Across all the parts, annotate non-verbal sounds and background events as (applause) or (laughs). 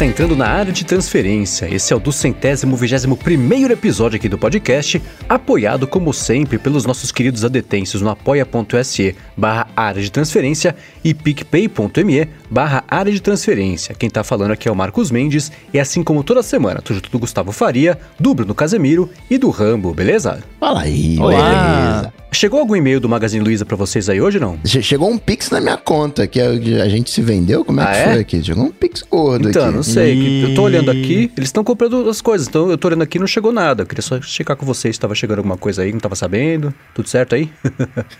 está entrando na área de transferência. Esse é o do centésimo vigésimo primeiro episódio aqui do podcast, apoiado como sempre pelos nossos queridos adetêncios no apoia.se barra área de transferência e picpay.me barra área de transferência. Quem tá falando aqui é o Marcos Mendes e assim como toda semana, tô junto do Gustavo Faria, do Bruno Casemiro e do Rambo, beleza? Fala aí, Olá. beleza. Chegou algum e-mail do Magazine Luiza para vocês aí hoje, não? Chegou um Pix na minha conta, que a gente se vendeu. Como é ah, que é? foi aqui? Chegou um Pix gordo então, aqui. não sei. E... Eu tô olhando aqui, eles estão comprando as coisas. Então eu tô olhando aqui e não chegou nada. Eu queria só checar com vocês se tava chegando alguma coisa aí, não tava sabendo. Tudo certo aí?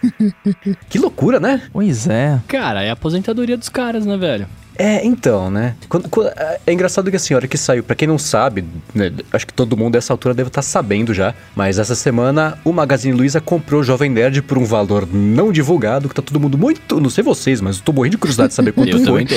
(laughs) que loucura, né? Pois é. Cara, é a aposentadoria dos caras, né, velho? É, então, né? Quando, quando, é, é engraçado que a hora que saiu, para quem não sabe, né, acho que todo mundo dessa altura deve estar tá sabendo já, mas essa semana o Magazine Luiza comprou o Jovem Nerd por um valor não divulgado, que tá todo mundo muito, não sei vocês, mas eu tô morrendo de curiosidade de saber quanto (laughs) eu foi. Também tô.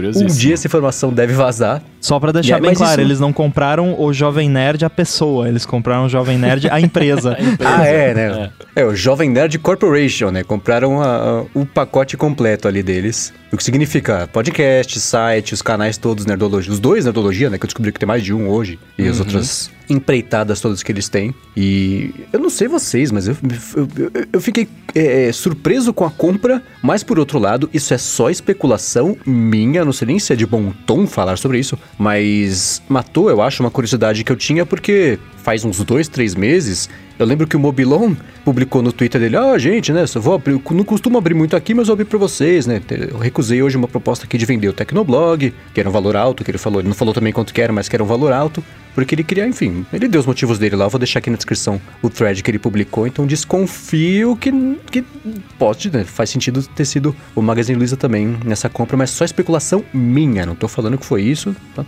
Um dia essa informação deve vazar. Só para deixar bem claro, isso... eles não compraram o Jovem Nerd a pessoa, eles compraram o Jovem Nerd a empresa. (laughs) a empresa. Ah, é, né? É. é. o Jovem Nerd Corporation, né? Compraram a, a, o pacote completo ali deles. O que significa podcast, site, os canais todos Nerdologia. Os dois Nerdologia, né? Que eu descobri que tem mais de um hoje. E uhum. as outras empreitadas todas que eles têm. E eu não sei vocês, mas eu, eu, eu, fiquei é, surpreso com a compra. Mas por outro lado, isso é só especulação minha. Não sei nem se é de bom tom falar sobre isso. Mas matou, eu acho, uma curiosidade que eu tinha, porque faz uns dois, três meses, eu lembro que o Mobilon publicou no Twitter dele, ah, gente, né, eu vou abrir, não costumo abrir muito aqui, mas vou abrir pra vocês, né, eu recusei hoje uma proposta aqui de vender o Tecnoblog, que era um valor alto, que ele falou, ele não falou também quanto que era, mas que era um valor alto, porque ele queria, enfim, ele deu os motivos dele lá, eu vou deixar aqui na descrição o thread que ele publicou, então desconfio que, que pode, né, faz sentido ter sido o Magazine Luiza também nessa compra, mas só especulação minha, não tô falando que foi isso, tá?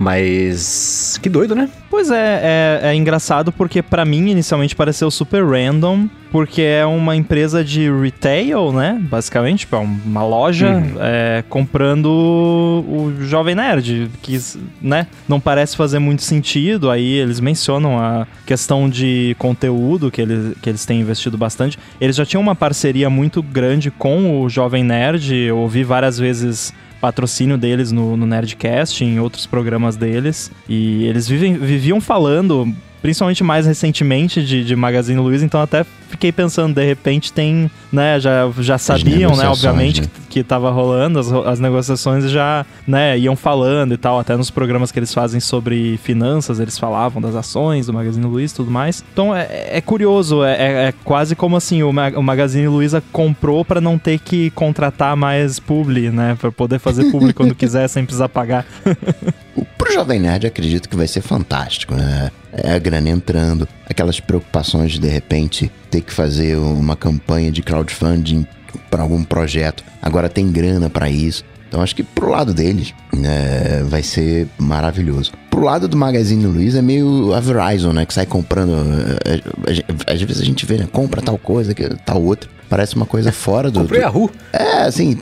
Mas que doido, né? Pois é, é, é engraçado porque para mim inicialmente pareceu super random, porque é uma empresa de retail, né? Basicamente, tipo, é uma loja uhum. é, comprando o Jovem Nerd, que né, não parece fazer muito sentido. Aí eles mencionam a questão de conteúdo que eles, que eles têm investido bastante. Eles já tinham uma parceria muito grande com o Jovem Nerd, eu ouvi várias vezes patrocínio deles no, no Nerdcast, em outros programas deles. E eles vivem, viviam falando principalmente mais recentemente de, de Magazine Luiza, então até fiquei pensando, de repente tem, né, já, já sabiam, né, obviamente, né? que, que tava rolando as, as negociações e já, né, iam falando e tal, até nos programas que eles fazem sobre finanças, eles falavam das ações do Magazine Luiza e tudo mais. Então é, é curioso, é, é, é, quase como assim, o, o Magazine Luiza comprou para não ter que contratar mais publi, né, para poder fazer publi quando (laughs) quiser sem precisar pagar. Pro Jovem Nerd, acredito que vai ser fantástico, né? É a grana entrando, aquelas preocupações de de repente ter que fazer uma campanha de crowdfunding para algum projeto. Agora tem grana para isso. Então acho que pro lado deles né, vai ser maravilhoso. Pro lado do Magazine Luiza é meio a Verizon, né? Que sai comprando. Eh, eh, às vezes a gente vê, né? Compra tal coisa, tal outra. Parece uma coisa fora do. Comprei do... a rua. É, assim,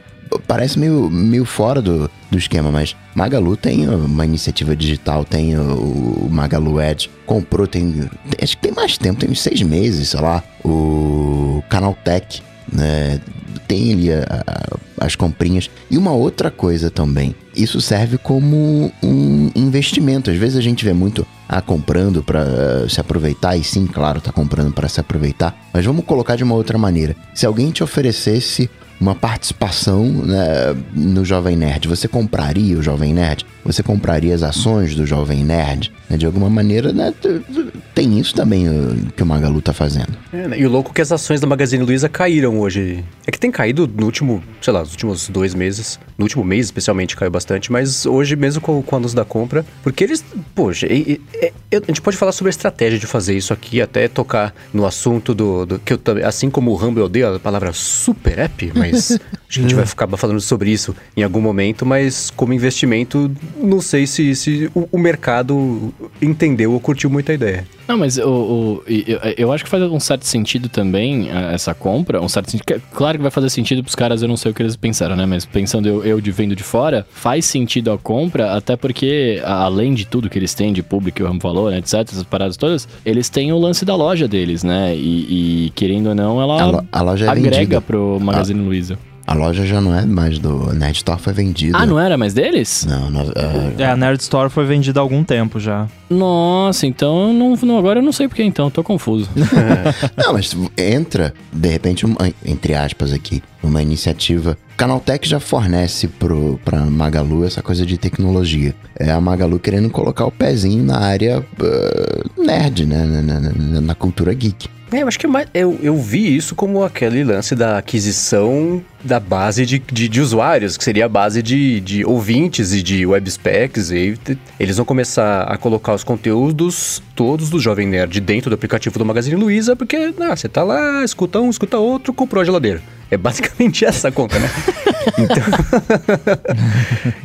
parece meio, meio fora do, do esquema, mas Magalu tem uma iniciativa digital, tem o, Magalu Edge, comprou, tem, acho que tem mais tempo, tem uns seis meses, sei lá, o Canaltech, né, tem ali a, a, as comprinhas. E uma outra coisa também, isso serve como um investimento. Às vezes a gente vê muito ah, comprando para se aproveitar, e sim, claro, tá comprando para se aproveitar, mas vamos colocar de uma outra maneira. Se alguém te oferecesse uma participação né, no Jovem Nerd. Você compraria o Jovem Nerd? Você compraria as ações do Jovem Nerd? Né, de alguma maneira, né, tem isso também que o Magalu tá fazendo. É, né, e o louco é que as ações da Magazine Luiza caíram hoje. É que tem caído no último, sei lá, nos últimos dois meses. No último mês, especialmente, caiu bastante. Mas hoje, mesmo com, com o anúncio da compra, porque eles, poxa, e, e, e, a gente pode falar sobre a estratégia de fazer isso aqui, até tocar no assunto do, do que eu também, assim como o Rumble, eu odeio a palavra super app, mas mas (laughs) a gente vai ficar falando sobre isso em algum momento, mas como investimento, não sei se, se o, o mercado entendeu ou curtiu muito a ideia. Não, mas o, o, eu, eu acho que faz um certo sentido também essa compra. Um certo sentido. Claro que vai fazer sentido pros caras, eu não sei o que eles pensaram, né? Mas pensando eu, eu de vendo de fora, faz sentido a compra, até porque, além de tudo que eles têm de público, que o Ram falou, né, etc., essas paradas todas, eles têm o lance da loja deles, né? E, e querendo ou não, ela a, lo, a loja é agrega vendida. pro Magazine Luiza. A loja já não é mais do Nerd Store, foi vendida. Ah, não era mais deles? Não, não é, É, a Nerd Store foi vendida há algum tempo já. Nossa, então não, não- agora eu não sei por que então, tô confuso. (laughs) Não, mas entra, de repente, uma- entre aspas aqui, uma iniciativa. Canaltech já fornece pro, pra Magalu essa coisa de tecnologia. É a Magalu querendo colocar o pezinho na área ah, nerd, né? Na, na- na- na cultura geek. É, eu acho que mais, eu, eu vi isso como aquele lance da aquisição da base de, de, de usuários, que seria a base de, de ouvintes e de web specs. E eles vão começar a colocar os conteúdos todos do Jovem Nerd dentro do aplicativo do Magazine Luiza, porque ah, você tá lá, escuta um, escuta outro, comprou a geladeira. É basicamente (laughs) essa a conta, né? Então,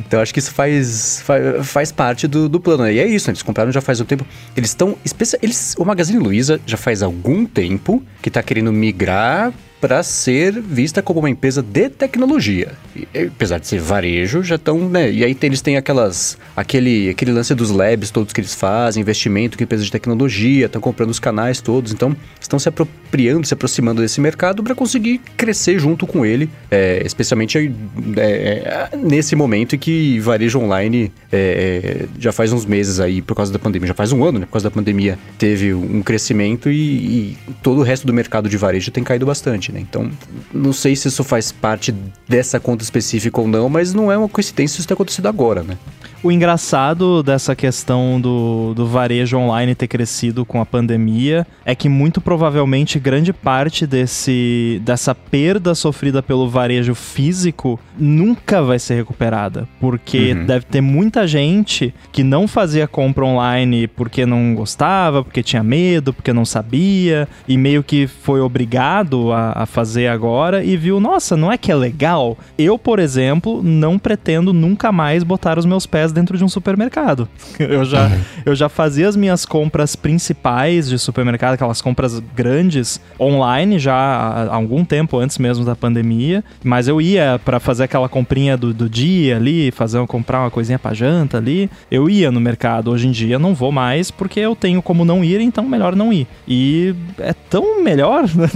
(laughs) então acho que isso faz, faz, faz parte do, do plano. E é isso, né? eles compraram já faz um tempo. Eles estão. Eles, o Magazine Luiza já faz algum tempo que tá querendo migrar para ser vista como uma empresa de tecnologia. E, apesar de ser varejo, já estão, né? E aí eles têm aquelas aquele aquele lance dos labs todos que eles fazem, investimento com empresas de tecnologia, estão comprando os canais todos, então estão se apropriando, se aproximando desse mercado para conseguir crescer junto com ele, é, especialmente é, é, nesse momento em que varejo online é, é, já faz uns meses aí por causa da pandemia, já faz um ano, né? Por causa da pandemia teve um crescimento e, e todo o resto do mercado de varejo tem caído bastante, né? Então, não sei se isso faz parte dessa conta específica ou não, mas não é uma coincidência isso ter acontecido agora, né? O engraçado dessa questão do, do varejo online ter crescido com a pandemia é que muito provavelmente grande parte desse, dessa perda sofrida pelo varejo físico nunca vai ser recuperada. Porque Uhum. deve ter muita gente que não fazia compra online porque não gostava, porque tinha medo, porque não sabia, e meio que foi obrigado a, a fazer agora e viu, nossa, não é que é legal? Eu, por exemplo, não pretendo nunca mais botar os meus pés dentro de um supermercado. (laughs) Eu já, eu já fazia as minhas compras principais de supermercado, aquelas compras grandes, online já há algum tempo antes mesmo da pandemia, mas eu ia pra fazer aquela comprinha do, do dia ali, fazer comprar uma coisinha pra janta ali, eu ia no mercado. Hoje em dia não vou mais porque eu tenho como não ir, então melhor não ir. E é tão melhor, (laughs) né?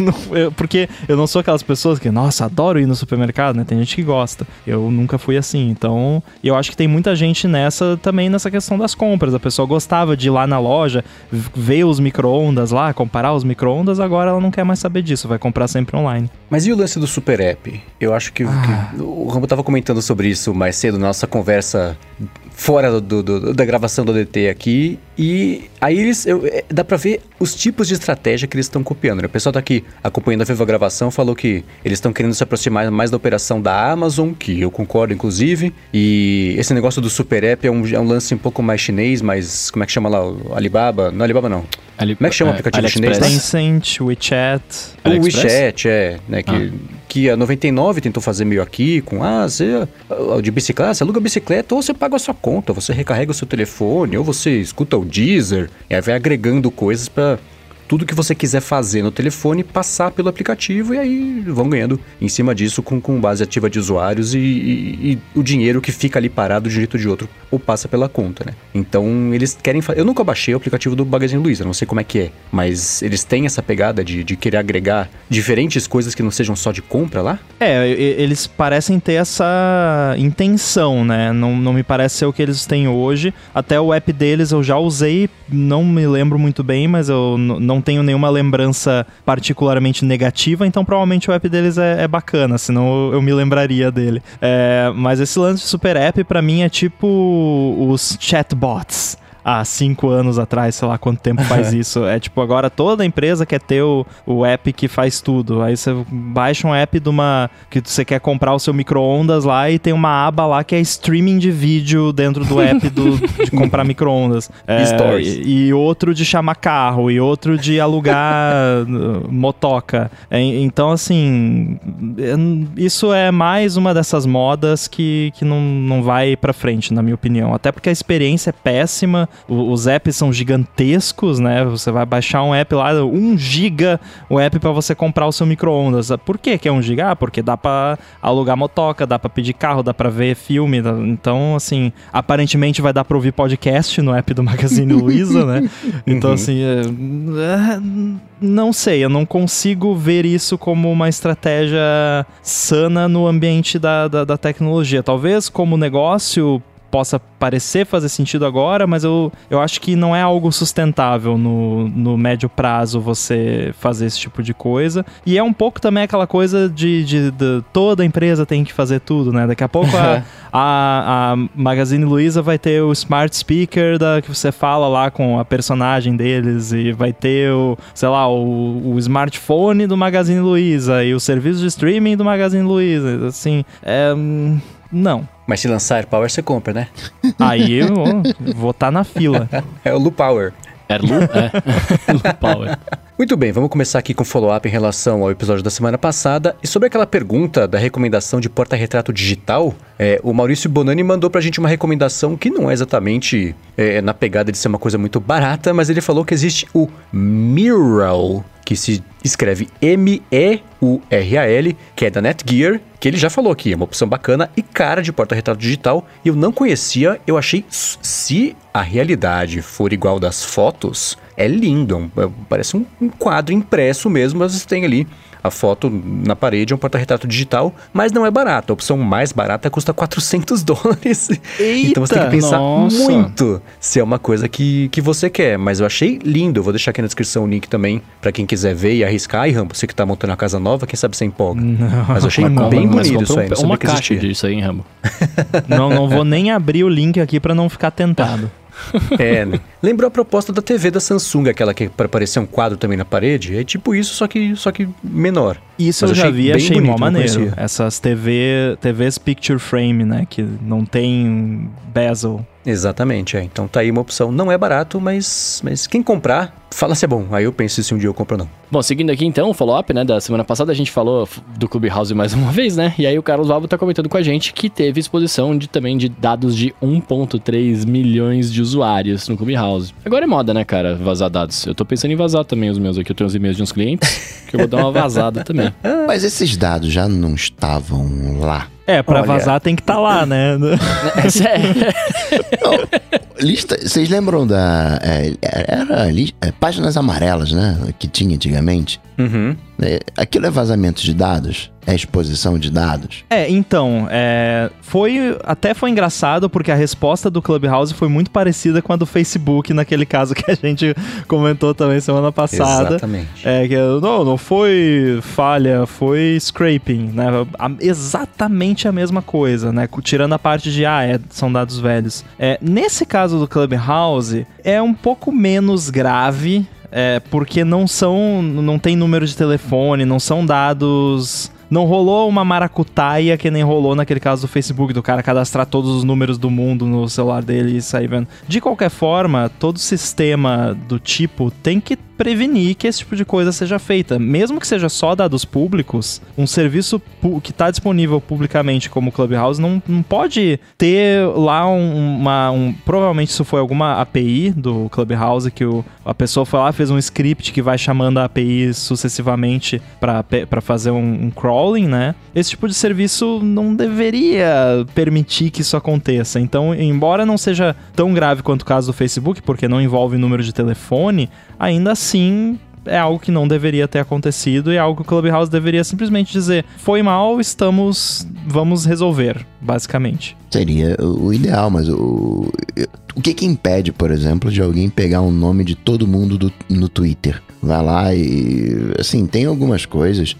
Porque eu não sou aquelas pessoas que, nossa, adoro ir no supermercado, né? Tem gente que gosta. Eu nunca fui assim, então eu acho que tem muita gente nessa também nessa questão das compras. A pessoa gostava de ir lá na loja, ver os micro-ondas lá, comparar os micro-ondas, agora ela não quer mais saber disso, vai comprar sempre online. Mas e o lance do Super App? Eu acho que, que o Rambo tava comentando sobre isso mais cedo na nossa conversa fora do, do- da gravação do DT aqui. E aí eles. eu- é, dá pra ver os tipos de estratégia que eles estão copiando. Né? O pessoal tá aqui acompanhando a Viva Gravação falou que eles estão querendo se aproximar mais da operação da Amazon, que eu concordo, inclusive. E esse negócio do Super App é um, é um lance um pouco mais chinês, mas como é que chama lá? O Alibaba? Não, Alibaba não. Ali- Como é que chama o é, aplicativo AliExpress. chinês? Tencent, WeChat. O? WeChat, é, né? Que, que a 99 tentou fazer meio aqui com, ah, você, ah, de bicicleta, você aluga a bicicleta ou você paga a sua conta, você recarrega o seu telefone, ou você escuta o Deezer, e aí vai agregando coisas pra tudo que você quiser fazer no telefone passar pelo aplicativo e aí vão ganhando em cima disso com, com base ativa de usuários e, e- e o dinheiro que fica ali parado de um jeito ou de outro ou passa pela conta, né? Então eles querem. Eu nunca baixei o aplicativo do Magazine Luiza, não sei como é que é, mas eles têm essa pegada de, de querer agregar diferentes coisas que não sejam só de compra lá? É, eles parecem ter essa intenção, né? Não, não me parece ser o que eles têm hoje. Até o app deles eu já usei, não me lembro muito bem, mas eu n- não tenho nenhuma lembrança particularmente negativa, então provavelmente o app deles é, é bacana, senão eu, me lembraria dele. É, mas esse lance de super app pra mim é tipo os chatbots há cinco anos atrás, sei lá quanto tempo faz (laughs) isso. É tipo, agora toda empresa quer ter o, o app que faz tudo. Aí você baixa um app de uma. que você quer comprar o seu micro-ondas lá e tem uma aba lá que é streaming de vídeo dentro do app do, (laughs) de comprar micro-ondas. É, Stories. E, e outro de chamar carro, e outro de alugar (laughs) motoca. É, então, assim, é, isso é mais uma dessas modas que, que não, não vai pra frente, na minha opinião. Até porque a experiência é péssima, os apps são gigantescos, né? Você vai baixar um app lá, 1 giga o app para você comprar o seu micro-ondas. Por que que é 1 giga? Ah, porque dá para alugar motoca, dá para pedir carro, dá para ver filme. Então, assim, aparentemente vai dar para ouvir podcast no app do (laughs) Magazine Luiza, né? Então, uhum. assim, é, é, não sei, eu não consigo ver isso como uma estratégia sana no ambiente da, da, da tecnologia. Talvez como negócio possa parecer fazer sentido agora, mas eu, eu acho que não é algo sustentável no, no médio prazo você fazer esse tipo de coisa. E é um pouco também aquela coisa de, de, de toda empresa tem que fazer tudo, né? Daqui a pouco a, (laughs) a, a, Magazine Luiza vai ter o smart speaker da, que você fala lá com a personagem deles e vai ter o, sei lá, o, o smartphone do Magazine Luiza e o serviço de streaming do Magazine Luiza. Assim, é. Hum, não. Mas se lançar AirPower, você compra, né? (laughs) Aí eu vou estar tá na fila. (laughs) é o Lu Power. É Lu? É. (laughs) Lu Power. Muito bem, vamos começar aqui com follow-up em relação ao episódio da semana passada. E sobre aquela pergunta da recomendação de porta-retrato digital, é, o Maurício Bonani mandou pra gente uma recomendação que não é exatamente é, na pegada de ser uma coisa muito barata, mas ele falou que existe o Mural, que se escreve M-E-U-R-A-L, que é da Netgear, que ele já falou aqui, é uma opção bacana e cara de porta-retrato digital. Eu não conhecia, eu achei, se a realidade for igual das fotos, é lindo, é, parece um, um quadro impresso mesmo, mas tem ali a foto na parede é um porta-retrato digital, mas não é barato. A opção mais barata custa 400 (laughs) dólares. Eita, então você tem que pensar nossa. muito se é uma coisa que, que você quer. Mas eu achei lindo. Eu vou deixar aqui na descrição o link também para quem quiser ver e arriscar. E Rambo, você que tá montando a casa nova, quem sabe você empolga. Não. Mas eu achei mas, bem bonito isso aí. Uma caixa disso aí, Rambo? não, não vou nem abrir o link aqui para não ficar tentado. (laughs) (laughs) É, né? Lembrou a proposta da TV da Samsung, aquela que para aparecer um quadro também na parede. É tipo isso, só que, só que menor. Isso Mas eu já vi, achei bonito, mó maneiro. Essas TV, TVs Picture Frame, né? Que não tem bezel. Exatamente, é. Então tá aí uma opção. Não é barato, mas, mas quem comprar, fala se é bom. Aí eu penso se um dia eu compro ou não. Bom, seguindo aqui então, o follow-up, né, da semana passada a gente falou do Clubhouse mais (laughs) uma vez, né? E aí o Carlos Valvo tá comentando com a gente que teve exposição de também de dados de 1.3 milhões de usuários no Clubhouse. Agora é moda, né, cara, vazar dados. Eu tô pensando em vazar também os meus aqui. Eu tenho os e-mails de uns clientes que eu vou dar uma vazada também. (laughs) Mas esses dados já não estavam lá é, pra Olha... vazar tem que estar tá lá, né? (laughs) É sério. lista, vocês lembram da. É, era é, páginas amarelas, né? Que tinha antigamente. Uhum. É, aquilo é vazamento de dados? É exposição de dados? É, então, é, foi até foi engraçado porque a resposta do Clubhouse foi muito parecida com a do Facebook naquele caso que a gente comentou também semana passada. Exatamente. É que não, não foi falha, foi scraping, né? exatamente a mesma coisa, né? Tirando a parte de ah, é, são dados velhos. É, nesse caso do Clubhouse é um pouco menos grave é, porque não são. não tem número de telefone, não são dados. Não rolou uma maracutaia que nem rolou naquele caso do Facebook, do cara cadastrar todos os números do mundo no celular dele e sair vendo. De qualquer forma, todo sistema do tipo tem que prevenir que esse tipo de coisa seja feita. Mesmo que seja só dados públicos, um serviço que está disponível publicamente como Clubhouse não, não pode ter lá um, uma. Um, provavelmente isso foi alguma API do Clubhouse que o, a pessoa foi lá, fez um script que vai chamando a API sucessivamente para fazer um, um crawling, né? Esse tipo de serviço não deveria permitir que isso aconteça. Então, embora não seja tão grave quanto o caso do Facebook, porque não envolve número de telefone, ainda assim é algo que não deveria ter acontecido e é algo que o Clubhouse deveria simplesmente dizer: foi mal, estamos, vamos resolver, basicamente. Seria o ideal, mas o, o que que impede, por exemplo, de alguém pegar o um nome de todo mundo do, no Twitter? Vai lá e. Assim, tem algumas coisas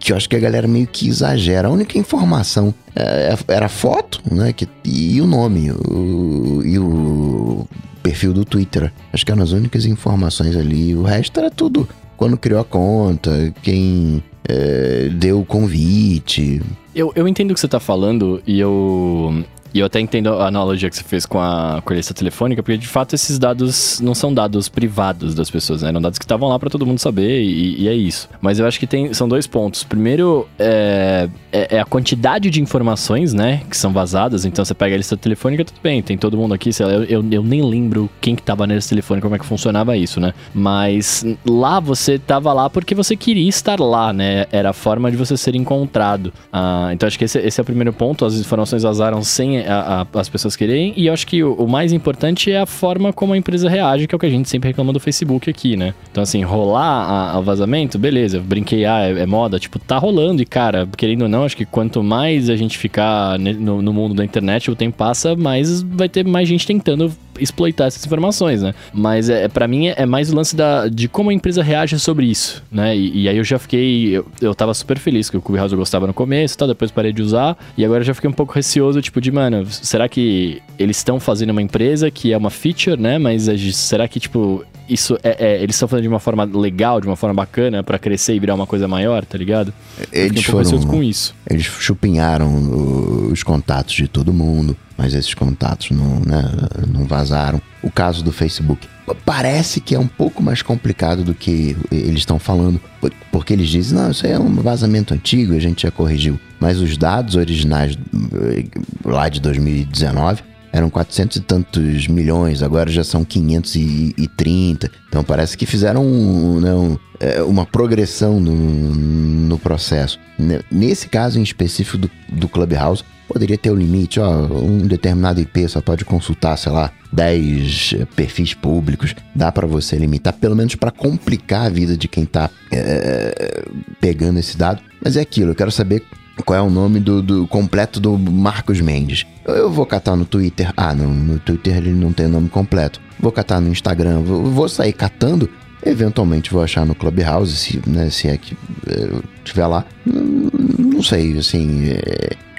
que eu acho que a galera meio que exagera. A única informação é, era a foto, né? Que, e o nome. O, e o perfil do Twitter. Acho que eram as únicas informações ali. O resto era tudo. Quando criou a conta, quem é, deu o convite. Eu, eu entendo o que você tá falando e eu E eu até entendo a analogia que você fez com a, lista telefônica, porque de fato esses dados não são dados privados das pessoas, né? Eram dados que estavam lá para todo mundo saber e, e, é isso. Mas eu acho que tem, são dois pontos. Primeiro, é, é, é, a quantidade de informações, né, que são vazadas. Então você pega a lista telefônica, tudo bem, tem todo mundo aqui, sei lá, eu, eu, eu nem lembro quem que tava na lista telefônica, como é que funcionava isso, né? Mas lá você tava lá porque você queria estar lá, né? Era a forma de você ser encontrado. Ah, então acho que esse, esse, é o primeiro ponto. As informações vazaram sem a, a, as pessoas quererem. E eu acho que o, o, mais importante é a forma como a empresa reage, que é o que a gente sempre reclama do Facebook aqui, né? Então, assim, rolar o vazamento, beleza. Brinquei, ah, é, é, moda. Tipo, tá rolando. E, cara, querendo ou não, acho que quanto mais a gente ficar no, no mundo da internet, o tempo passa, mais vai ter mais gente tentando exploitar essas informações, né? Mas é, para mim é, é, mais o lance da, de como a empresa reage sobre isso, né? E, e aí eu já fiquei. Eu, eu tava super feliz que o Clubhouse eu gostava no começo, tá? Depois parei de usar. E agora eu já fiquei um pouco receoso, tipo, de, mano, será que eles estão fazendo uma empresa que é uma feature, né? Mas será que, tipo, isso é, é, eles estão fazendo de uma forma legal, de uma forma bacana para crescer e virar uma coisa maior, tá ligado? Eles um foram com isso. Eles chupinharam os contatos de todo mundo, mas esses contatos não, né, não vazaram. O caso do Facebook parece que é um pouco mais complicado do que eles estão falando, porque eles dizem, não, isso aí é um vazamento antigo, a gente já corrigiu. Mas os dados originais eh, lá de 2019 eram 400 e tantos milhões, agora já são 530. Então parece que fizeram um, né, um, é, uma progressão no, no, processo. Nesse caso em específico do, do Clubhouse, poderia ter o um limite, ó, um determinado IP só pode consultar, sei lá, 10 é, perfis públicos. Dá para você limitar, pelo menos para complicar a vida de quem tá é, pegando esse dado. Mas é aquilo, eu quero saber qual é o nome do, do completo do Marcos Mendes. Eu, eu, vou catar no Twitter. Ah, não, no Twitter ele não tem nome completo. Vou catar no Instagram, vou, vou sair catando. Eventualmente vou achar no Clubhouse, se, né, se é que é, tiver lá. Não, não sei, assim. É,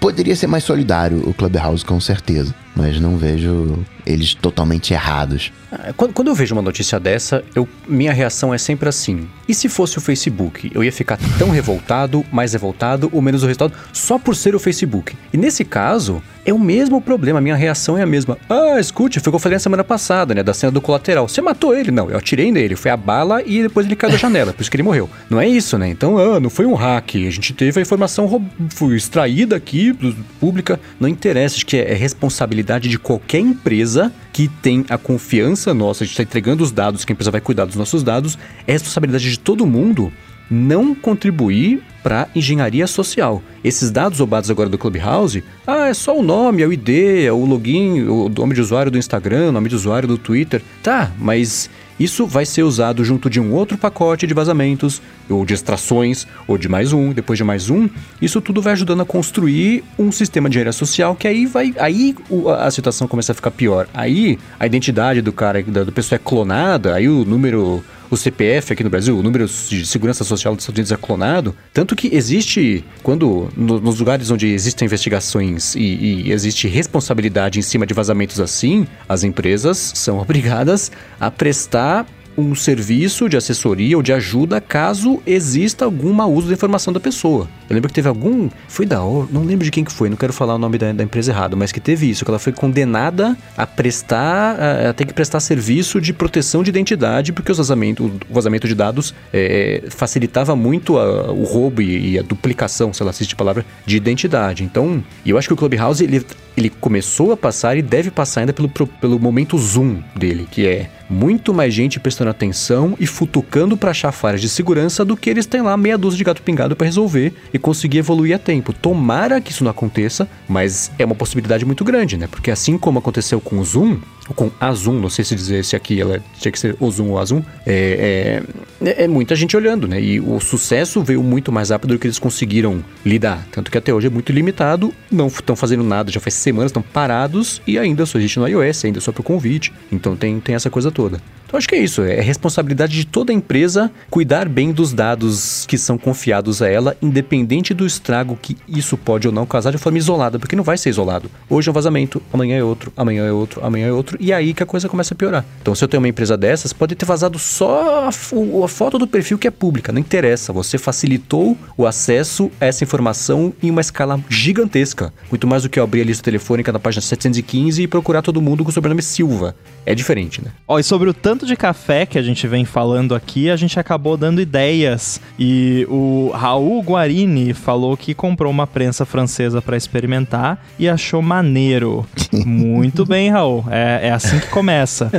poderia ser mais solidário o Clubhouse, com certeza. Mas não vejo eles totalmente errados. Ah, quando, quando, eu vejo uma notícia dessa, eu, minha reação é sempre assim. E se fosse o Facebook? Eu ia ficar tão revoltado, mais revoltado ou menos o resultado só por ser o Facebook. E nesse caso, é o mesmo problema, minha reação é a mesma. Ah, escute, foi o que eu falei na semana passada, né? Da cena do colateral. Você matou ele? Não, eu atirei nele, foi a bala e depois ele caiu da janela, por isso que ele morreu. Não é isso, né? Então, ah, não foi um hack, a gente teve a informação extraída aqui, pública. Não interessa, acho que é responsabilidade de qualquer empresa empresa que tem a confiança nossa, a gente está entregando os dados, que a empresa vai cuidar dos nossos dados, é responsabilidade de todo mundo não contribuir para engenharia social. Esses dados roubados agora do Clubhouse, ah, é só o nome, é o ID, é o login, o nome de usuário do Instagram, o nome de usuário do Twitter. Tá, mas isso vai ser usado junto de um outro pacote de vazamentos, ou de extrações, ou de mais um, depois de mais um. Isso tudo vai ajudando a construir um sistema de engenharia social que aí vai. Aí a situação começa a ficar pior. Aí a identidade do cara, da pessoa é clonada, aí o número o CPF aqui no Brasil, o número de segurança social dos Estados Unidos é clonado. Tanto que existe, quando no, nos lugares onde existem investigações e, e, existe responsabilidade em cima de vazamentos assim, as empresas são (laughs) obrigadas a prestar um serviço de assessoria ou de ajuda caso exista algum mau uso da informação da pessoa. Eu lembro que teve algum. Foi da. Não lembro de quem que foi, não quero falar o nome da, da empresa errado, mas que teve isso, que ela foi condenada a prestar. a, a ter que prestar serviço de proteção de identidade, porque os vazamento, o vazamento de dados é, facilitava muito a, o roubo e, e, a duplicação, se ela assiste a palavra, de identidade. Então, eu acho que o Clubhouse ele, ele começou a passar e deve passar ainda pelo, pelo momento zoom dele, que é muito mais gente prestando atenção e futucando para achar falhas de segurança do que eles têm lá meia dúzia de gato pingado para resolver e conseguir evoluir a tempo. Tomara que isso não aconteça, mas é uma possibilidade muito grande, né? Porque assim como aconteceu com o Zoom, com a Zoom, não sei se dizer se aqui ela tinha que ser o Zoom ou a Zoom, é, é, é muita gente olhando, né? E o sucesso veio muito mais rápido do que eles conseguiram lidar. Tanto que até hoje é muito limitado, não estão fazendo nada, já faz semanas, estão parados e ainda só existe no iOS, ainda só para o convite. Então tem, tem essa coisa toda. Então acho que é isso, é responsabilidade de toda a empresa cuidar bem dos dados que são confiados a ela, independente do estrago que isso pode ou não causar de forma isolada, porque não vai ser isolado. Hoje é um vazamento, amanhã é outro, amanhã é outro, amanhã é outro, e é aí que a coisa começa a piorar. Então, se eu tenho uma empresa dessas, pode ter vazado só a, a foto do perfil que é pública, não interessa. Você facilitou o acesso a essa informação em uma escala gigantesca. Muito mais do que eu abrir a lista telefônica na página 715 e procurar todo mundo com o sobrenome Silva. É diferente, né? Ó, e sobre o tanto de café que a gente vem falando aqui, a gente acabou dando ideias. E o Raul Guarini falou que comprou uma prensa francesa para experimentar e achou maneiro. (laughs) Muito bem, Raul. É, é assim que começa.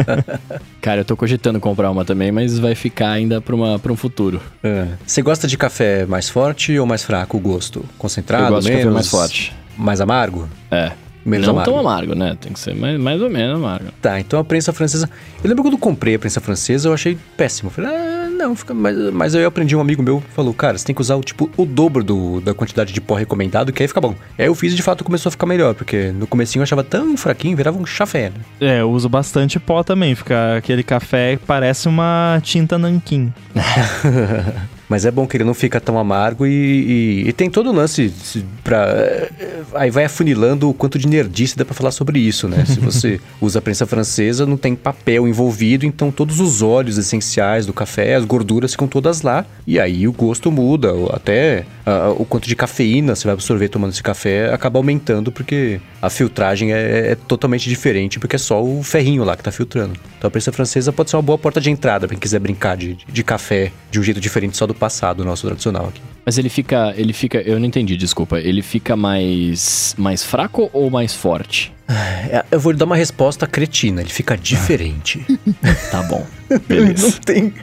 (laughs) Cara, eu tô cogitando comprar uma também, mas vai ficar ainda pra, uma, pra um futuro. É. Você gosta de café mais forte ou mais fraco o gosto? Concentrado, eu gosto menos? de café mais forte. Mais amargo? É. Menos não amargo. tão amargo, né? Tem que ser mais, mais ou menos amargo. Tá, então a prensa francesa. Eu lembro quando eu comprei a prensa francesa, eu achei péssimo. Eu falei, ah, não, fica. Mas, mas aí eu aprendi um amigo meu falou, cara, você tem que usar o tipo o dobro do, da quantidade de pó recomendado, que aí fica bom. Aí eu fiz e de fato começou a ficar melhor, porque no comecinho eu achava tão fraquinho, virava um chafé, né? É, eu uso bastante pó também. Fica aquele café que parece uma tinta nanquim. (laughs) Mas é bom que ele não fica tão amargo e, e, e tem todo o lance pra. eh, Aí vai afunilando o quanto de nerdice dá pra falar sobre isso, né? Se você (laughs) usa a prensa francesa, não tem papel envolvido, então todos os óleos essenciais do café, as gorduras ficam todas lá. E aí o gosto muda, até o quanto de cafeína você vai absorver tomando esse café acaba aumentando, porque a filtragem é, é totalmente diferente, porque é só o ferrinho lá que tá filtrando. Então a prensa francesa pode ser uma boa porta de entrada pra quem quiser brincar de, de café de um jeito diferente só do passado nosso tradicional aqui. Mas ele fica. Ele fica. Eu não entendi, desculpa. Ele fica mais. mais fraco ou mais forte? É, Eu vou lhe dar uma resposta cretina, ele fica diferente. (laughs) Tá bom. Ele Beleza. (laughs) não tem.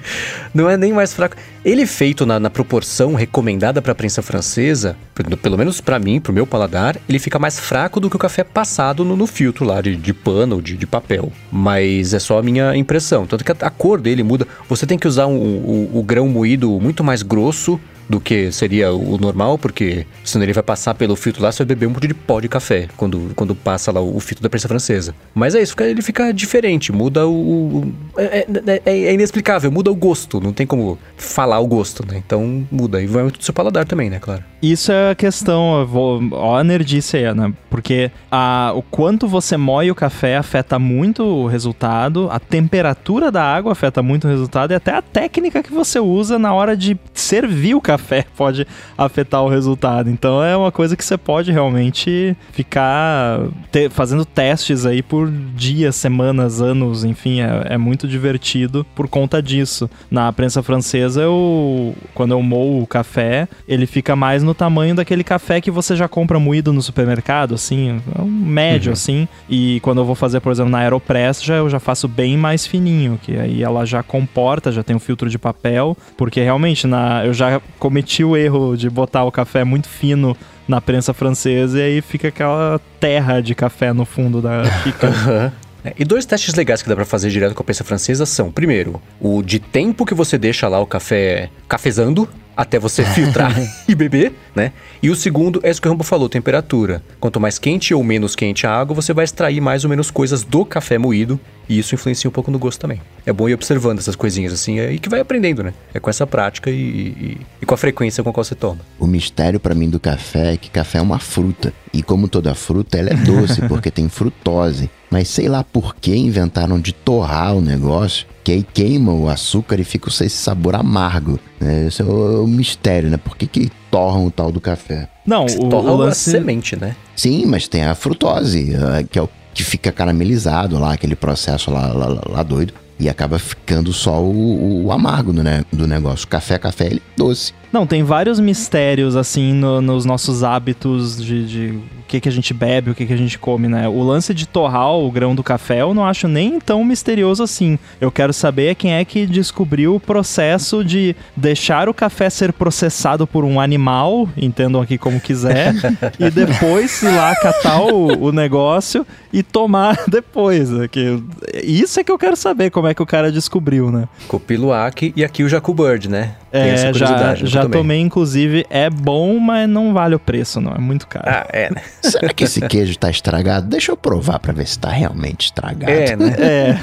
Não é nem mais fraco. Ele feito na, na proporção recomendada pra prensa francesa, pelo- menos pra mim, pro meu paladar, ele fica mais fraco do que o café passado no, no filtro lá de, de pano ou de, de papel. Mas é só a minha impressão. Tanto que a, a cor dele muda. Você tem que usar um- o, o grão moído muito mais grosso do que seria o normal, porque senão ele vai passar pelo filtro lá, você vai beber um monte de pó de café quando, quando passa lá o filtro da prensa francesa. Mas é isso, ele fica diferente, muda o. o- é, é- é- é inexplicável, muda o gosto, não tem como falar o gosto, né? Então muda, e vai muito do seu paladar também, né, claro. Isso é a questão, vou, ó a nerdice aí, né? Porque a, o quanto você moe o café afeta muito o resultado, a temperatura da água afeta muito o resultado e até a técnica que você usa na hora de servir o café (laughs) pode afetar o resultado. Então é uma coisa que você pode realmente ficar te- fazendo testes aí por dias, semanas, anos, enfim, é, é muito divertido por conta disso. Na prensa francesa, eu, quando eu moo o café, ele fica mais no tamanho daquele café que você já compra moído no supermercado, assim, é um médio, assim. E quando eu vou fazer, por exemplo, na Aeropress, já, eu já faço bem mais fininho, que aí ela já comporta, já tem um filtro de papel, porque realmente na, eu já cometi o erro de botar o café muito fino na prensa francesa e aí fica aquela terra de café no fundo da xícara. (laughs) É, E dois testes legais que dá pra fazer direto com a prensa francesa são, primeiro, o de tempo que você deixa lá o café cafezando até você filtrar (laughs) e beber, né? E o segundo é isso que o Rambo falou, temperatura. Quanto mais quente ou menos quente a água, você vai extrair mais ou menos coisas do café moído e isso influencia um pouco no gosto também. É bom ir observando essas coisinhas assim, é, e que vai aprendendo, né? É com essa prática e, e- e com a frequência com a qual você toma. O mistério pra mim do café é que café é uma fruta. E como toda fruta, ela é doce (laughs) porque tem frutose. Mas sei lá por que inventaram de torrar o negócio, que aí queima o açúcar e fica esse sabor amargo. né? Esse é o, o mistério, né? Por que, que torram o tal do café? Não, Você o, torra o a lance... semente, né? Sim, mas tem a frutose, eh, que é o que fica caramelizado lá, aquele processo lá, lá, lá- lá doido. E acaba ficando só o, o amargo do, né, do negócio. Café, café, ele é doce. Não, tem vários mistérios, assim, no- nos nossos hábitos de, de o que, que a gente bebe, o que, que a gente come, né? O lance de torrar o grão do café eu não acho nem tão misterioso assim. Eu quero saber quem é que descobriu o processo de deixar o café ser processado por um animal, entendam aqui como quiser, (laughs) e depois ir lá catar o, o negócio e tomar (laughs) depois. né? Que, isso é que eu quero saber como é que o cara descobriu, né? Copiluac e aqui o Jacu Bird, né? É, já, nunca já tomei. tomei, inclusive. É bom, mas não vale o preço, não. É muito caro. Ah, é, né? (laughs) Será que esse queijo tá estragado? Deixa eu provar pra ver se tá realmente estragado. É, né? É,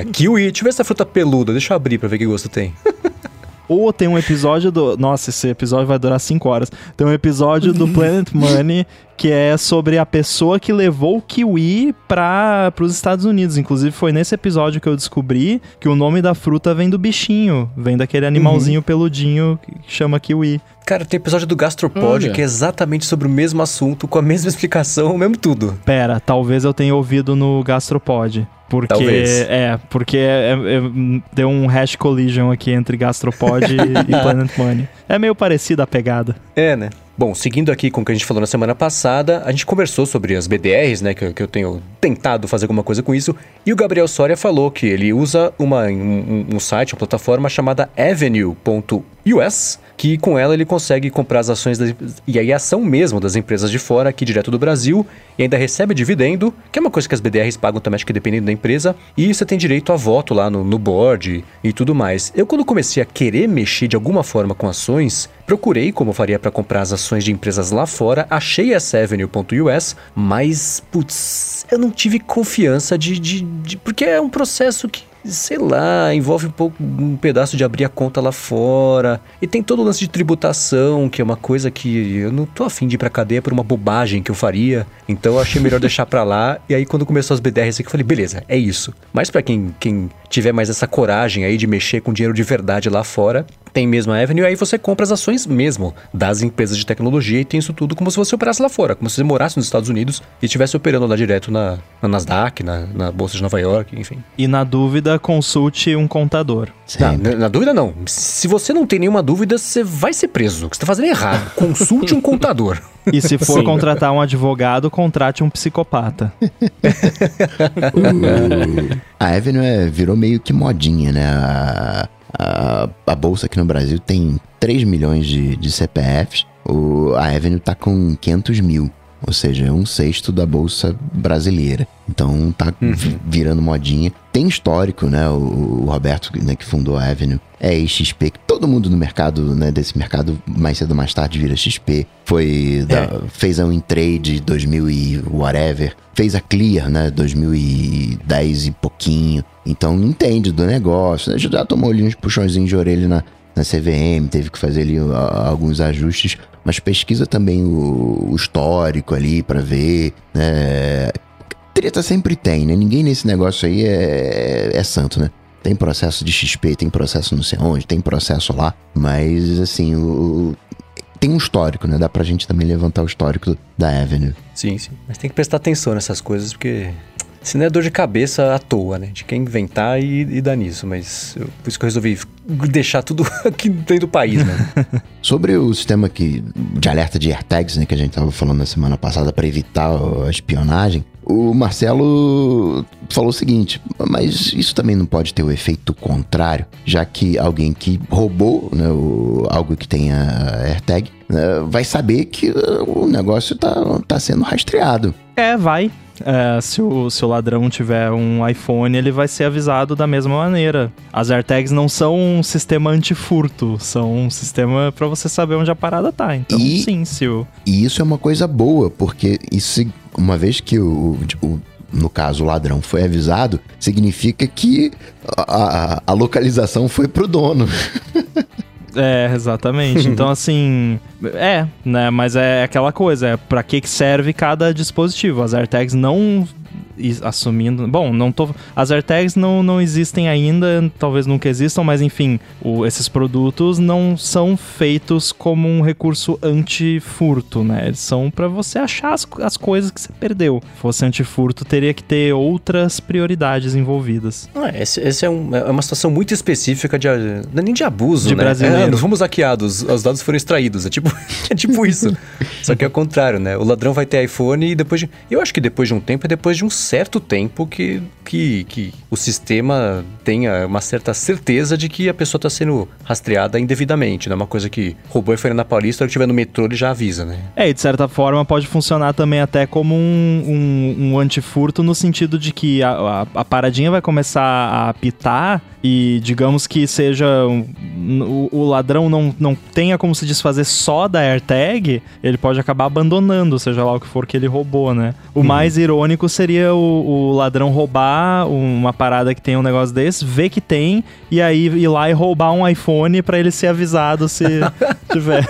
É, kiwi, deixa eu ver essa fruta peluda, deixa eu abrir pra ver que gosto tem. (laughs) Ou tem um episódio do. Nossa, esse episódio vai durar 5 horas. Tem um episódio do (laughs) Planet Money que é sobre a pessoa que levou o kiwi para os Estados Unidos. Inclusive, foi nesse episódio que eu descobri que o nome da fruta vem do bichinho, vem daquele animalzinho uhum. peludinho que chama kiwi. Cara, tem episódio do Gastropod Olha. que é exatamente sobre o mesmo assunto, com a mesma (laughs) explicação, o mesmo tudo. Pera, talvez eu tenha ouvido no Gastropod. Porque Talvez. é, porque é, é, deu um hash collision aqui entre Gastropod e, e (laughs) Planet Money. É meio parecida a pegada. É, né? Bom, seguindo aqui com o que a gente falou na semana passada, a gente conversou sobre as BDRs, né? Que, que eu tenho tentado fazer alguma coisa com isso. E o Gabriel Soria falou que ele usa uma, um, um site, uma plataforma chamada Avenue.us, que com ela ele consegue comprar as ações das, e aí a ação mesmo das empresas de fora aqui direto do Brasil e ainda recebe dividendo, que é uma coisa que as BDRs pagam também, acho que dependendo da empresa, e você tem direito a voto lá no, no board e tudo mais. Eu quando comecei a querer mexer de alguma forma com ações, procurei como faria para comprar as ações de empresas lá fora, achei essa Avenue.us, mas putz, eu não tive confiança de, de, de porque é um processo que sei lá, envolve um pouco um pedaço de abrir a conta lá fora. E tem todo o lance de tributação, que é uma coisa que eu não tô afim de ir pra cadeia por uma bobagem que eu faria. Então eu achei melhor (laughs) deixar pra lá. E aí quando começou as BDRs aqui, eu falei, beleza, é isso. Mas para quem, quem tiver mais essa coragem aí de mexer com dinheiro de verdade lá fora, tem mesmo a Avenue, aí você compra as ações mesmo das empresas de tecnologia e tem isso tudo como se você operasse lá fora, como se você morasse nos Estados Unidos e estivesse operando lá direto na, na Nasdaq, na, na Bolsa de Nova York, enfim. E na dúvida, consulte um contador. Não, na, na, dúvida não. Se você não tem nenhuma dúvida, você vai ser preso. O que você está fazendo é errado. (laughs) Consulte um contador. E se for Sim. contratar um advogado, contrate um psicopata. (laughs) uh, a Avenue é, virou meio que modinha, né? A, a, a, bolsa aqui no Brasil tem 3 milhões de, de CPFs. O, a Avenue tá com 500 mil. Ou seja, um sexto da bolsa brasileira. Então tá uhum. virando modinha. Tem histórico, né? O, o Roberto, né, que fundou a Avenue, é XP, que todo mundo no mercado, né, desse mercado, mais cedo ou mais tarde vira XP. Foi, da, é. fez a Wintrade 2000 e whatever. Fez a Clear, né, 2010 e pouquinho. Então entende do negócio. Né? Já tomou ali uns puxõezinhos de orelha na, na CVM, teve que fazer ali alguns ajustes, mas pesquisa também o, o histórico ali para ver, né? Treta sempre tem, né? Ninguém nesse negócio aí é, é santo, né? Tem processo de XP, tem processo não sei onde, tem processo lá, mas assim, o, tem um histórico, né? Dá pra gente também levantar o histórico da Avenue. Sim, sim. Mas tem que prestar atenção nessas coisas, porque se não é dor de cabeça à toa, né? De quem inventar e, e dar nisso. Mas eu, por isso que eu resolvi deixar tudo (laughs) aqui dentro do país, né? (laughs) Sobre o sistema que, de alerta de AirTags, né? Que a gente tava falando na semana passada para evitar a espionagem. O Marcelo falou o seguinte, mas isso também não pode ter o efeito contrário, já que alguém que roubou né, o, algo que tenha AirTag né, vai saber que o negócio está tá sendo rastreado. É, vai. É, se, o, se o ladrão tiver um iPhone, ele vai ser avisado da mesma maneira. As AirTags não são um sistema antifurto, são um sistema para você saber onde a parada tá. Então, e, sim, se o... E isso é uma coisa boa, porque isso, uma vez que o, o no caso o ladrão foi avisado, significa que a, a, a localização foi pro dono. (laughs) É, exatamente. (laughs) então, assim, é, né? Mas é aquela coisa, é pra que serve cada dispositivo. As AirTags não assumindo. Bom, não tô. As AirTags não, não existem ainda, talvez nunca existam, mas enfim, o, esses produtos não são feitos como um recurso anti-furto, né? Eles são para você achar as, as coisas que você perdeu. Se fosse anti-furto, teria que ter outras prioridades envolvidas. Ah, esse, esse é, um, é, uma situação muito específica de. Não é nem de abuso, de né? Brasileiro. É, nós fomos hackeados, os dados foram extraídos. É tipo, (laughs) é tipo isso. (laughs) Só que é o contrário, né? O ladrão vai ter iPhone e depois de. Eu acho que depois de um tempo é depois de uns certo tempo que, que, que o sistema tenha uma certa certeza de que a pessoa está sendo rastreada indevidamente. Não é uma coisa que roubou e foi na Paulista, ele estiver no metrô, ele já avisa, né? É, e de certa forma pode funcionar também até como um, um, um antifurto no sentido de que a, a, a paradinha vai começar a apitar e digamos que seja o, o, ladrão não, não tenha como se desfazer só da AirTag, ele pode acabar abandonando, seja lá o que for que ele roubou, né? O uhum. mais irônico seria o, o, ladrão roubar uma parada que tem um negócio desse, ver que tem, e aí ir lá e roubar um iPhone para ele ser avisado se (laughs) tiver.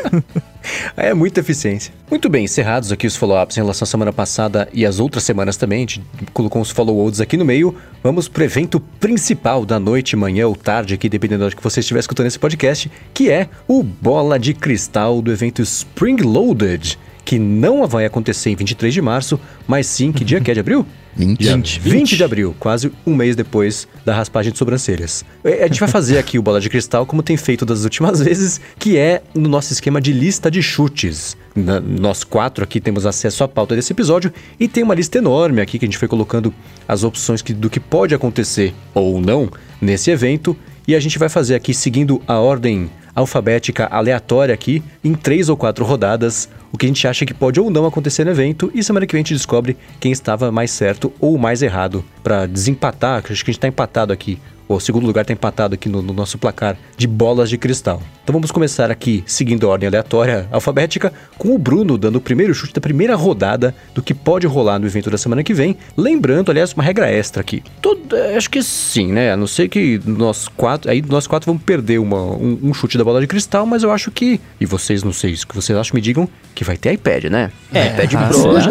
É muita eficiência. Muito bem, encerrados aqui os follow-ups em relação à semana passada e as outras semanas também, a gente colocou os follow-ups aqui no meio. Vamos pro evento principal da noite, manhã ou tarde, aqui, dependendo de que você estiver escutando esse podcast, que é o Bola de Cristal do evento Spring Loaded, que não vai acontecer em 23 de março, mas sim, que dia que é de abril? 20. 20. 20 de abril, quase um mês depois da raspagem de sobrancelhas. É, a gente vai fazer aqui o Bola de Cristal como tem feito das últimas (laughs) vezes, que é no nosso esquema de lista de chutes. Na, nós quatro aqui temos acesso à pauta desse episódio e tem uma lista enorme aqui que a gente foi colocando as opções que, do que pode acontecer ou não nesse evento. E a gente vai fazer aqui seguindo a ordem alfabética aleatória aqui, em três ou quatro rodadas, o que a gente acha que pode ou não acontecer no evento, e semana que vem a gente descobre quem estava mais certo ou mais errado, para desempatar, acho que a gente está empatado aqui o segundo lugar está empatado aqui no, no, nosso placar de bolas de cristal. Então vamos começar aqui, seguindo a ordem aleatória alfabética, com o Bruno dando o primeiro chute da primeira rodada do que pode rolar no evento da semana que vem. Lembrando, aliás, uma regra extra aqui. Todo, é, acho que sim, né? A não ser que nós quatro. Aí nós quatro vamos perder uma, um, um, chute da bola de cristal, mas eu acho que. E vocês, não sei o que vocês acham, me digam que vai ter iPad, né? É, iPad Pro. (laughs) Já...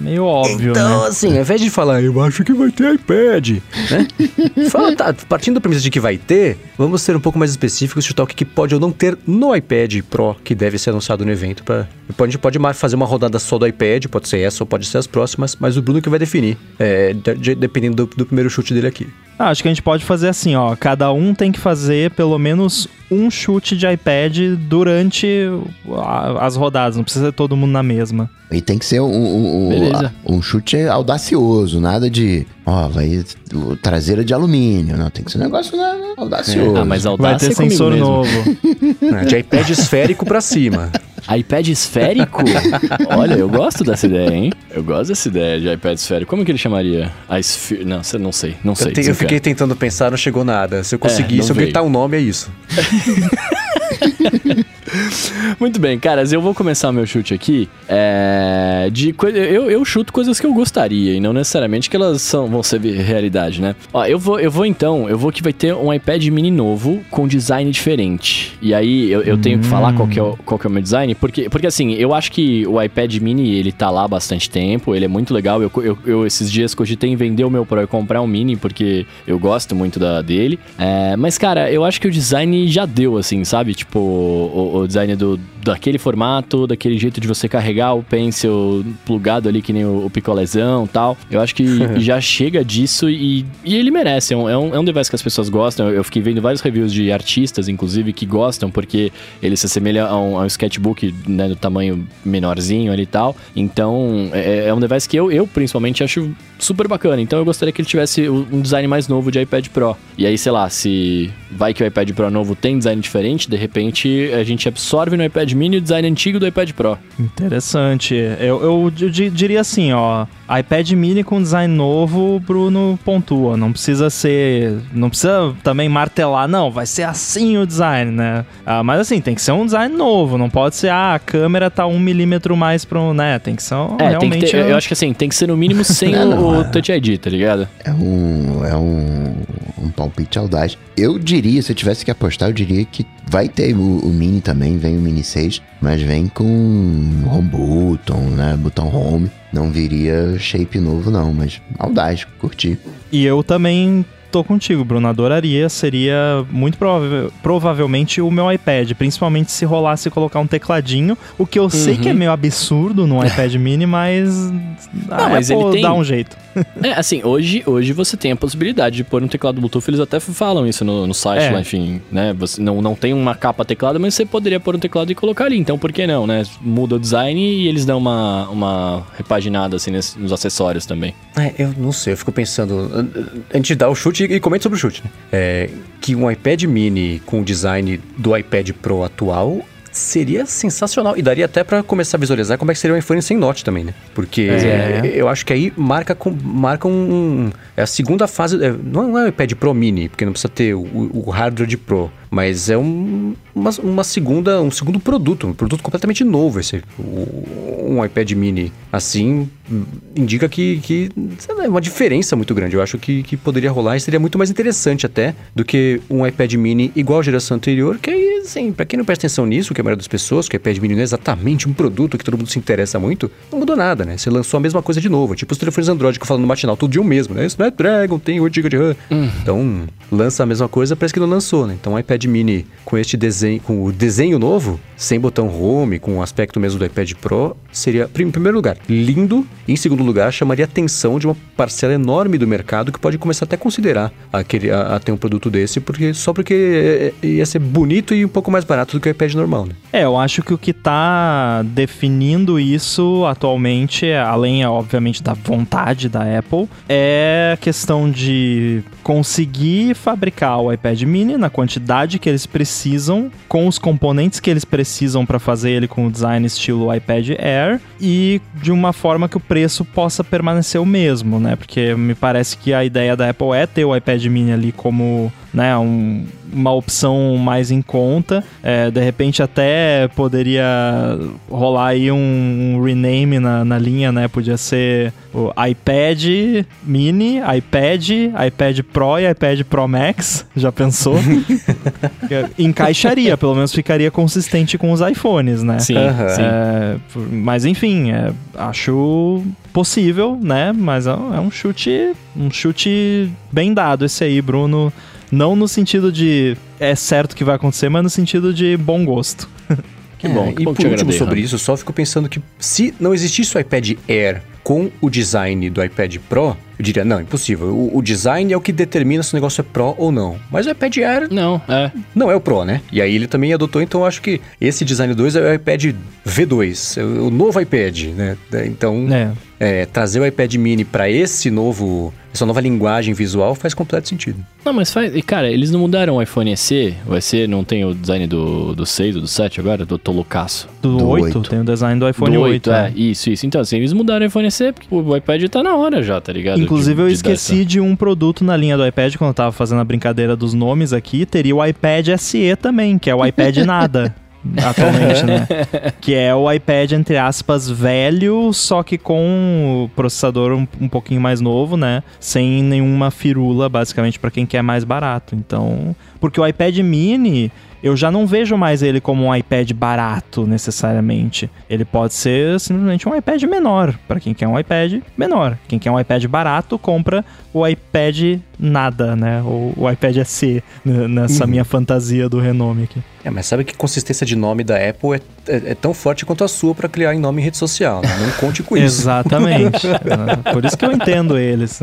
Meio óbvio. Então, né? assim, ao invés de falar, eu acho que vai ter iPad, né? (laughs) Fala, tá, partindo da premissa de que vai ter, vamos ser um pouco mais específicos, chutar o que pode ou não ter no iPad Pro, que deve ser anunciado no evento. Pra... A gente pode fazer uma rodada só do iPad, pode ser essa ou pode ser as próximas, mas o Bruno que vai definir, é, de, dependendo do, do primeiro chute dele aqui. Ah, acho que a gente pode fazer assim, ó. Cada um tem que fazer pelo menos um chute de iPad durante as rodadas. Não precisa ser todo mundo na mesma. E tem que ser um, um, um, um chute audacioso, nada de, ó, vai traseira de alumínio. Não, tem que ser um negócio né, audacioso. É. Ah, mas vai ter sensor novo. (laughs) É, de iPad esférico pra cima iPad esférico? (laughs) Olha, eu gosto dessa ideia, hein? Eu gosto dessa ideia de iPad esférico. Como que ele chamaria? A esfera... Não, não sei, não sei. Eu, te, eu fiquei tentando pensar, não chegou nada. Se eu conseguir, é, se eu gritar um nome, é isso. (laughs) Muito bem, caras, eu vou começar meu chute aqui. É, de eu, eu chuto coisas que eu gostaria e não necessariamente que elas são, vão ser realidade, né? Ó, eu vou, eu vou então, eu vou que vai ter um iPad mini novo com design diferente. E aí eu, eu tenho que falar qual que, é o, qual que é o meu design, porque, porque assim, eu acho que o iPad mini ele tá lá há bastante tempo, ele é muito legal. Eu, eu, eu esses dias cogitei em vender o meu Pro e comprar um mini porque eu gosto muito da, dele. É, mas, cara, eu acho que o design já deu, assim, sabe? Tipo, o, o design do, daquele formato, daquele jeito de você carregar o pencil plugado ali, que nem o, o picolezão tal. Eu acho que (laughs) já chega disso e, e ele merece. É um, é, um, é um device que as pessoas gostam. Eu, eu, fiquei vendo vários reviews de artistas, inclusive, que gostam, porque ele se assemelha a um, a um sketchbook né, do tamanho menorzinho ali e tal. Então, é, é um device que eu, eu, principalmente, acho super bacana. Então, eu gostaria que ele tivesse um design mais novo de iPad Pro. E aí, sei lá, se vai que o iPad Pro novo tem design diferente, de repente a gente absorve no iPad Mini o design antigo do iPad Pro. Interessante. Eu, eu, eu diria assim, ó, iPad Mini com design novo, Bruno pontua. Não precisa ser, não precisa também martelar, não, vai ser assim o design, né? Ah, mas assim, tem que ser um design novo, não pode ser, ah, a câmera tá um milímetro mais pro, né? Tem que ser um, é, realmente... Tem que ter, eu acho que assim, tem que ser no mínimo sem (laughs) o, o Touch ID, tá ligado? É um, é um, um palpite audaz. Eu diria, se eu tivesse que apostar, eu diria que vai ter o, o Mini também, vem o Mini 6, mas vem com home button, né? Botão home. Não viria shape novo, não, mas audaz, curti. E eu também tô contigo, Bruno. Adoraria. Seria muito provável, provavelmente o meu iPad. Principalmente se rolasse colocar um tecladinho. O que eu uhum. sei que é uhum. meio absurdo no iPad mini, mas. Não, mas Apple ele tem... dá um jeito. É, assim, hoje, hoje você tem a possibilidade de pôr um teclado Bluetooth. Eles até falam isso no, no site é. lá, enfim, né? Você não, não tem uma capa teclado, mas você poderia pôr um teclado e colocar ali. Então, por que não, né? Muda o design e eles dão uma, uma repaginada, assim, nesse, nos acessórios também. É, eu não sei. Eu fico pensando... A gente dá o chute e comenta sobre o chute, né? É, que um iPad mini com o design do iPad Pro atual seria sensacional. E daria até para começar a visualizar como é que seria um iPhone sem Note também, né? Porque é. eu acho que aí marca, com, marca um, É a segunda fase. É, não é o iPad Pro Mini, porque não precisa ter o, o hardware de Pro. Mas é um, uma, uma, segunda, um segundo produto, um produto completamente novo. Esse, um iPad mini assim indica que, que é uma diferença muito grande. Eu acho que, que poderia rolar e seria muito mais interessante até do que um iPad mini igual à geração anterior, que aí, assim, pra quem não presta atenção nisso, que é a maioria das pessoas, que o iPad mini não é exatamente um produto que todo mundo se interessa muito, não mudou nada, né? Você lançou a mesma coisa de novo. Tipo os telefones Android que eu falo no matinal, todo dia o mesmo, né? Snapdragon tem 8 GB de RAM. Hum. Então, lança a mesma coisa, parece que não lançou, né? Então, o iPad mini com este desenho, com o desenho novo, sem botão home, com o aspecto mesmo do iPad Pro, seria, em primeiro lugar, lindo. E em segundo lugar, chamaria atenção de uma parcela enorme do mercado que pode começar até a considerar aquele, a, a ter um produto desse, porque só porque é, é, ia ser bonito e um pouco mais barato do que o iPad normal, né? É, eu acho que o que está definindo isso atualmente, além, obviamente, da vontade da Apple, é a questão de conseguir fabricar o iPad mini na quantidade que eles precisam, com os componentes que eles precisam para fazer ele com o design estilo iPad Air e de uma forma que o preço possa permanecer o mesmo, né? Porque me parece que a ideia da Apple é ter o iPad mini ali como né, um, uma opção mais em conta. É, de repente até poderia rolar aí um, um rename na, na linha, né? Podia ser o iPad Mini, iPad, iPad Pro e iPad Pro Max. Já pensou? (laughs) Encaixaria, pelo menos ficaria consistente com os iPhones, né? Sim, uhum. sim. É, mas enfim, é, acho possível, né? Mas é, é um chute, um chute bem dado esse aí, Bruno. Não no sentido de é certo que vai acontecer, mas no sentido de bom gosto. (laughs) Que bom, é, que e bom por último sobre isso, só fico pensando que se não existisse o iPad Air com o design do iPad Pro, eu diria, não, impossível. O, o, design é o que determina se o negócio é Pro ou não. Mas o iPad Air... Não, é. Não é o Pro, né? E aí ele também adotou, então eu acho que esse design 2 é o iPad V2, é o novo iPad, né? Então, é. É, trazer o iPad mini para esse novo essa nova linguagem visual faz completo sentido. Não, mas faz. E cara, eles não mudaram o iPhone SE? O SE não tem o design do, do 6 ou do 7 agora? Do Tolucaço? Do, do 8, 8, tem o design do iPhone do 8. 8 é. é. isso, isso. Então, assim, eles mudaram o iPhone SE porque o iPad tá na hora já, tá ligado? Inclusive, de, eu esqueci de um produto na linha do iPad quando eu tava fazendo a brincadeira dos nomes aqui. Teria o iPad SE também, que é o iPad nada. (laughs) atualmente, né? (laughs) que é o iPad, entre aspas, velho, só que com o processador um, um pouquinho mais novo, né? Sem nenhuma firula, basicamente, para quem quer mais barato. Então, porque o iPad mini eu já não vejo mais ele como um iPad barato necessariamente. Ele pode ser simplesmente um iPad menor, para quem quer um iPad menor. Quem quer um iPad barato, compra o iPad nada, né? Ou o iPad SE, nessa uhum. minha fantasia do renome aqui. É, mas sabe que consistência de nome da Apple é, é, é tão forte quanto a sua para criar em nome em rede social. Né? Não conte com isso. Exatamente. (laughs) Por isso que eu entendo eles.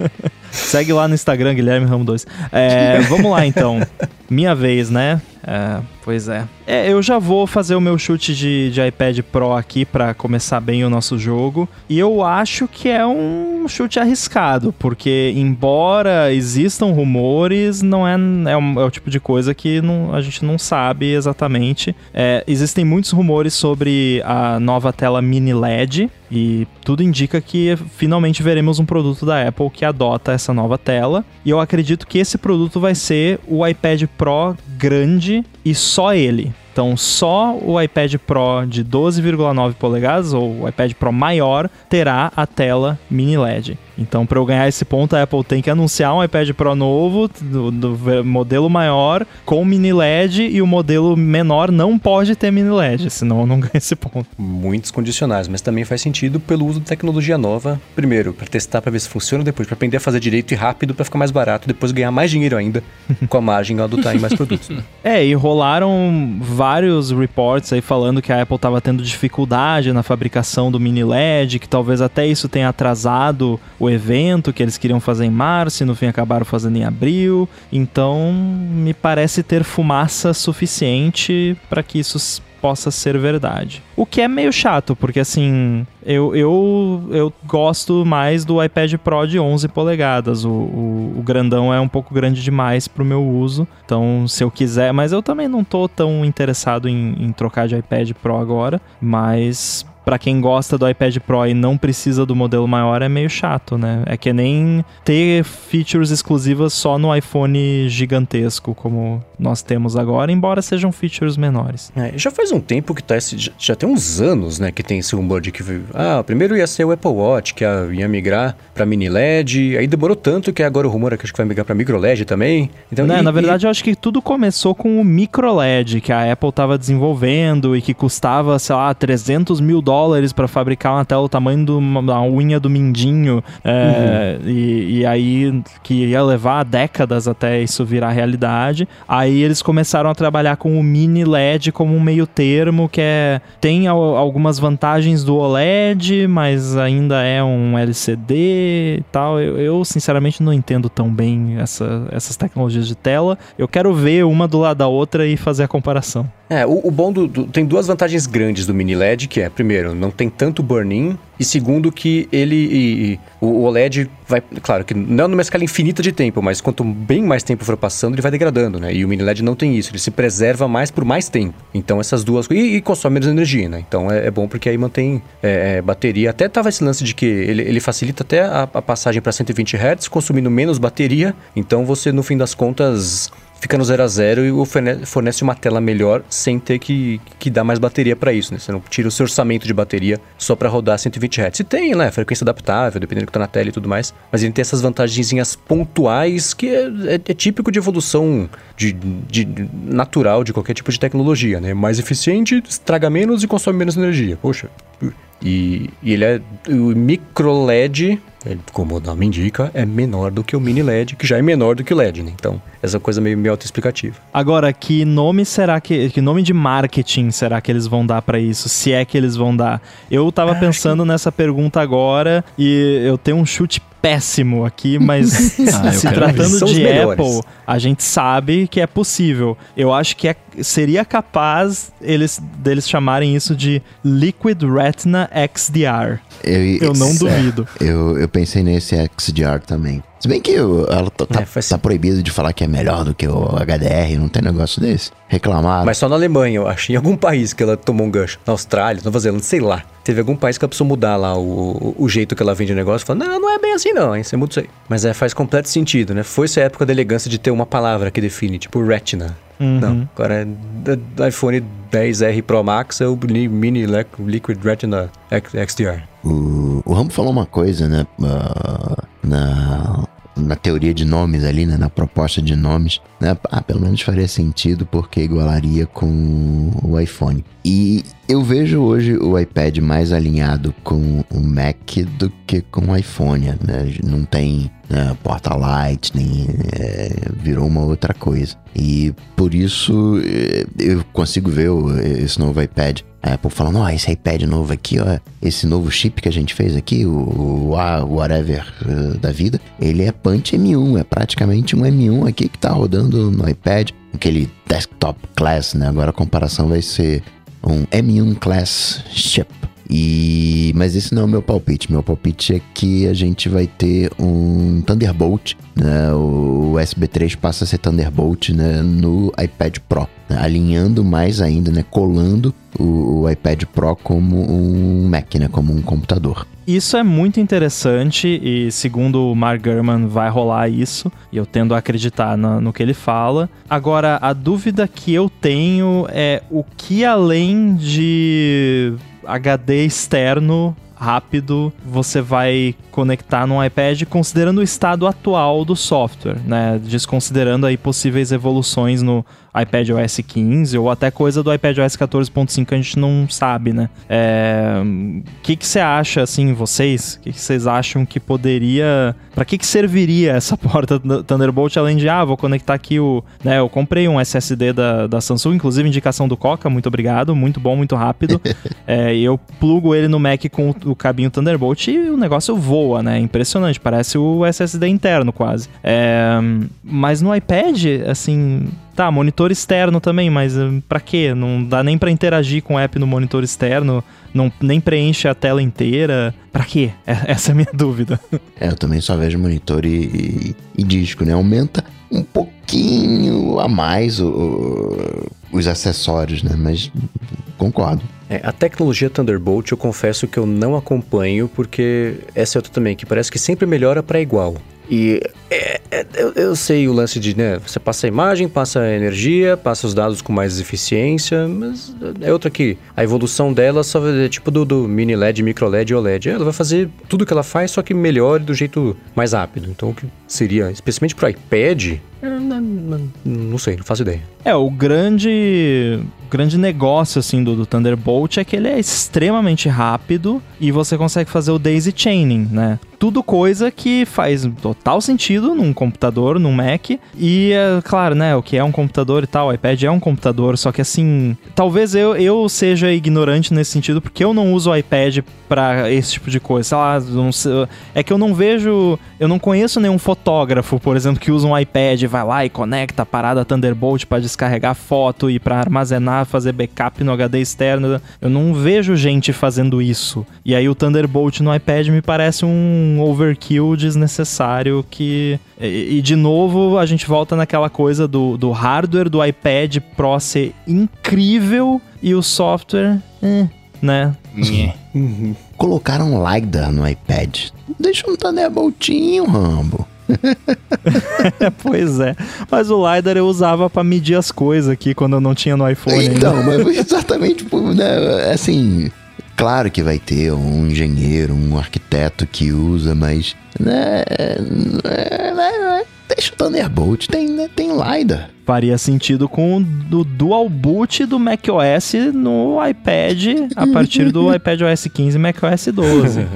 (laughs) Segue lá no Instagram, Guilherme Ramo 2. É, vamos lá então. Minha vez, né? É, pois é. É, eu já vou fazer o meu chute de, de iPad Pro aqui para começar bem o nosso jogo. E eu acho que é um chute arriscado, porque embora existam rumores, não é, é, um, é o tipo de coisa que não, a gente não sabe exatamente. É, existem muitos rumores sobre a nova tela mini LED. E tudo indica que finalmente veremos um produto da Apple que adota essa nova tela. E eu acredito que esse produto vai ser o iPad Pro grande e só ele. Então, só o iPad Pro de 12,9 polegadas, ou o iPad Pro maior, terá a tela mini LED. Então, para eu ganhar esse ponto, a Apple tem que anunciar um iPad Pro novo, do, do, modelo maior, com mini LED, e o modelo menor não pode ter mini LED, senão eu não (laughs) ganho esse ponto. Muitos condicionais, mas também faz sentido pelo uso de tecnologia nova. Primeiro, para testar, para ver se funciona, depois para aprender a fazer direito e rápido, para ficar mais barato, depois ganhar mais dinheiro ainda, (laughs) com a margem ao adotar em mais produtos. Né? (laughs) É, e rolaram vários reports aí falando que a Apple estava tendo dificuldade na fabricação do mini LED, que talvez até isso tenha atrasado o evento que eles queriam fazer em março e no fim acabaram fazendo em abril. Então, me parece ter fumaça suficiente para que isso possa ser verdade. O que é meio chato, porque assim, eu, eu, eu gosto mais do iPad Pro de 11 polegadas. O, o, o, grandão é um pouco grande demais pro meu uso. Então, se eu quiser. Mas eu também não tô tão interessado em, em trocar de iPad Pro agora. Mas para quem gosta do iPad Pro e não precisa do modelo maior é meio chato, né? É que nem ter features exclusivas só no iPhone gigantesco, como nós temos agora, embora sejam features menores. É, já faz um tempo que tá esse. Já, já, tem uns anos, né, que tem esse rumor de que. Ah, primeiro ia ser o Apple Watch, que ia migrar pra mini LED, aí demorou tanto que agora o rumor é que acho que vai migrar pra micro LED também. Então, né, e, na verdade, e... eu acho que tudo começou com o micro LED, que a Apple tava desenvolvendo e que custava, sei lá, 300 mil dólares dólares para fabricar uma tela do tamanho de uma unha do mindinho. É, uhum. e, e, aí que ia levar décadas até isso virar realidade. Aí eles começaram a trabalhar com o mini LED como um meio termo, que é tem algumas vantagens do OLED, mas ainda é um LCD e tal. Eu, eu sinceramente não entendo tão bem essa, essas tecnologias de tela. Eu quero ver uma do lado da outra e fazer a comparação. É, o, o bom do, do, Tem duas vantagens grandes do mini LED, que é, primeiro, não tem tanto burn-in, e segundo, que ele. E, e, o OLED vai. Claro que não numa escala infinita de tempo, mas quanto bem mais tempo for passando, ele vai degradando, né? E o mini LED não tem isso, ele se preserva mais por mais tempo. Então, essas duas. E, e consome menos energia, né? Então, é, é bom porque aí mantém é, é, bateria. Até tava esse lance de que ele, ele facilita até a, a passagem para 120 Hz, consumindo menos bateria. Então, você, no fim das contas fica no 0 a 0 e fornece uma tela melhor sem ter que, que dar mais bateria para isso, né? Você não tira o seu orçamento de bateria só para rodar 120 Hz. E tem, né? Frequência adaptável, dependendo do que tá na tela e tudo mais. Mas ele tem essas vantagenzinhas pontuais que é, é, é típico de evolução de, de, natural de qualquer tipo de tecnologia, né? Mais eficiente, estraga menos e consome menos energia. Poxa. E, e ele é o micro LED ele, como o nome indica, é menor do que o mini LED, que já é menor do que o LED, né? Então, essa coisa meio, meio autoexplicativa. Agora, que nome será que. Que nome de marketing será que eles vão dar para isso? Se é que eles vão dar? Eu tava pensando que... nessa pergunta agora e eu tenho um chute péssimo aqui, mas (laughs) (laughs) ah, se tratando de Apple, a gente sabe que é possível. Eu acho que é, seria capaz eles deles chamarem isso de Liquid Retina XDR. Eu, eu não é, duvido. Eu, eu pensei nesse XDR também. Se bem que ela tá, tá, é, tá, proibido de falar que é melhor do que o HDR, não tem negócio desse. Reclamar. Mas só na Alemanha, eu acho. Em algum país que ela tomou um gancho. Na Austrália, Nova Zelândia, sei lá. Teve algum país que ela precisou mudar lá o, o jeito que ela vende o negócio. Falando, não, não é bem assim não, hein? Você muda isso aí. Mas é, faz completo sentido, né? Foi essa época da elegância de ter uma palavra que define, tipo retina. Uhum. Não, agora é iPhone 10R Pro Max é o Mini Liquid Retina XDR. O, o Rambo falou uma coisa, né? Uh, na na teoria de nomes ali, né, na proposta de nomes, né, ah, pelo menos faria sentido porque igualaria com o iPhone. E eu vejo hoje o iPad mais alinhado com o Mac do que com o iPhone, né? Não tem né, porta light, nem é, virou uma outra coisa. E por isso é, eu consigo ver esse novo iPad a Apple falando, ó, oh, esse iPad novo aqui, ó, esse novo chip que a gente fez aqui, o, o A whatever uh, da vida, ele é Punch M1, é praticamente um M1 aqui que tá rodando no iPad, aquele desktop class, né? Agora a comparação vai ser um M1 class chip. E mas esse não é o meu palpite. Meu palpite é que a gente vai ter um Thunderbolt, né? O USB 3 passa a ser Thunderbolt né? no iPad Pro, né? alinhando mais ainda, né? Colando o, o, iPad Pro como um Mac, né? Como um computador. Isso é muito interessante e segundo o Mark Gurman vai rolar isso e eu tendo a acreditar no, no que ele fala. Agora a dúvida que eu tenho é o que além de HD externo rápido você vai conectar no iPad considerando o estado atual do software, né? Desconsiderando aí possíveis evoluções no iPad OS 15 ou até coisa do iPad OS 14.5 que a gente não sabe, né? O é... que que você acha, assim, vocês? O que, que vocês acham que poderia... Para que que serviria (laughs) essa porta Thunderbolt além de, ah, vou conectar aqui o... Né, eu comprei um SSD da, da Samsung, inclusive indicação do Coca, muito obrigado, muito bom, muito rápido. (laughs) é, eu plugo ele no Mac com o o cabinho Thunderbolt e o negócio voa, né? Impressionante, parece o SSD interno quase. É, mas no iPad, assim, Tá, monitor externo também, mas uh, pra quê? Não dá nem para interagir com o app no monitor externo, não, nem preenche a tela inteira. Pra quê? É, (laughs) essa é a minha dúvida. É, eu também só vejo monitor e, e, e disco, né? Aumenta um pouquinho a mais o, o, os acessórios, né? Mas concordo. É, a tecnologia Thunderbolt eu confesso que eu não acompanho, porque essa é outra também, que parece que sempre melhora para igual. E é, é, eu, eu, sei o lance de, né? Você passa a imagem, passa a energia, passa os dados com mais eficiência, mas é outra que a evolução dela só é tipo do, do mini LED, micro LED e OLED. Ela vai fazer tudo que ela faz, só que melhor do jeito mais rápido. Então, o que seria, especialmente para iPad, não, sei, não faço ideia. É, o grande, grande negócio assim do, do, Thunderbolt é que ele é extremamente rápido e você consegue fazer o daisy chaining, né? Tudo coisa que faz total sentido num computador, num Mac. E é claro, né, o que é um computador e tal, o iPad é um computador, só que assim, talvez eu, eu seja ignorante nesse sentido porque eu não uso o iPad para esse tipo de coisa. Sei lá, sei, é que eu não vejo, eu não conheço nenhum fotógrafo, por exemplo, que usa um iPad vai lá e conecta a parada Thunderbolt para descarregar foto e para armazenar, fazer backup no HD externo. Eu não vejo gente fazendo isso. E aí o Thunderbolt no iPad me parece um overkill desnecessário que e, e de novo a gente volta naquela coisa do, do hardware do iPad Pro ser incrível e o software, eh, né? Uhum. Colocaram LiDAR no iPad. Deixa um Thunderboltinho, Rambo. (laughs) pois é. Mas o LiDAR eu usava para medir as coisas aqui quando eu não tinha no iPhone. Então, ainda. mas exatamente, né, assim, claro que vai ter um engenheiro, um arquiteto que usa, mas né, né, né, deixa o Thunderbolt, tem, né, tem LiDAR. Faria sentido com o Dual Boot do macOS no iPad a partir do (laughs) iPad OS 15 e macOS 12.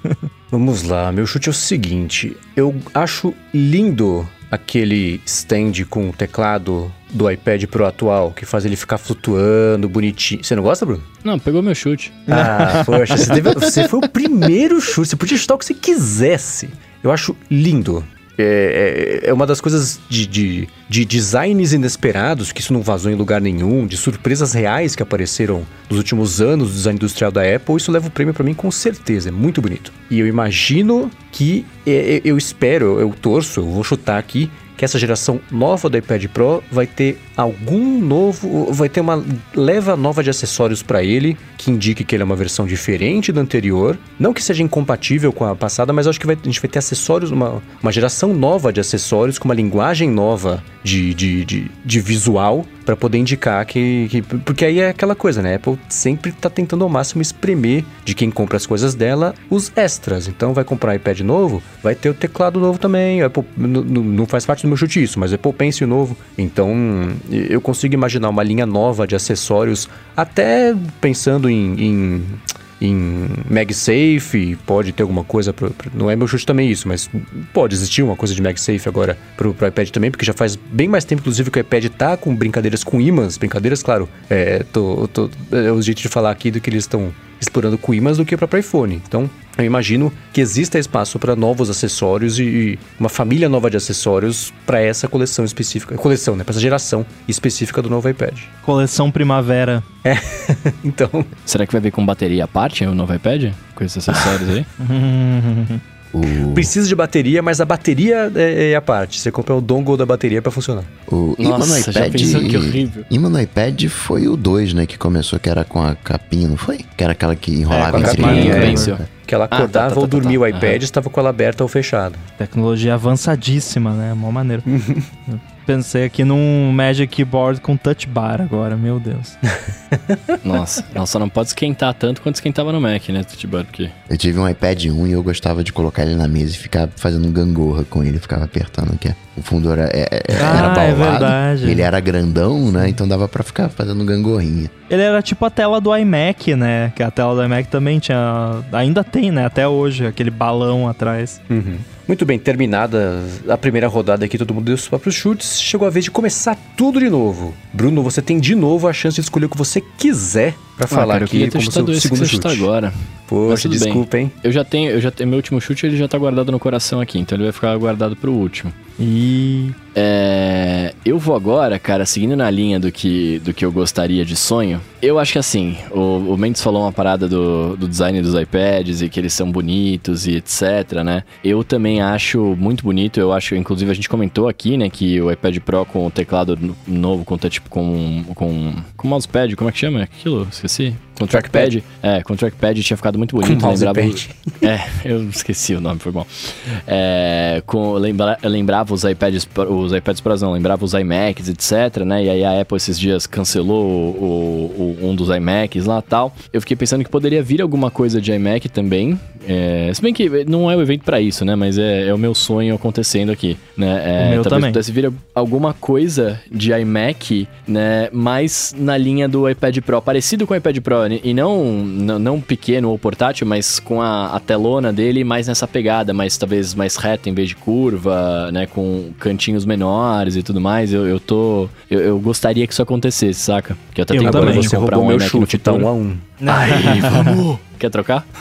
(laughs) Vamos lá, meu chute é o seguinte: eu acho lindo aquele stand com o teclado do iPad Pro atual, que faz ele ficar flutuando, bonitinho. Você não gosta, Bruno? Não, pegou meu chute. Ah, (laughs) poxa, você, teve, você foi o primeiro chute. Você podia chutar o que você quisesse. Eu acho lindo. É, é, é, uma das coisas de, de, de, designs inesperados, que isso não vazou em lugar nenhum, de surpresas reais que apareceram nos últimos anos do design industrial da Apple. Isso leva o prêmio para mim com certeza, é muito bonito. E eu imagino que, é, é, eu espero, eu torço, eu vou chutar aqui, que essa geração nova do iPad Pro vai ter algum novo, vai ter uma leva nova de acessórios para ele, que indique que ele é uma versão diferente da anterior. Não que seja incompatível com a passada, mas acho que vai, a gente vai ter acessórios, uma, uma geração nova de acessórios, com uma linguagem nova de, de, de, de visual para poder indicar que, que, Porque aí é aquela coisa, né? A Apple sempre tá tentando ao máximo espremer de quem compra as coisas dela os extras. Então vai comprar um iPad novo, vai ter o teclado novo também. Apple não faz parte do meu chute isso, mas Apple Pencil novo. Então eu consigo imaginar uma linha nova de acessórios, até pensando em, em em MagSafe, pode ter alguma coisa, pro, não é meu chute também isso, mas pode existir uma coisa de MagSafe agora pro, pro iPad também, porque já faz bem mais tempo, inclusive, que o iPad tá com brincadeiras com ímãs, brincadeiras, claro, é, tô, tô, é o jeito de falar aqui do que eles estão explorando com ímãs do que o próprio iPhone. Então, eu imagino que exista espaço para novos acessórios e uma família nova de acessórios para essa coleção específica. Coleção, né? Para essa geração específica do novo iPad. Coleção primavera. É, (laughs) então. Será que vai vir com bateria à parte o novo iPad? Com esses acessórios aí? (laughs) O... Precisa de bateria, mas a bateria é, é a parte. Você compra o dongle da bateria para funcionar. O Nossa, iPad, já pensou que horrível. Imã no iPad foi o 2, né? Que começou, que era com a capinha, não foi? Que era aquela que enrolava é, em capinha, é, Que ela acordava ah, tá, tá, ou tá, dormia tá, o iPad, estava com ela aberta ou fechada. Tecnologia avançadíssima, né? Mó maneiro. (laughs) pensei aqui num Magic Keyboard com touch bar agora, meu Deus. (laughs) Nossa, nossa, não pode esquentar tanto quanto esquentava no Mac, né, touch bar? Porque... Eu tive um iPad 1 e eu gostava de colocar ele na mesa e ficar fazendo gangorra com ele, ficava apertando aqui. O fundo era, é, é, era, ah, baulado, é verdade. ele era grandão, né, então dava para ficar fazendo gangorrinha. Ele era tipo a tela do iMac, né, que a tela do iMac também tinha, ainda tem, né, até hoje, aquele balão atrás. Uhum. Muito bem, terminada a primeira rodada aqui, todo mundo deu os próprios chutes. Chegou a vez de começar tudo de novo. Bruno, você tem de novo a chance de escolher o que você quiser Pra falar cara, eu aqui como seu esse que segundo você chutou chute. agora. Poxa, tudo bem. desculpa, hein? Eu já tenho, eu já tenho, meu último chute ele já tá guardado no coração aqui, então ele vai ficar guardado pro último. E É, eu vou agora, cara, seguindo na linha do que, do que eu gostaria de sonho. Eu acho que assim, o, o Mendes falou uma parada do, do design dos iPads e que eles são bonitos e etc, né? Eu também acho muito bonito. Eu acho, inclusive, a gente comentou aqui, né, que o iPad Pro com o teclado no- novo, com touch, com, com, com mousepad, como é que chama aquilo? Esqueci. Sim. Com trackpad. É, com trackpad tinha ficado muito bonito. lembrava, mousepad. (laughs) é, eu esqueci o nome, foi bom. É, com, lembra, eu lembrava os iPads, os iPads Pro, não, lembrava os iMacs, etc, né? E aí a Apple esses dias cancelou o, o- um dos iMacs lá e tal. Eu fiquei pensando que poderia vir alguma coisa de iMac também. É, se bem que não é o evento pra isso, né? Mas é, é o meu sonho acontecendo aqui, né? É, O meu talvez também. pudesse vir alguma coisa de iMac, né? Mais na linha do iPad Pro, parecido com o iPad Pro, né, e não, não, pequeno ou portátil, mas com a, a telona dele mais nessa pegada, mais talvez mais reta em vez de curva, né? Com cantinhos menores e tudo mais. Eu, eu tô. Eu, eu gostaria que isso acontecesse, saca? Que eu até Eu tenho também. Você comprar roubou um meu chute, tá um a um. Aí, vamos! Quer trocar? (laughs)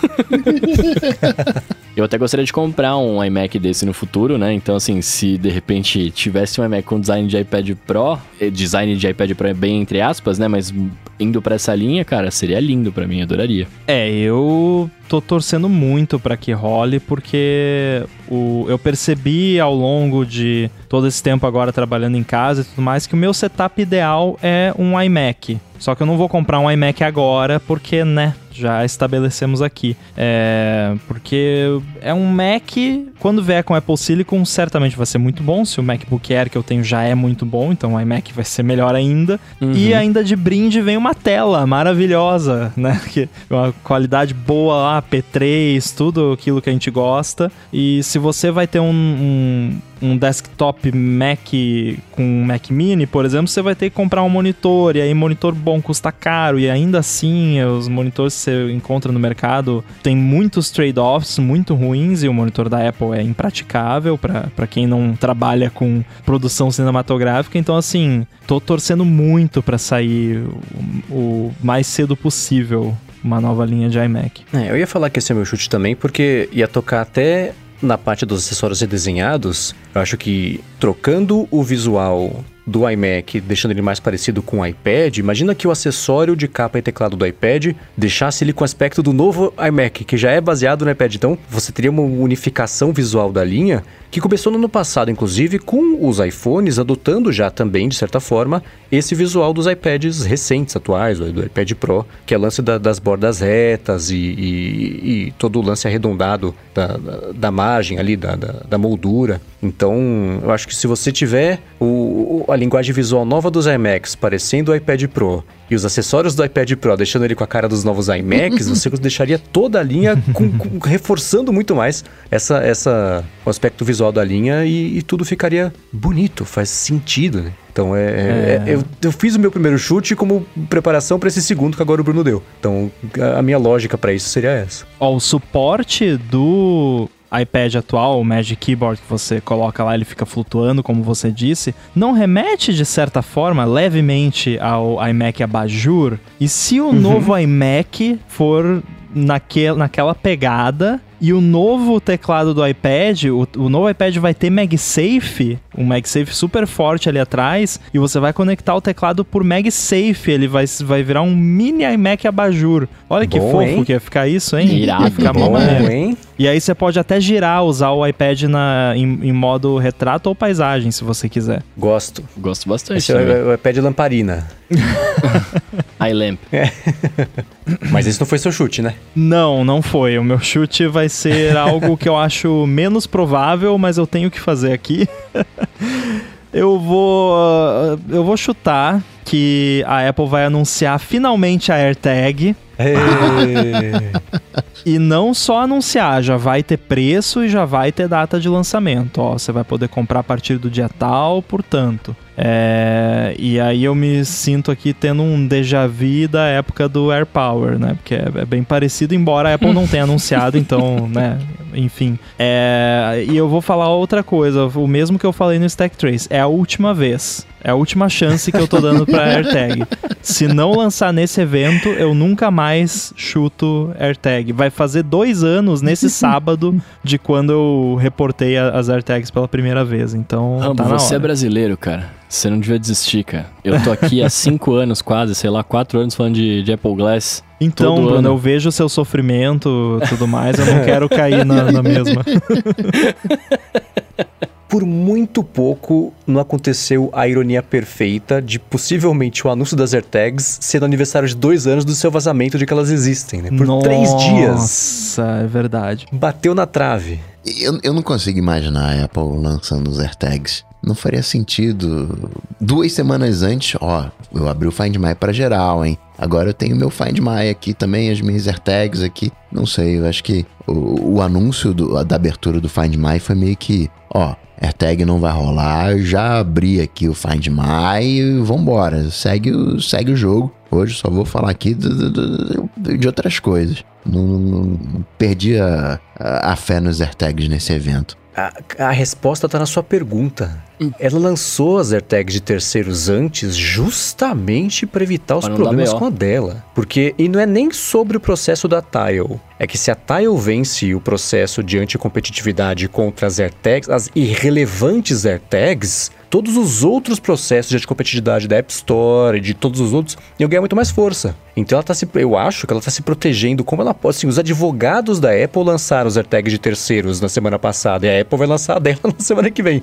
Eu até gostaria de comprar um iMac desse no futuro, né? Então, assim, se de repente tivesse um iMac com design de iPad Pro, eh, design de iPad Pro é bem entre aspas, né? Mas indo pra essa linha, cara, seria lindo pra mim, adoraria. É, eu tô torcendo muito pra que role, porque o, eu percebi ao longo de todo esse tempo agora trabalhando em casa e tudo mais que o meu setup ideal é um iMac. Só que eu não vou comprar um iMac agora, porque, né, já estabelecemos aqui. É, porque é um Mac, quando vier com Apple Silicon, certamente vai ser muito bom. Se o MacBook Air que eu tenho já é muito bom, então o iMac vai ser melhor ainda. E ainda de brinde vem uma tela maravilhosa, né? (laughs) Que uma qualidade boa lá, P3, tudo aquilo que a gente gosta. E se você vai ter um, um, um desktop Mac com Mac Mini, por exemplo, você vai ter que comprar um monitor. E aí, monitor bom custa caro. E ainda assim, os monitores que você encontra no mercado tem muitos trade-offs muito ruins. E o monitor da Apple é impraticável para quem não trabalha com produção cinematográfica. Então, assim, tô torcendo muito para sair o, o mais cedo possível uma nova linha de iMac. É, eu ia falar que esse é meu chute também, porque ia tocar até na parte dos acessórios redesenhados. Eu acho que trocando o visual do iMac, deixando ele mais parecido com o iPad, imagina que o acessório de capa e teclado do iPad deixasse ele com o aspecto do novo iMac, que já é baseado no iPad. Então, você teria uma unificação visual da linha que começou no ano passado, inclusive, com os iPhones adotando já também, de certa forma, esse visual dos iPads recentes, atuais, do iPad Pro, que é lance da- das bordas retas e, e- e todo o lance arredondado da, da, da margem ali, da, da, moldura. Então, eu acho que se você tiver o- a linguagem visual nova dos iMacs parecendo o iPad Pro e os acessórios do iPad Pro deixando ele com a cara dos novos iMacs, (laughs) você deixaria toda a linha com- com- reforçando muito mais essa, essa, o aspecto visual da linha e, e tudo ficaria bonito, faz sentido, né? Então, é, é- eu, eu fiz o meu primeiro chute como preparação para esse segundo que agora o Bruno deu. Então, a, a minha lógica para isso seria essa. Ó, o suporte do iPad atual, o Magic Keyboard que você coloca lá, ele fica flutuando, como você disse, não remete de certa forma levemente ao iMac Abajur? E se o novo iMac for naque, naquela pegada e o novo teclado do iPad, o, o novo iPad vai ter MagSafe, um MagSafe super forte ali atrás, e você vai conectar o teclado por MagSafe, ele vai, vai virar um mini iMac Abajur. Olha que Bom, fofo hein? que ia ficar isso, hein? Irado, ia ficar bom, maneiro. hein? E aí você pode até girar, usar o iPad na, em, em modo retrato ou paisagem, se você quiser. Gosto. Gosto bastante. Esse é o, o iPad lamparina. (laughs) iLamp. (laughs) Mas esse não foi seu chute, né? Não, não foi. O meu chute vai ser (laughs) algo que eu acho menos provável, mas eu tenho que fazer aqui. (laughs) eu vou. ah, Eu vou chutar que a Apple vai anunciar finalmente a AirTag. (laughs) E não só anunciar, já vai ter preço e já vai ter data de lançamento. Ó, você vai poder comprar a partir do dia tal, portanto. É, e aí eu me sinto aqui tendo um déjà vu da época do AirPower, né? Porque é, é bem parecido, embora a Apple não tenha anunciado, então, né? Enfim. É, e eu vou falar outra coisa, o mesmo que eu falei no Stack Trace. É a última vez. É a última chance que eu tô dando pra (laughs) AirTag. Se não lançar nesse evento, eu nunca mais chuto AirTag. Vai fazer dois anos nesse (laughs) sábado de quando eu reportei as AirTags pela primeira vez. Então, Rambo, tá você é brasileiro, cara. Você não devia desistir, cara. Eu tô aqui há (laughs) cinco anos quase, sei lá, quatro anos falando de, de Apple Glass. Então, todo Bruno, ano. eu vejo o seu sofrimento e tudo mais, eu não quero cair na, na mesma. (laughs) Por muito pouco não aconteceu a ironia perfeita de possivelmente o anúncio das AirTags sendo aniversário de dois anos do seu vazamento de que elas existem, né? Por três dias. Nossa, é verdade. Bateu na trave. Eu, eu não consigo imaginar a Apple lançando os AirTags. Não faria sentido. Duas semanas antes, ó, eu abri o Find My pra geral, hein? Agora eu tenho meu Find My aqui também, as minhas AirTags aqui. Não sei, eu acho que o, o anúncio do- da abertura do Find My foi meio que, ó, AirTag não vai rolar, eu já abri aqui o Find My e vambora. Segue, o- segue o jogo. Hoje só vou falar aqui do- de outras coisas. Não, não- não- perdi a, a fé nos AirTags nesse evento. A, a resposta tá na sua pergunta. Ela lançou as AirTags de terceiros antes justamente para evitar os problemas com a dela. Porque, e não é nem sobre o processo da Tile. É que se a Tile vence o processo de anticompetitividade contra as AirTags, as irrelevantes AirTags, todos os outros processos de anticompetitividade da App Store e de todos os outros iam ganhar muito mais força. Então ela tá se, eu acho que ela tá se protegendo como ela pode. Assim, os advogados da Apple lançaram os AirTags de terceiros na semana passada e a Apple vai lançar a (laughs) dela na semana que vem.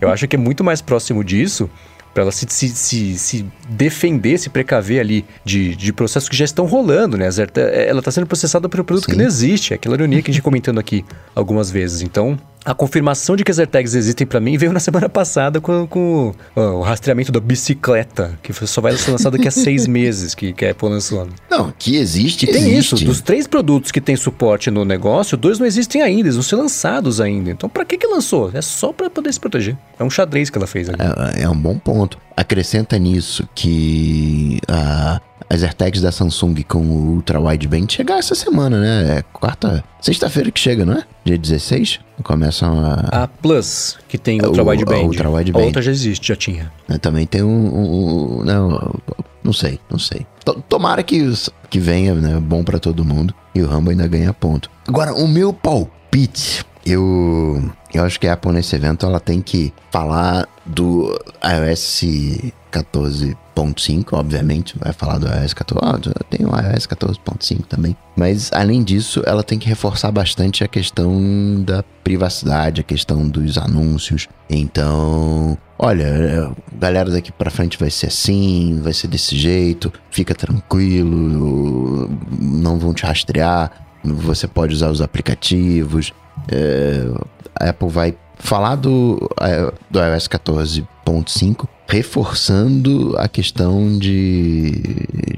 Eu acho que é muito mais próximo disso para ela se, se, se, se defender, se precaver ali de, de processos que já estão rolando, né? Ela está sendo processada por um produto que Sim. não existe, é aquela ironia que a gente (laughs) comentando aqui algumas vezes. Então, a confirmação de que as AirTags existem para mim veio na semana passada com, com ó, o rastreamento da bicicleta, que só vai ser lançado daqui a seis (laughs) meses que, que a Apple lançou. Não, que existe, E tem existe. isso, dos três produtos que tem suporte no negócio, dois não existem ainda, eles vão ser lançados ainda. Então, pra que que lançou? É só pra poder se proteger. É um xadrez que ela fez ali. É, é um bom ponto. Acrescenta nisso que ah, as AirTags da Samsung com o Ultra Wideband chegar essa semana, né? É quarta, sexta-feira que chega, não é? Dia 16? Começam a. A Plus, que tem Ultra o- Wideband. a Ultra Wideband. A outra já existe, já tinha. Também tem um. um- um- não, não sei, não sei. To- Tomara que, que venha, né? Bom pra todo mundo. E o Rambo ainda ganha ponto. Agora, o meu palpite. Eu, eu acho que a Apple nesse evento ela tem que falar do iOS 14.5, obviamente. Vai falar do iOS 14. Ah, tem o iOS 14.5 também. Mas além disso, ela tem que reforçar bastante a questão da privacidade, a questão dos anúncios. Então, olha, é, galera daqui pra frente vai ser assim, vai ser desse jeito, fica tranquilo, não vão te rastrear, você pode usar os aplicativos. É, a Apple vai falar do, é, do iOS 14.5, reforçando a questão de,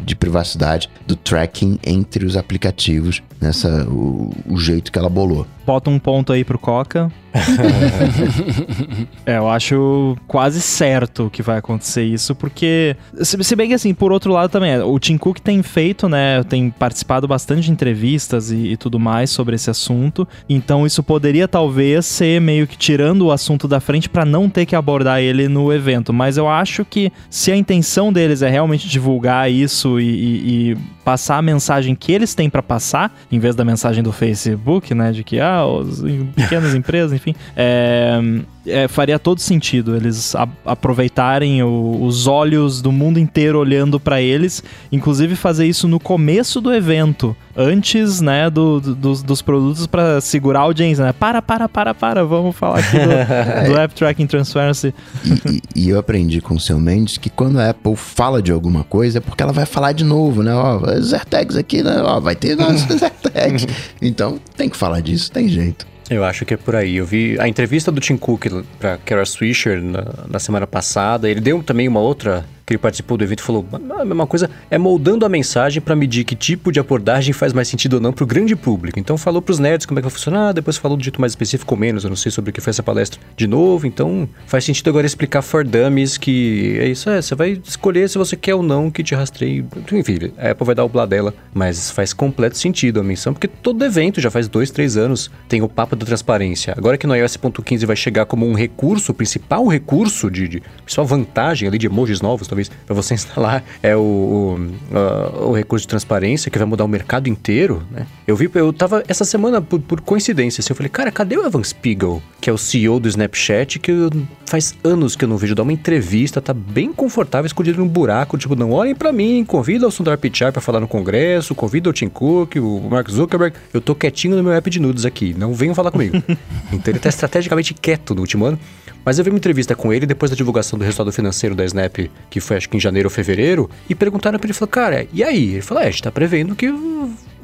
de privacidade, do tracking entre os aplicativos, nessa o, o jeito que ela bolou. Bota um ponto aí pro Coca. (laughs) é, eu acho quase certo que vai acontecer isso, porque. Se, se bem que assim, por outro lado também, o Tim Cook tem feito, né? Tem participado bastante de entrevistas e, e tudo mais sobre esse assunto. Então isso poderia talvez ser meio que tirando o assunto da frente pra não ter que abordar ele no evento. Mas eu acho que se a intenção deles é realmente divulgar isso e, e- e passar a mensagem que eles têm pra passar, em vez da mensagem do Facebook, né? De que, ah, os pequenas (laughs) empresas, enfim. é, é, faria todo sentido eles a- aproveitarem o- os olhos do mundo inteiro olhando pra eles, inclusive fazer isso no começo do evento, antes, né, do- do- dos, dos produtos pra segurar a audiência, né? Para, para, para, para, vamos falar aqui do, (laughs) do App Tracking Transparency. E, e- e eu aprendi com o seu Mendes que quando a Apple fala de alguma coisa é porque ela vai falar de novo, né? Ó, os AirTags aqui, né? Ó, vai ter (laughs) AirTags. Então tem que falar disso, tem jeito. Eu acho que é por aí. Eu vi a entrevista do Tim Cook pra Kara Swisher na, na semana passada. Ele deu também uma outra que participou do evento, falou a mesma coisa, é moldando a mensagem para medir que tipo de abordagem faz mais sentido ou não pro grande público. Então falou pros nerds como é que vai funcionar, depois falou do jeito mais específico ou menos, eu não sei sobre o que foi essa palestra de novo, então faz sentido agora explicar for dummies que é isso, é, você vai escolher se você quer ou não que te rastreie, enfim, a Apple vai dar o blá dela, mas faz completo sentido a menção, porque todo evento já faz dois, três anos tem o papo da transparência. Agora que no iOS 15 vai chegar como um recurso, o principal recurso de, de principal vantagem ali de emojis novos, talvez, para você (laughs) instalar é o, o, uh, o, recurso de transparência que vai mudar o mercado inteiro, né? Eu vi, eu tava essa semana por, por coincidência, assim, eu falei, cara, cadê o Evan Spiegel, que é o CEO do Snapchat, que eu, faz anos que eu não vejo dar uma entrevista, tá bem confortável, escondido num buraco, tipo, não olhem para mim, convida o Sundar Pichai para falar no congresso, convida o Tim Cook, o Mark Zuckerberg, eu tô quietinho no meu app de nudes aqui, não venham falar comigo. (laughs) então ele tá estrategicamente quieto no último ano, mas eu vi uma entrevista com ele depois da divulgação do resultado financeiro da Snap, que foi acho que em janeiro ou fevereiro, e perguntaram para ele, falou, cara, e aí? Ele falou, é, a gente tá prevendo que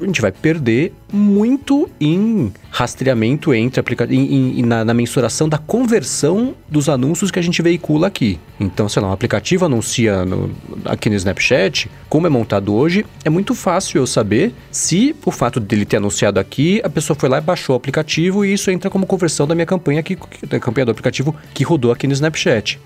a gente vai perder muito em rastreamento entre aplicativos, na, na, mensuração da conversão dos anúncios que a gente veicula aqui. Então, sei lá, um aplicativo anuncia no, aqui no Snapchat, como é montado hoje, é muito fácil eu saber se o fato dele ter anunciado aqui, a pessoa foi lá e baixou o aplicativo e isso entra como conversão da minha campanha aqui, da campanha do aplicativo que rodou aqui no Snapchat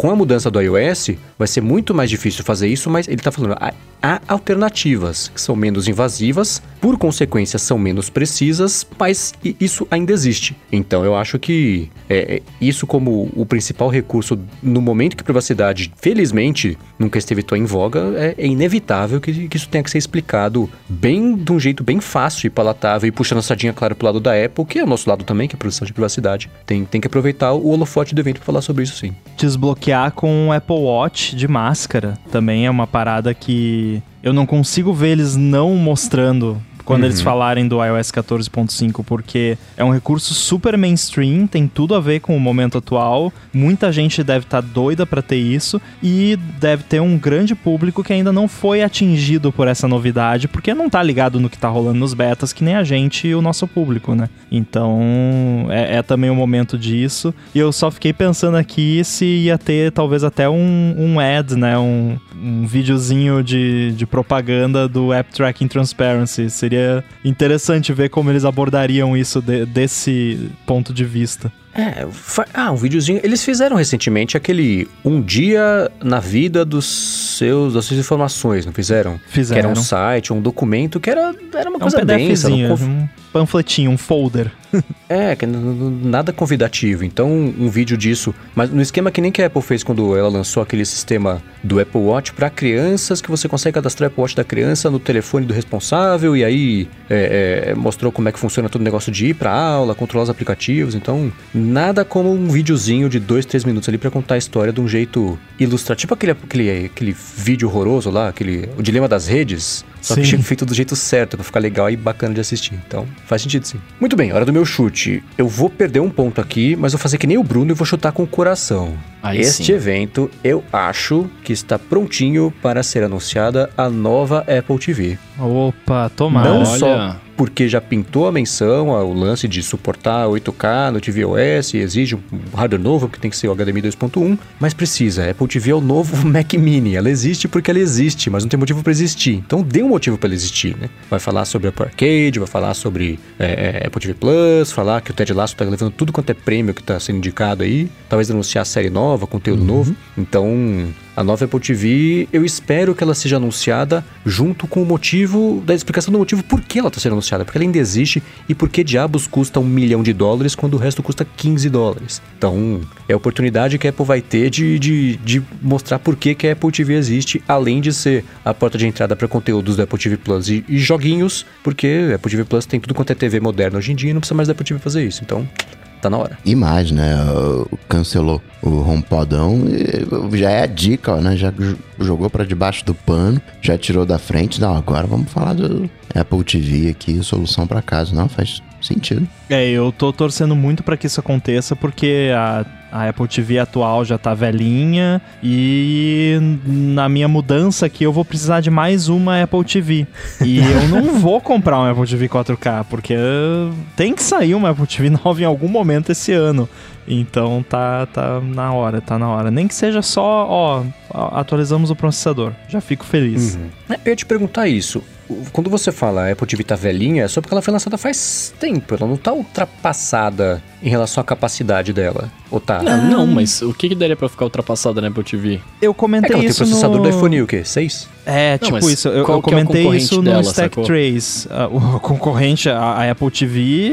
com a mudança do iOS, vai ser muito mais difícil fazer isso, mas ele está falando, há, há, alternativas que são menos invasivas, por consequência são menos precisas, mas isso ainda existe. Então eu acho que é, é, isso como o principal recurso no momento que privacidade, felizmente, nunca esteve tão em voga, é, é inevitável que, que, isso tenha que ser explicado bem, de um jeito bem fácil e palatável e puxando a sardinha, claro, pro lado da Apple, que é o nosso lado também, que é a produção de privacidade. Tem, tem que aproveitar o holofote do evento para falar sobre isso sim. Desbloquear bloquear com o Apple Watch de máscara. Também é uma parada que eu não consigo ver eles não mostrando quando uhum. eles falarem do iOS 14.5, porque é um recurso super mainstream, tem tudo a ver com o momento atual. Muita gente deve estar tá doida para ter isso e deve ter um grande público que ainda não foi atingido por essa novidade, porque não tá ligado no que tá rolando nos betas, que nem a gente e o nosso público, né? Então é, é também o um momento disso. E eu só fiquei pensando aqui se ia ter talvez até um, um ad, né? Um, um videozinho de, de propaganda do App Tracking Transparency. Seria seria interessante ver como eles abordariam isso de, desse ponto de vista. É, ah, um videozinho. Eles fizeram recentemente aquele Um Dia na Vida dos seus, das suas informações, não fizeram? Fizeram. Que era um site, um documento que era, era uma é coisa um densa. Um panfletinho, um folder. (laughs) é, nada convidativo. Então, um vídeo disso. Mas no esquema que nem que a Apple fez quando ela lançou aquele sistema do Apple Watch para crianças, que você consegue cadastrar o Apple Watch da criança no telefone do responsável, e aí é, é, mostrou como é que funciona todo o negócio de ir pra aula, controlar os aplicativos. Então, nada como um videozinho de dois, três minutos ali para contar a história de um jeito ilustrativo. Tipo aquele, aquele, aquele vídeo horroroso lá, aquele, o dilema das redes. Só sim. que feito do jeito certo, pra ficar legal e bacana de assistir. Então, faz sentido sim. Muito bem, hora do meu chute. Eu vou perder um ponto aqui, mas vou fazer que nem o Bruno e vou chutar com o coração. Aí este sim. evento, eu acho que está prontinho para ser anunciada a nova Apple TV. Opa, tomara. Não Olha. só porque já pintou a menção, o lance de suportar 8K no tvOS, exige um hardware novo, que tem que ser o HDMI 2.1, mas precisa. Apple TV é o novo (laughs) Mac Mini. Ela existe porque ela existe, mas não tem motivo para existir. Então dê um motivo para ela existir, né? Vai falar sobre Apple Arcade, vai falar sobre é, é Apple TV Plus, falar que o Ted Lasso tá levando tudo quanto é prêmio que tá sendo indicado aí, talvez anunciar série nova, conteúdo uhum. novo. Então, a nova Apple TV, eu espero que ela seja anunciada junto com o motivo, da explicação do motivo por que ela está sendo anunciada, porque ela ainda existe e por que diabos custa um milhão de dólares quando o resto custa 15 dólares. Então, é a oportunidade que a Apple vai ter de, de, de mostrar por que, que a Apple TV existe, além de ser a porta de entrada para conteúdos da Apple TV Plus e, e joguinhos, porque a Apple TV Plus tem tudo quanto é TV moderna hoje em dia e não precisa mais da Apple TV fazer isso. Então, tá na hora. E mais, né? Cancelou o HomePodão e já é a dica, ó, né? Já jogou para debaixo do pano, já tirou da frente. Não, agora vamos falar do Apple TV aqui, solução para casa. Não, faz sentido. É, eu tô torcendo muito para que isso aconteça porque a a Apple TV atual já tá velhinha e na minha mudança aqui eu vou precisar de mais uma Apple TV. E (laughs) eu não vou comprar uma Apple TV 4K, porque tem que sair uma Apple TV nova em algum momento esse ano. Então tá, tá na hora, tá na hora. Nem que seja só, ó, atualizamos o processador. Já fico feliz. Uhum. Eu ia te perguntar isso. Quando você fala a Apple TV tá velhinha, é só porque ela foi lançada faz tempo. Ela não tá ultrapassada em relação à capacidade dela. Ou tá? Não, não mas o que, que daria pra ficar ultrapassada na Apple TV? Eu comentei é que isso tem processador no... do iPhone o quê? 6? É, não, tipo isso. Eu, eu é comentei é isso no Stack sacou? Trace. Uh, o (laughs) concorrente, a, a, Apple TV,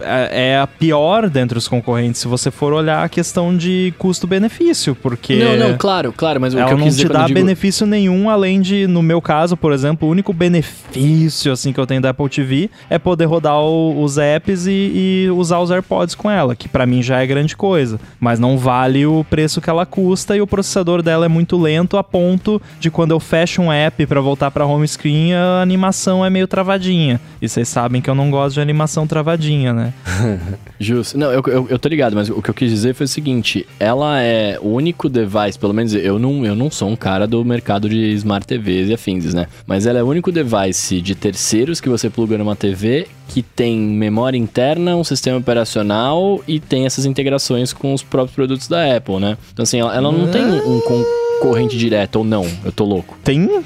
é, é, a pior dentre os concorrentes, se você for olhar a questão de custo-benefício, porque... Não, não, claro, claro, mas o ela que eu não quis te dá digo... benefício nenhum, além de, no meu caso, por exemplo, o único benefício, assim, que eu tenho da Apple TV é poder rodar o, os apps e, e, usar os AirPods com ela, que para mim já é grande coisa, mas não vale o preço que ela custa e o processador dela é muito lento a ponto de quando eu fecho um app para voltar para home screen, a animação é meio travadinha. E vocês sabem que eu não gosto de animação travadinha, né? (laughs) Justo. Não, eu, eu, eu, tô ligado, mas o que eu quis dizer foi o seguinte: ela é o único device, pelo menos eu não, eu não sou um cara do mercado de smart TVs e afins, né? Mas ela é o único device de terceiros que você pluga numa TV que tem memória interna, um sistema operacional e tem essas integrações com os próprios produtos da Apple, né? Então, assim, ela, ela não tem um concorrente direto ou não. Eu tô louco. Tem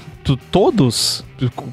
todos?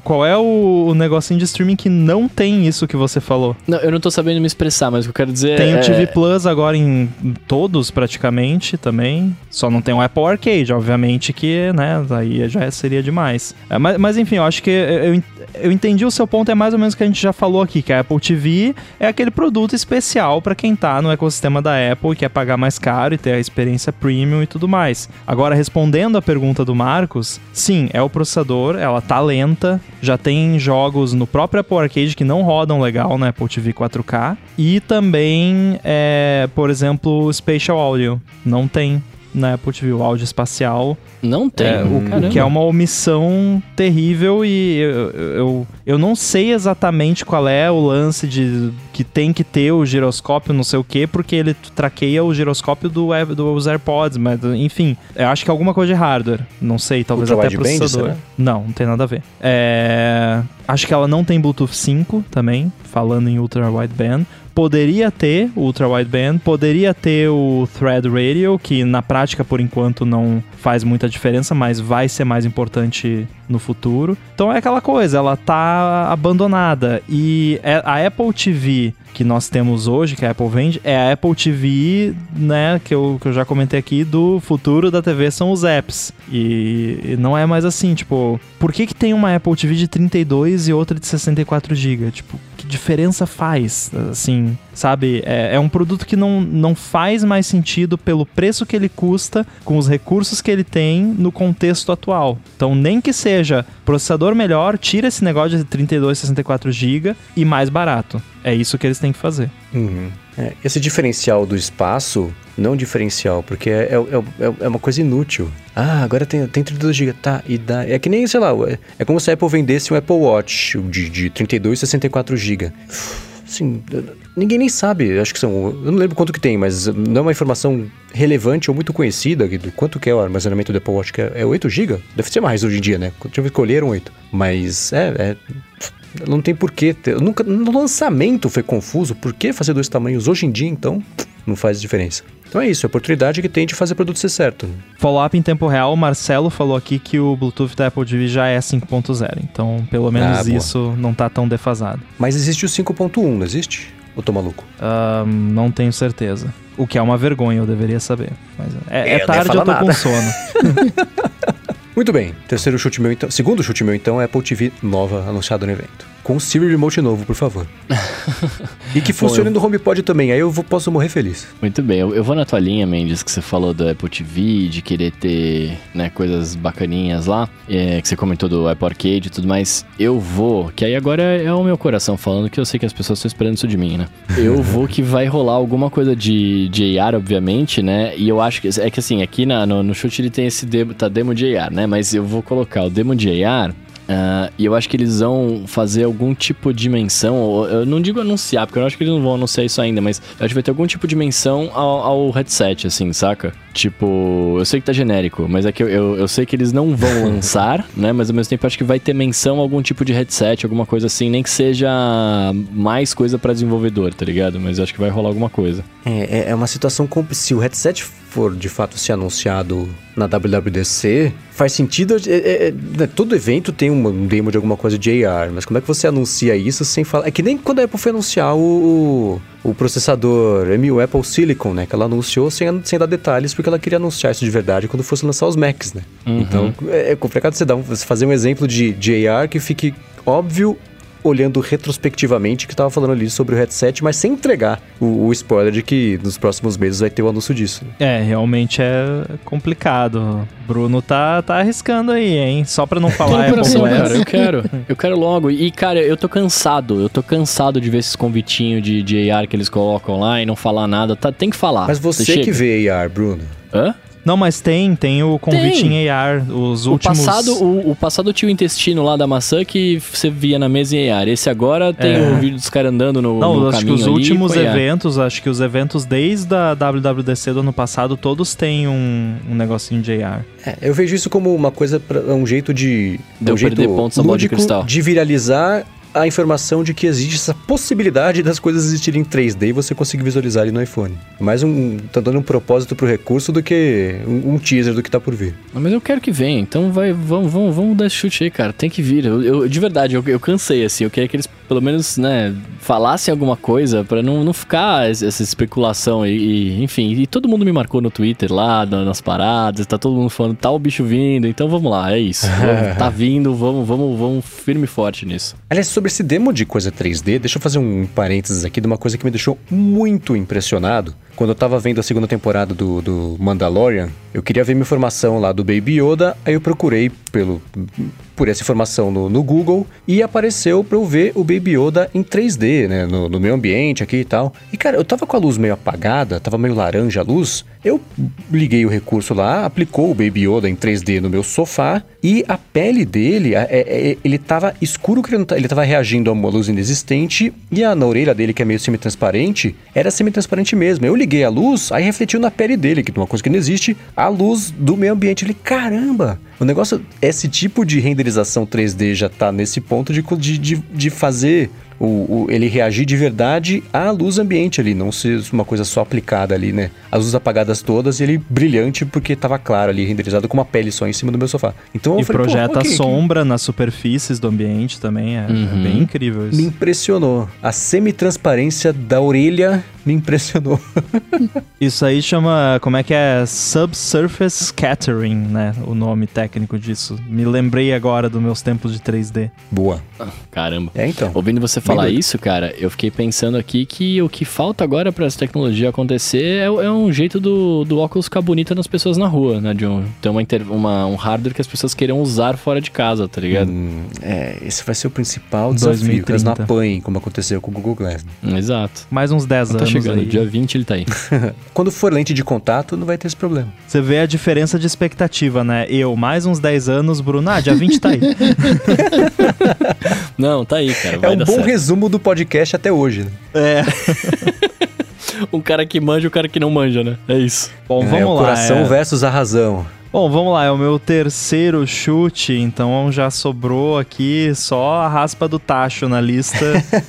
Qual é o, o, negocinho de streaming que não tem isso que você falou? Não, eu não tô sabendo me expressar, mas o que eu quero dizer tem é... Tem o TV Plus agora em, em, todos, praticamente, também. Só não tem o Apple Arcade, obviamente, que, né, aí já seria demais. É, mas, mas, enfim, eu acho que eu, eu entendi o seu ponto, é mais ou menos o que a gente já falou aqui, que a Apple TV é aquele produto especial para quem tá no ecossistema da Apple e quer pagar mais caro e ter a experiência premium e tudo mais. Agora, respondendo a pergunta do Marcos, sim, é o processador, ela tá lenta, já tem jogos no próprio Apple Arcade que não rodam legal na Apple TV 4K e também, é, por exemplo, Spatial Audio, não tem na Apple TV, o áudio espacial. Não tem. É, o, o, que é uma omissão terrível e eu, eu, eu não sei exatamente qual é o lance de que tem que ter o giroscópio, não sei o que, porque ele traqueia o giroscópio do, dos AirPods, mas enfim, eu acho que é alguma coisa de hardware. Não sei, talvez Ultra até processador. Band, não, não tem nada a ver. É, acho que ela não tem Bluetooth 5 também, falando em Ultra Wideband poderia ter o Ultra Wideband, poderia ter o Thread Radio, que na prática por enquanto não faz muita diferença, mas vai ser mais importante no futuro. Então é aquela coisa, ela tá abandonada e é, a Apple TV que nós temos hoje, que a Apple vende, é a Apple TV, né, que eu, que eu já comentei aqui, do futuro da TV são os apps. E, e não é mais assim, tipo, por que que tem uma Apple TV de 32 e outra de 64 GB? Tipo, diferença faz, assim, sabe? É, é, um produto que não, não faz mais sentido pelo preço que ele custa, com os recursos que ele tem no contexto atual. Então, nem que seja processador melhor, tira esse negócio de 32, 64 GB e mais barato. É isso que eles têm que fazer. Uhum. É, esse diferencial do espaço, não diferencial, porque é, é, é, é uma coisa inútil. Ah, agora tem, tem 32 GB, tá, e dá. É que nem, sei lá, é, é como se a Apple vendesse um Apple Watch de, de 32 e 64 GB. Assim, ninguém nem sabe, acho que são. Eu não lembro quanto que tem, mas não é uma informação relevante ou muito conhecida. Quanto que é o armazenamento do Apple Watch? Que é, é 8 GB? Deve ser mais hoje em dia, né? Deixa eu escolheram 8. Mas é, é não tem porquê. Ter, nunca, no lançamento foi confuso. Por que fazer dois tamanhos? Hoje em dia, então, não faz diferença. Então é isso, é a oportunidade que tem de fazer o produto ser certo. Follow-up em tempo real, o Marcelo falou aqui que o Bluetooth da Apple TV já é 5.0, então pelo menos ah, isso não tá tão defasado. Mas existe o 5.1, não existe? Ou tô maluco? Um, não tenho certeza. O que é uma vergonha, eu deveria saber. Mas é, é, é tarde, eu tô nada. com sono. (laughs) Muito bem, terceiro chute meu então. Segundo chute meu então é Apple TV nova anunciada no evento com o Siri Remote novo, por favor. (laughs) e que funcione Bom, eu... no HomePod também, aí eu vou, posso morrer feliz. Muito bem, eu, eu, vou na tua linha, Mendes, que você falou do Apple TV, de querer ter né, coisas bacaninhas lá, é, que você comentou do Apple Arcade e tudo mais. Eu vou, que aí agora é o meu coração falando, que eu sei que as pessoas estão esperando isso de mim, né? (laughs) Eu vou que vai rolar alguma coisa de, de AR, obviamente, né? E eu acho que, é que assim, aqui na, no, no chute ele tem esse demo, tá demo de AR, né? Mas eu vou colocar o demo de AR Uh, e eu acho que eles vão fazer algum tipo de menção. Eu não digo anunciar, porque eu acho que eles não vão anunciar isso ainda, mas eu acho que vai ter algum tipo de menção ao, ao headset, assim, saca? Tipo, eu sei que tá genérico, mas é que eu, eu, eu sei que eles não vão (laughs) lançar, né? Mas ao mesmo tempo acho que vai ter menção a algum tipo de headset, alguma coisa assim, nem que seja mais coisa para desenvolvedor, tá ligado? Mas eu acho que vai rolar alguma coisa. É, é, é uma situação se o headset for de fato ser anunciado na WWDC, faz sentido. É, é, é, né, todo evento tem um demo de alguma coisa de AR, mas como é que você anuncia isso sem falar? É que nem quando a Apple foi anunciar o, o processador M1 Apple Silicon, né? Que ela anunciou sem, sem dar detalhes, porque ela queria anunciar isso de verdade quando fosse lançar os Macs, né? Uhum. Então é, é complicado você, dar um, você fazer um exemplo de, de AR que fique óbvio olhando retrospectivamente que estava falando ali sobre o headset, mas sem entregar o, o, spoiler de que nos próximos meses vai ter o anúncio disso. É, realmente é complicado. Bruno tá, tá arriscando aí, hein? Só pra não falar é eu quero. Eu quero logo. E, cara, eu tô cansado. Eu tô cansado de ver esses convitinhos de, de AR que eles colocam lá e não falar nada. Tá, tem que falar. Mas você, você que vê AR, Bruno. Hã? Não, mas tem, tem o convite tem. em AR, os o últimos... Passado, o, o, passado tinha o intestino lá da maçã que você via na mesa em AR. Esse agora tem é. o vídeo dos caras andando no, Não, no acho que os últimos eventos, acho que os eventos desde a WWDC do ano passado, todos têm um, um negocinho de AR. É, eu vejo isso como uma coisa, pra, um jeito de... Deu um jeito pontos lúdico de, de viralizar a informação de que existe essa possibilidade das coisas existirem em 3D e você conseguir visualizar ele no iPhone. Mais um. tá dando um propósito pro recurso do que um, um teaser do que tá por vir. Mas eu quero que venha, então vai, vamos, vamos, vamos dar esse chute aí, cara. Tem que vir. Eu, eu de verdade, eu, eu cansei, assim. Eu queria que eles pelo menos, né, falassem alguma coisa para não, não ficar essa especulação e, e, enfim. E todo mundo me marcou no Twitter lá, nas paradas, tá todo mundo falando, tá o bicho vindo, então vamos lá, é isso. (laughs) tá vindo, vamos, vamos, vamos firme e forte nisso. Aliás, sobre esse demo de coisa 3D, deixa eu fazer um parênteses aqui de uma coisa que me deixou muito impressionado. Quando eu tava vendo a segunda temporada do, do Mandalorian, eu queria ver minha informação lá do Baby Yoda, aí eu procurei pelo, por essa informação no, no Google e apareceu pra eu ver o Baby Yoda em 3D, né? No, no meu ambiente aqui e tal. E cara, eu tava com a luz meio apagada, tava meio laranja a luz. Eu liguei o recurso lá, aplicou o Baby Yoda em 3D no meu sofá e a pele dele, é, é, ele tava escuro, ele tava reagindo a uma luz inexistente e a, na orelha dele, que é meio semi-transparente, era semi-transparente mesmo. Eu liguei a luz, aí refletiu na pele dele, que é uma coisa que não existe, a luz do meio ambiente. Ele, caramba! O negócio, esse tipo de renderização 3D já tá nesse ponto de, de, de fazer o, o, ele reagir de verdade à luz ambiente ali, não ser uma coisa só aplicada ali, né? As luzes apagadas todas e ele brilhante porque tava claro ali, renderizado com uma pele só em cima do meu sofá. Então e falei, projeta okay, sombra nas superfícies do ambiente também, é, é uhum. é, bem incrível isso. Me impressionou. A semi-transparência da orelha me impressionou. (laughs) isso aí chama, como é que é? Subsurface Scattering, né? O nome técnico disso. Me lembrei agora dos meus tempos de 3D. Boa. Caramba. É então. Ouvindo você falar isso, cara, eu fiquei pensando aqui que o que falta agora para essa tecnologia acontecer é, é, um jeito do, do óculos ficar bonito nas pessoas na rua, né? De um, ter uma, uma, um hardware que as pessoas queiram usar fora de casa, tá ligado? Hum, é, esse vai ser o principal desafio, 2030. que eles não apanhem, como aconteceu com o Google Glass. Né? Exato. Mais uns 10 tá anos. Tá chegando, aí. dia 20 ele tá aí. (laughs) (laughs) Quando for lente de contato, não vai ter esse problema. Você vê a diferença de expectativa, né? Eu, mais uns 10 anos, Bruno, ah, dia 20 tá aí. (laughs) não, tá aí, cara. é um bom certo. Resumo do podcast até hoje. Né? É. (laughs) um cara que manja e um cara que não manja, né? É isso. Bom, vamos é, o lá. Coração é... versus a razão. Bom, vamos lá, é o meu terceiro chute, então já sobrou aqui só a raspa do tacho na lista.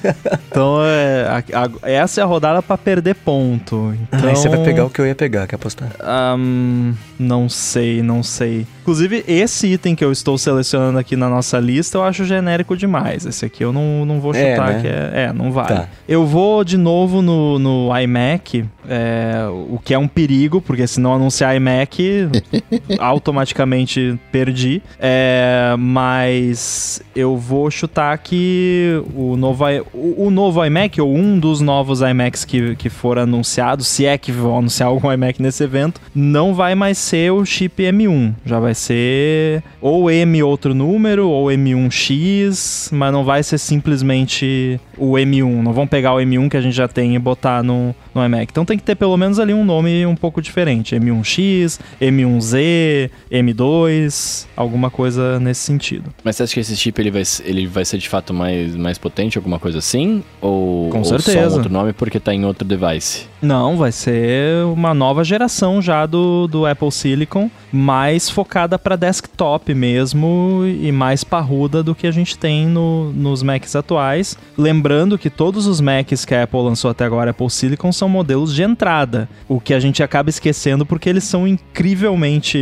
(laughs) então, é, a, a, essa é a rodada para perder ponto. Então, Aí você vai pegar o que eu ia pegar, quer apostar? Um, não sei, não sei. Inclusive, esse item que eu estou selecionando aqui na nossa lista eu acho genérico demais. Esse aqui eu não, não vou é, chutar, é, né? que é, é, não vale. Tá. Eu vou de novo no, no iMac, é, o que é um perigo, porque se não anunciar iMac, (laughs) automaticamente perdi. É, mas eu vou chutar que o novo, o, o, novo iMac, ou um dos novos iMacs que, que foram anunciados, se é que vão anunciar (laughs) algum iMac nesse evento, não vai mais ser o chip M1. Já vai ser ou M outro número, ou M1X, mas não vai ser simplesmente o M1. Não vão pegar o M1 que a gente já tem e botar no, no iMac. Então tem que ter pelo menos ali um nome um pouco diferente. M1X, M1Z, USB-C, M2, alguma coisa nesse sentido. Mas você acha que esse chip ele vai, ele vai ser de fato mais, mais potente, alguma coisa assim? Ou, Com ou certeza. só um outro nome porque tá em outro device? Não, vai ser uma nova geração já do, do Apple Silicon, mais focada para desktop mesmo e mais parruda do que a gente tem no- nos Macs atuais. Lembrando que todos os Macs que a Apple lançou até agora, Apple Silicon, são modelos de entrada, o que a gente acaba esquecendo porque eles são incrivelmente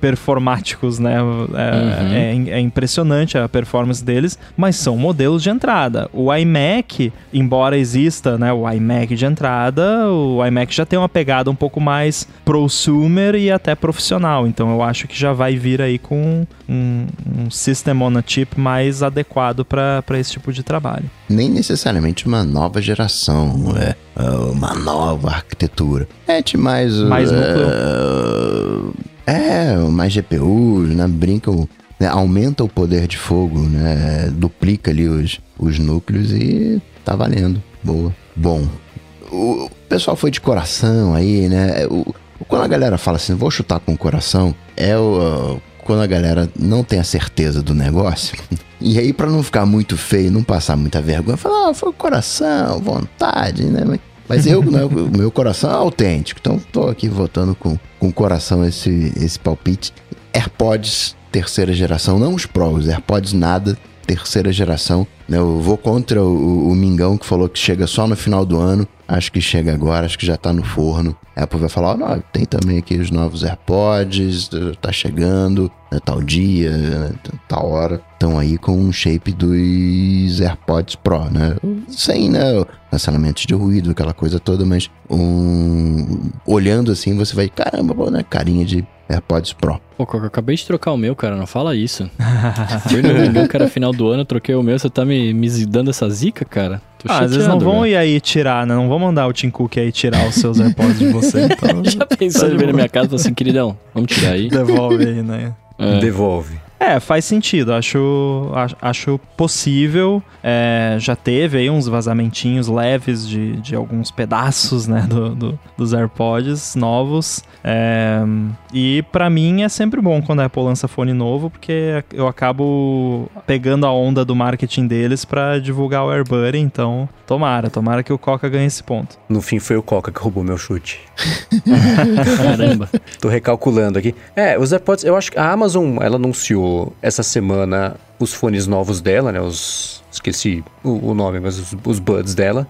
performáticos, né? É, Uhum. é- é impressionante a performance deles, mas são modelos de entrada. O iMac, embora exista né, o iMac de entrada, o iMac já tem uma pegada um pouco mais prosumer e até profissional. Então eu acho que já vai vir aí com um, um System on a Chip mais adequado para esse tipo de trabalho. Nem necessariamente uma nova geração, é é uma nova arquitetura. É de mais. Mais É, é, mais GPUs, né? Brincam. né, Aumenta o poder de fogo, né? Duplica ali os, os núcleos e tá valendo. Boa. Bom, o pessoal foi de coração aí, né? O, quando a galera fala assim, vou chutar com o coração, é o, quando a galera não tem a certeza do negócio. (laughs) E aí, pra não ficar muito feio, não passar muita vergonha, fala, ah, foi coração, vontade, né? Mas- eu, né, o meu coração é autêntico, então tô aqui votando com, com coração esse, esse palpite. AirPods terceira geração, não os Pro, os AirPods nada, terceira geração. né? Eu vou contra o, o Mingão que falou que chega só no final do ano. Acho que chega agora, acho que já tá no forno. A Apple vai falar: não, tem também aqui os novos AirPods, tá chegando, né, tal dia, né, tal hora. Estão aí com um shape dos AirPods Pro, né? Sem, né? Cancelamentos de ruído, aquela coisa toda, mas um. Olhando assim, você vai, caramba, pô, né? Carinha de AirPods Pro. Pô, Coca, eu acabei de trocar o meu, cara, não fala isso. Fui no que era (laughs) final do ano, eu troquei o meu, você tá me, me dando essa zica, cara? Tô Ah, às vezes não chateado, vão velho. ir aí tirar, né? Não vão mandar o Tim Cook aí tirar os seus AirPods de você. (laughs) Então, Já pensou Tá ele de vir na minha casa e falou assim, queridão, vamos tirar aí? devolve aí, né? É. Devolve. É, faz sentido. Acho, acho, possível. É, já teve aí uns vazamentinhos leves de, de alguns pedaços, né, do, do- dos AirPods novos. É, e pra mim é sempre bom quando a Apple lança fone novo, porque eu acabo pegando a onda do marketing deles pra divulgar o AirBuddy. Então, tomara, tomara que o Coca ganhe esse ponto. No fim foi o Coca que roubou meu chute. (laughs) Caramba. Tô recalculando aqui. É, os AirPods, eu acho que a Amazon, ela anunciou essa semana os fones novos dela, né? Os. Esqueci o, o nome, mas os, os Buds dela.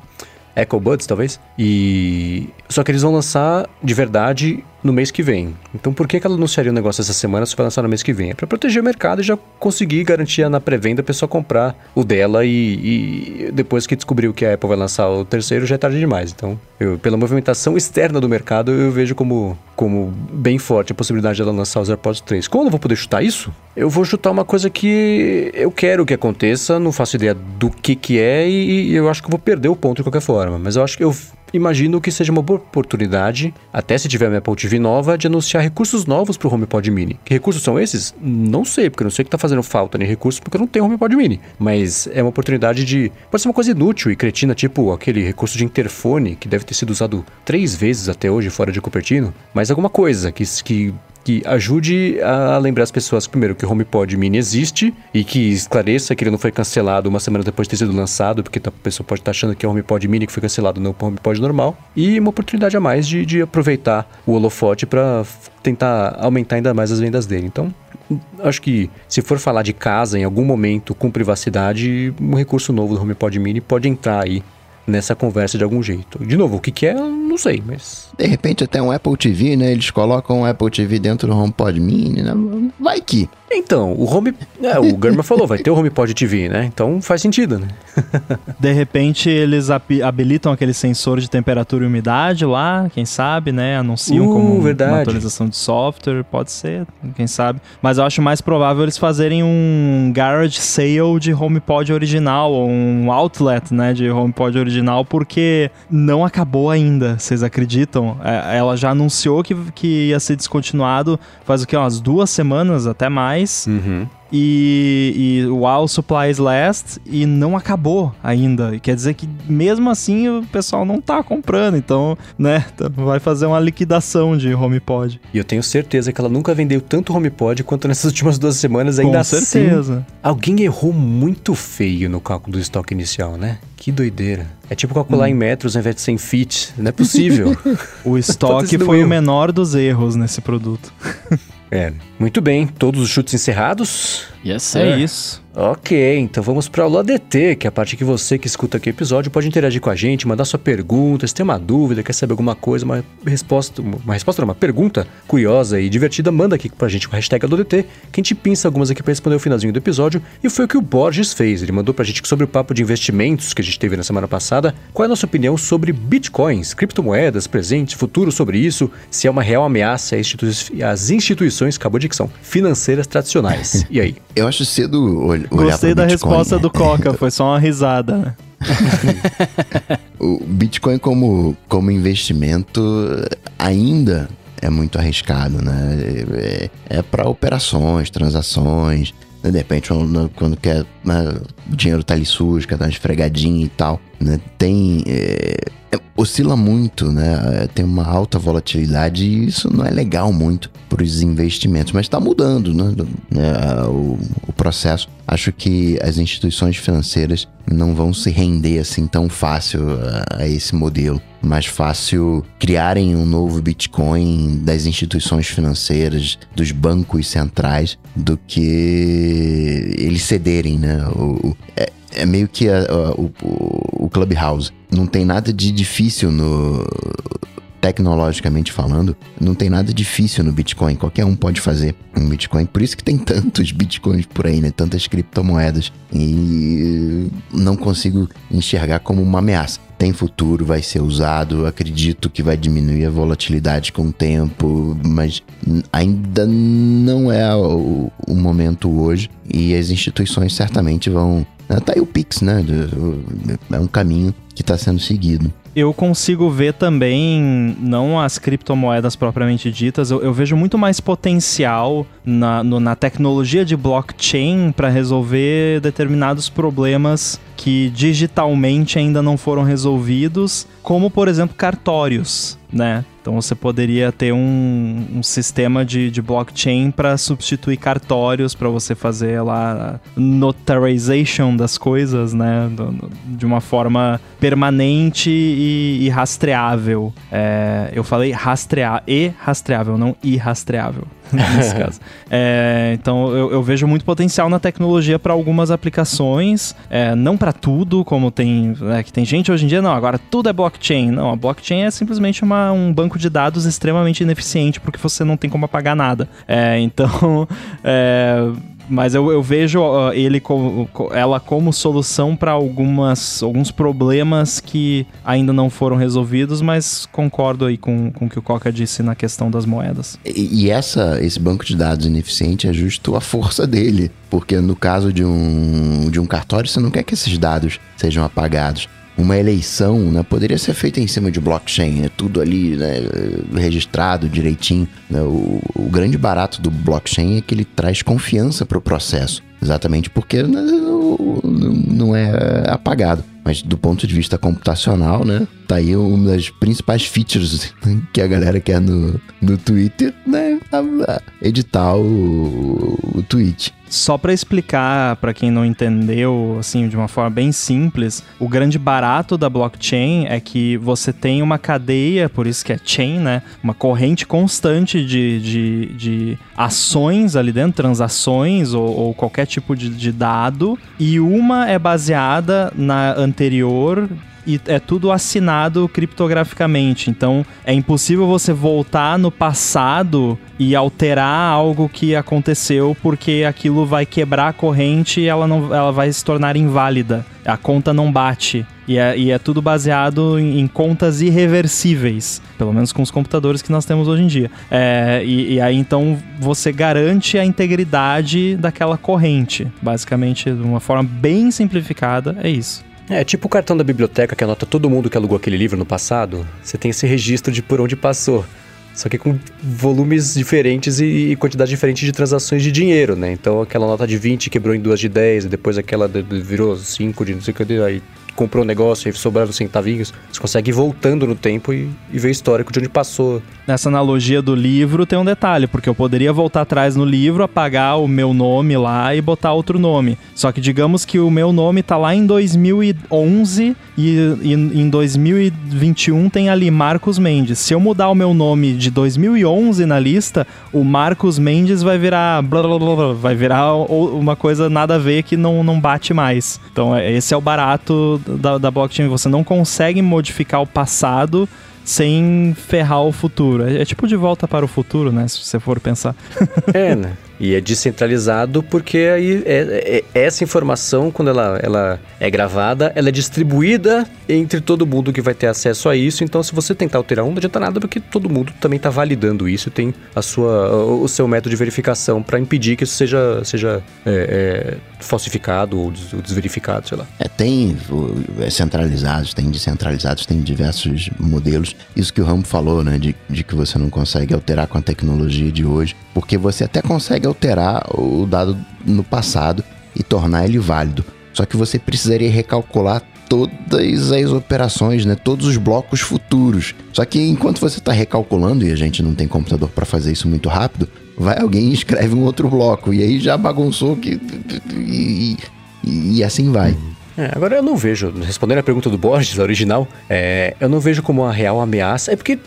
Echo Buds, talvez. E. Só que eles vão lançar de verdade no mês que vem. Então por que, que ela anunciaria o negócio essa semana se vai lançar no mês que vem? É pra proteger o mercado e já conseguir garantir na pré-venda a pessoa comprar o dela e, e depois que descobriu que a Apple vai lançar o terceiro já é tarde demais. Então, eu, pela movimentação externa do mercado, eu vejo como, como bem forte a possibilidade dela lançar os AirPods 3. Como eu não vou poder chutar isso? Eu vou chutar uma coisa que eu quero que aconteça, não faço ideia do que que é e, e eu acho que eu vou perder o ponto de qualquer forma. Mas eu acho que eu imagino que seja uma boa oportunidade, até se tiver uma Apple TV nova, de anunciar recursos novos pro HomePod Mini. Que recursos são esses? Não sei, porque eu não sei o que tá fazendo falta nem recursos, porque eu não tenho HomePod Mini. Mas é uma oportunidade de... Pode ser uma coisa inútil e cretina, tipo aquele recurso de interfone, que deve ter sido usado três vezes até hoje fora de Cupertino. Mas alguma coisa que... que que ajude a lembrar as pessoas, primeiro, que o HomePod Mini existe e que esclareça que ele não foi cancelado uma semana depois de ter sido lançado, porque a pessoa pode estar achando que é o HomePod Mini que foi cancelado, não o HomePod normal. E uma oportunidade a mais de, de aproveitar o holofote para tentar aumentar ainda mais as vendas dele. Então, acho que se for falar de casa em algum momento com privacidade, um recurso novo do HomePod Mini pode entrar aí nessa conversa de algum jeito. De novo, o que, que é, não sei, mas De repente até um Apple TV, né? Eles colocam um Apple TV dentro do HomePod Mini, né? Vai que. Então, o Home. É, o Germa falou, vai ter o HomePod TV, né? Então faz sentido, né? (laughs) De repente eles habi- habilitam aquele sensor de temperatura e umidade lá, quem sabe, né? Anunciam Uh, como verdade. uma atualização de software, pode ser, quem sabe. Mas eu acho mais provável eles fazerem um garage sale de HomePod original, ou um outlet, né, de HomePod original, porque não acabou ainda, vocês acreditam? É, Ela já anunciou que, que ia ser descontinuado faz o que, umas duas semanas, até mais, mais. Uhum e, e while supplies last e não acabou ainda. Quer dizer que mesmo assim o pessoal não tá comprando, então, né, vai fazer uma liquidação de HomePod. E eu tenho certeza que ela nunca vendeu tanto HomePod quanto nessas (laughs) últimas duas semanas, ainda Com certeza. Assim, alguém errou muito feio no cálculo do estoque inicial, né? Que doideira. É tipo calcular hum. em metros ao invés de 100 feet. Não é possível. (laughs) o estoque foi o menor dos erros nesse produto. (laughs) é. Muito bem, todos os chutes encerrados. Yes, sir. É isso. Ok, então vamos para o ADT, que é a parte que você que escuta aqui o episódio pode interagir com a gente, mandar sua pergunta, se tem uma dúvida, quer saber alguma coisa, uma resposta, uma resposta não, uma pergunta curiosa e divertida, manda aqui pra gente com a hashtag ADT, que a gente pinça algumas aqui para responder o finalzinho do episódio, e foi o que o Borges fez, ele mandou pra gente sobre o papo de investimentos que a gente teve na semana passada, qual é a nossa opinião sobre bitcoins, criptomoedas, presente, futuro sobre isso, se é uma real ameaça às instituições, acabou de ficção, financeiras tradicionais. (laughs) E aí? Eu acho cedo olhar Gostei da Bitcoin, resposta né? do Coca, foi só uma risada, né? (laughs) o Bitcoin como, como investimento ainda é muito arriscado, né? É, é para operações, transações. Né? De repente, quando quer, né, o dinheiro tá ali sujo, quer dar uma esfregadinha e tal. Né? Tem. É, é, oscila muito, né? Tem uma alta volatilidade e isso não é legal muito para os investimentos, mas está mudando, né? É, o, o, processo. Acho que as instituições financeiras não vão se render assim tão fácil a, a esse modelo. Mais fácil criarem um novo Bitcoin das instituições financeiras, dos bancos centrais, do que eles cederem, né? O, é, é meio que a, a, o, o Clubhouse. Não tem nada de difícil no. Tecnologicamente falando, não tem nada difícil no Bitcoin. Qualquer um pode fazer um Bitcoin. Por isso que tem (laughs) tantos Bitcoins por aí, né? Tantas criptomoedas. E não consigo enxergar como uma ameaça tem futuro, vai ser usado. Acredito que vai diminuir a volatilidade com o tempo, mas ainda não é o, o momento hoje. E as instituições certamente vão. Tá aí o Pix, né? É um caminho que está sendo seguido. Eu consigo ver também, não as criptomoedas propriamente ditas, eu, eu vejo muito mais potencial na, no, na tecnologia de blockchain para resolver determinados problemas que digitalmente ainda não foram resolvidos, como por exemplo cartórios, né? Então você poderia ter um, um sistema de, de blockchain para substituir cartórios, para você fazer lá notarization das coisas, né? De uma forma permanente e, e rastreável. É, eu falei rastrear e rastreável, não irrastreável. (laughs) nesse caso. É, então eu, eu, vejo muito potencial na tecnologia para algumas aplicações, é, não para tudo, como tem né, que tem gente hoje em dia, não, agora tudo é blockchain. Não, a blockchain é simplesmente uma, um banco de dados extremamente ineficiente porque você não tem como apagar nada. É, então, (laughs) é, mas eu, eu vejo uh, ele ela como solução para algumas alguns problemas que ainda não foram resolvidos, mas concordo aí com, com o que o Coca disse na questão das moedas. E, e essa, esse banco de dados ineficiente é justo a força dele, porque no caso de um, de um cartório, você não quer que esses dados sejam apagados uma eleição né, poderia ser feita em cima de blockchain, é tudo ali né, registrado direitinho. Né? O, o, grande barato do blockchain é que ele traz confiança para o processo, exatamente porque né, não é apagado. Mas do ponto de vista computacional, né? Tá aí uma das principais features (laughs) que a galera quer no, no Twitter, né? Editar o, o tweet. Só para explicar para quem não entendeu, assim, de uma forma bem simples, o grande barato da blockchain é que você tem uma cadeia, por isso que é chain, né? Uma corrente constante de, de, de ações ali dentro, transações ou, ou qualquer tipo de, de dado, e uma é baseada na anterior e é tudo assinado criptograficamente. Então é impossível você voltar no passado e alterar algo que aconteceu porque aquilo vai quebrar a corrente e ela, não, ela vai se tornar inválida. A conta não bate. E é, e é tudo baseado em, em, contas irreversíveis, pelo menos com os computadores que nós temos hoje em dia. É, e, e aí então você garante a integridade daquela corrente. Basicamente, de uma forma bem simplificada, é isso. É tipo o cartão da biblioteca que anota todo mundo que alugou aquele livro no passado. Você tem esse registro de por onde passou. Só que com volumes diferentes e, quantidade diferente de transações de dinheiro, né? Então aquela nota de 20 quebrou em duas de 10, e depois aquela de, de, virou 5 de não sei o que, aí comprou um negócio e sobraram centavinhos, você consegue ir voltando no tempo e, e ver o histórico de onde passou. Nessa analogia do livro tem um detalhe, porque eu poderia voltar atrás no livro, apagar o meu nome lá e botar outro nome. Só que digamos que o meu nome tá lá em 2011 e, e em 2021 tem ali Marcos Mendes. Se eu mudar o meu nome de 2011 na lista, o Marcos Mendes vai virar blá, blá, blá, blá vai virar uma coisa nada a ver que não, não bate mais. Então é, esse é o barato da, da blockchain, você não consegue modificar o passado sem ferrar o futuro. É, é, tipo de volta para o futuro, né? Se você for pensar. é, né? (laughs) E é descentralizado porque aí é, é, essa informação, quando ela, ela é gravada, ela é distribuída entre todo mundo que vai ter acesso a isso. Então, se você tentar alterar um, não adianta nada porque todo mundo também está validando isso, tem a sua, o seu método de verificação para impedir que isso seja, seja é, é falsificado ou desverificado, sei lá. É, tem é, centralizados, tem descentralizados, tem diversos modelos. Isso que o Ramo falou, né, de, de que você não consegue alterar com a tecnologia de hoje, porque você até consegue alterar o dado no passado e tornar ele válido. Só que você precisaria recalcular todas as operações, né? Todos os blocos futuros. Só que enquanto você está recalculando e a gente não tem computador para fazer isso muito rápido, vai alguém e escreve um outro bloco e aí já bagunçou que e, e, e assim vai. É, agora eu não vejo, respondendo a pergunta do Borges, a original, é, eu não vejo como uma real ameaça. É porque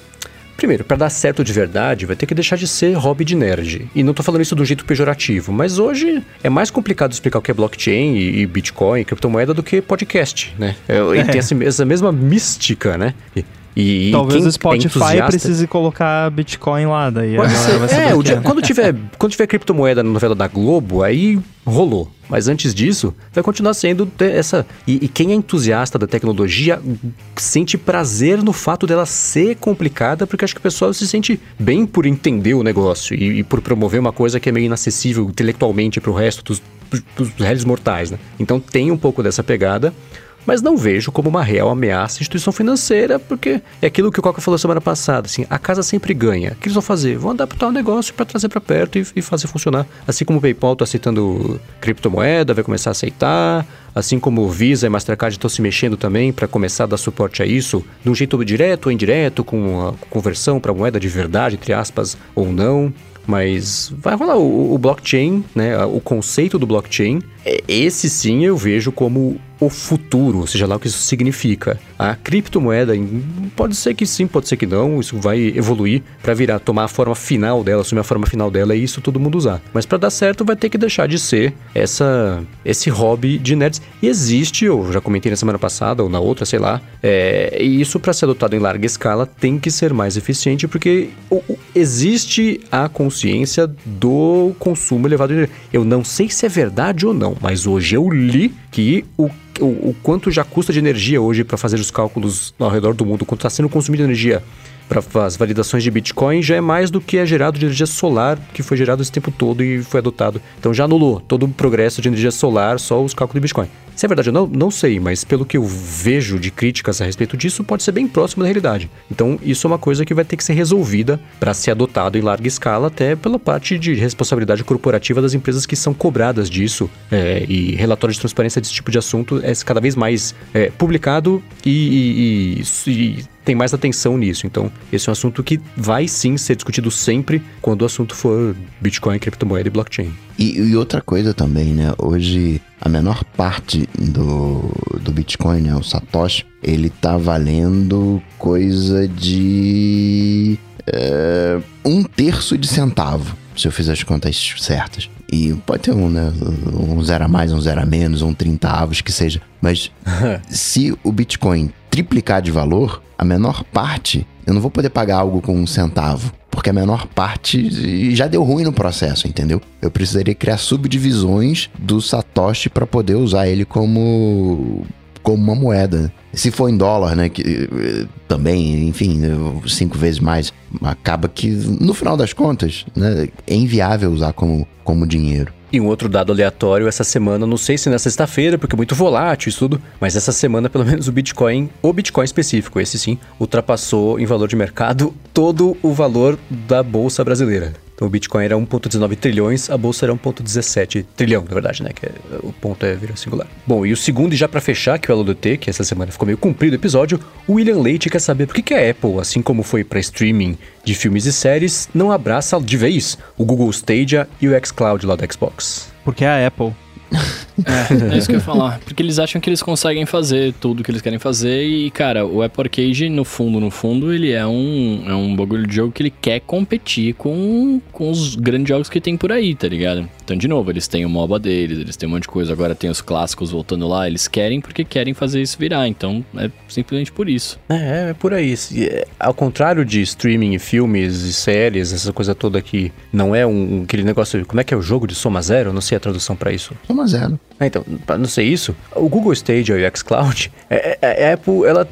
Primeiro, para dar certo de verdade, vai ter que deixar de ser hobby de nerd. E não tô falando isso de um jeito pejorativo, mas hoje é mais complicado explicar o que é blockchain e, e Bitcoin, e criptomoeda do que podcast, né? É, é. E tem essa, essa mesma mística, né? E, e, Talvez o Spotify é precise colocar Bitcoin lá, daí Pode ser. É, dia, quando, tiver, quando tiver criptomoeda na novela da Globo, aí rolou. Mas antes disso, vai continuar sendo essa. E, e, quem é entusiasta da tecnologia sente prazer no fato dela ser complicada, porque acho que o pessoal se sente bem por entender o negócio e, e por promover uma coisa que é meio inacessível intelectualmente para o resto dos, dos réis mortais, né? Então tem um pouco dessa pegada mas não vejo como uma real ameaça à instituição financeira, porque é aquilo que o Coca falou semana passada, assim, a casa sempre ganha. O que eles vão fazer? Vão adaptar o negócio para trazer para perto e, e, fazer funcionar. Assim como o PayPal está aceitando criptomoeda, vai começar a aceitar, assim como o Visa e Mastercard estão se mexendo também para começar a dar suporte a isso, de um jeito direto ou indireto, com a conversão para moeda de verdade, entre aspas, ou não. Mas vai rolar o, o blockchain, né? O conceito do blockchain. É, esse sim eu vejo como o futuro, seja lá o que isso significa. A criptomoeda, pode ser que sim, pode ser que não, isso vai evoluir para virar, tomar a forma final dela, assumir a forma final dela e isso todo mundo usar. Mas para dar certo vai ter que deixar de ser essa esse hobby de nerds. E existe, eu já comentei na semana passada ou na outra, sei lá, é, e isso para ser adotado em larga escala tem que ser mais eficiente porque existe a consciência do consumo elevado de. Eu não sei se é verdade ou não, mas hoje eu li que o o, o quanto já custa de energia hoje para fazer os cálculos ao redor do mundo, quanto está sendo consumido energia para as validações de Bitcoin já é mais do que é gerado de energia solar que foi gerado esse tempo todo e foi adotado. Então já anulou todo o progresso de energia solar, só os cálculos de Bitcoin. Se é verdade ou não, não sei, mas pelo que eu vejo de críticas a respeito disso, pode ser bem próximo da realidade. Então, isso é uma coisa que vai ter que ser resolvida para ser adotado em larga escala, até pela parte de responsabilidade corporativa das empresas que são cobradas disso. É, e relatório de transparência desse tipo de assunto é cada vez mais é, publicado e, e, e tem mais atenção nisso. Então, esse é um assunto que vai sim ser discutido sempre quando o assunto for Bitcoin, criptomoeda e blockchain. E, e outra coisa também, né? Hoje, a menor parte do, do Bitcoin, né? O Satoshi, ele tá valendo coisa de. É, um terço de centavo, se eu fizer as contas certas. E pode ter um, né? Um zero a mais, um zero a menos, um 30 avos, que seja. Mas (laughs) se o Bitcoin triplicar de valor, a menor parte, eu não vou poder pagar algo com um centavo. Porque a menor parte já deu ruim no processo, entendeu? Eu precisaria criar subdivisões do Satoshi para poder usar ele como como uma moeda. Se for em dólar, né, que também, enfim, cinco vezes mais, acaba que no final das contas, né, é inviável usar como, como dinheiro. E um outro dado aleatório, essa semana, não sei se na sexta-feira, porque é muito volátil isso tudo, mas essa semana, pelo (laughs) menos, o Bitcoin, o Bitcoin específico, esse sim, ultrapassou em valor de mercado todo o valor da Bolsa Brasileira. Então o Bitcoin era 1,19 trilhões, a bolsa era 1,17 trilhão, na verdade, né? Que é, o ponto é virar singular. Bom, e o segundo, e já para fechar, que é o LDT, que essa semana ficou meio comprido o episódio, o William Leite quer saber por que, que a Apple, assim como foi para streaming de filmes e séries, não abraça de vez o Google Stadia e o xCloud lá do Xbox. Porque é a Apple. É, é isso que eu ia falar. Porque eles acham que eles conseguem fazer tudo o que eles querem fazer e, cara, o Apple Arcade, no fundo, no fundo, ele é um, é um bagulho de jogo que ele quer competir com, com os grandes jogos que tem por aí, tá ligado? Então, de novo, eles têm o MOBA deles, eles têm um monte de coisa, agora tem os clássicos voltando lá, eles querem porque querem fazer isso virar, então é simplesmente por isso. É, é por aí. É, ao contrário de streaming, filmes e séries, essa coisa toda aqui, não é um, aquele negócio, como é que é o jogo de soma zero? Eu não sei a tradução para isso. Soma zero. É, então, para não ser isso, o Google Stadia e o xCloud, é, é, a Apple, ela,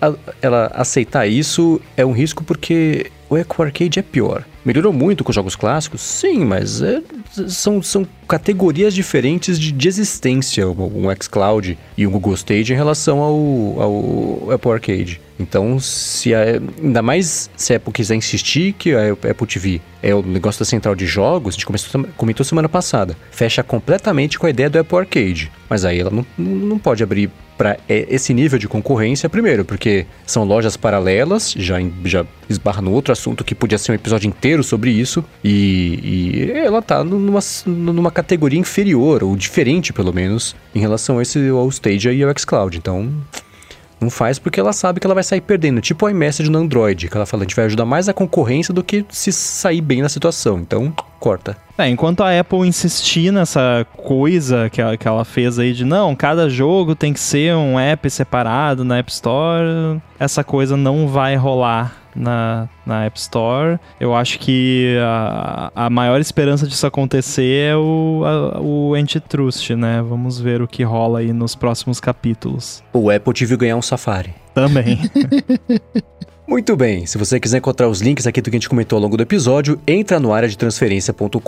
a, a, ela aceitar isso é um risco porque o Eco Arcade é pior. Melhorou muito com jogos clássicos? Sim, mas é, são, são categorias diferentes de, de existência, um, um xCloud e um Google Stage em relação ao, ao Apple Arcade. Então, se a, ainda mais se a Apple quiser insistir que a Apple TV é o negócio da central de jogos, a gente começou, comentou semana passada, fecha completamente com a ideia do Apple Arcade. Mas aí ela não, não pode abrir para esse nível de concorrência, primeiro, porque são lojas paralelas, já, já esbarra no outro assunto que podia ser um episódio inteiro sobre isso, e, e ela tá numa, numa categoria inferior, ou diferente pelo menos, em relação a esse, ao Stadia e ao xCloud. Então, não faz porque ela sabe que ela vai sair perdendo. Tipo o iMessage no Android, que ela fala, a gente vai ajudar mais a concorrência do que se sair bem na situação. Então, corta. É, enquanto a Apple insistir nessa coisa que ela, que ela fez aí de não, cada jogo tem que ser um app separado na App Store, essa coisa não vai rolar na, na App Store. Eu acho que a, a maior esperança disso acontecer é o, a, o antitrust, né? Vamos ver o que rola aí nos próximos capítulos. O Apple tive ganhar um Safari. Também. (laughs) Muito bem, se você quiser encontrar os links aqui do que a gente comentou ao longo do episódio, entra no área de transferência.com.br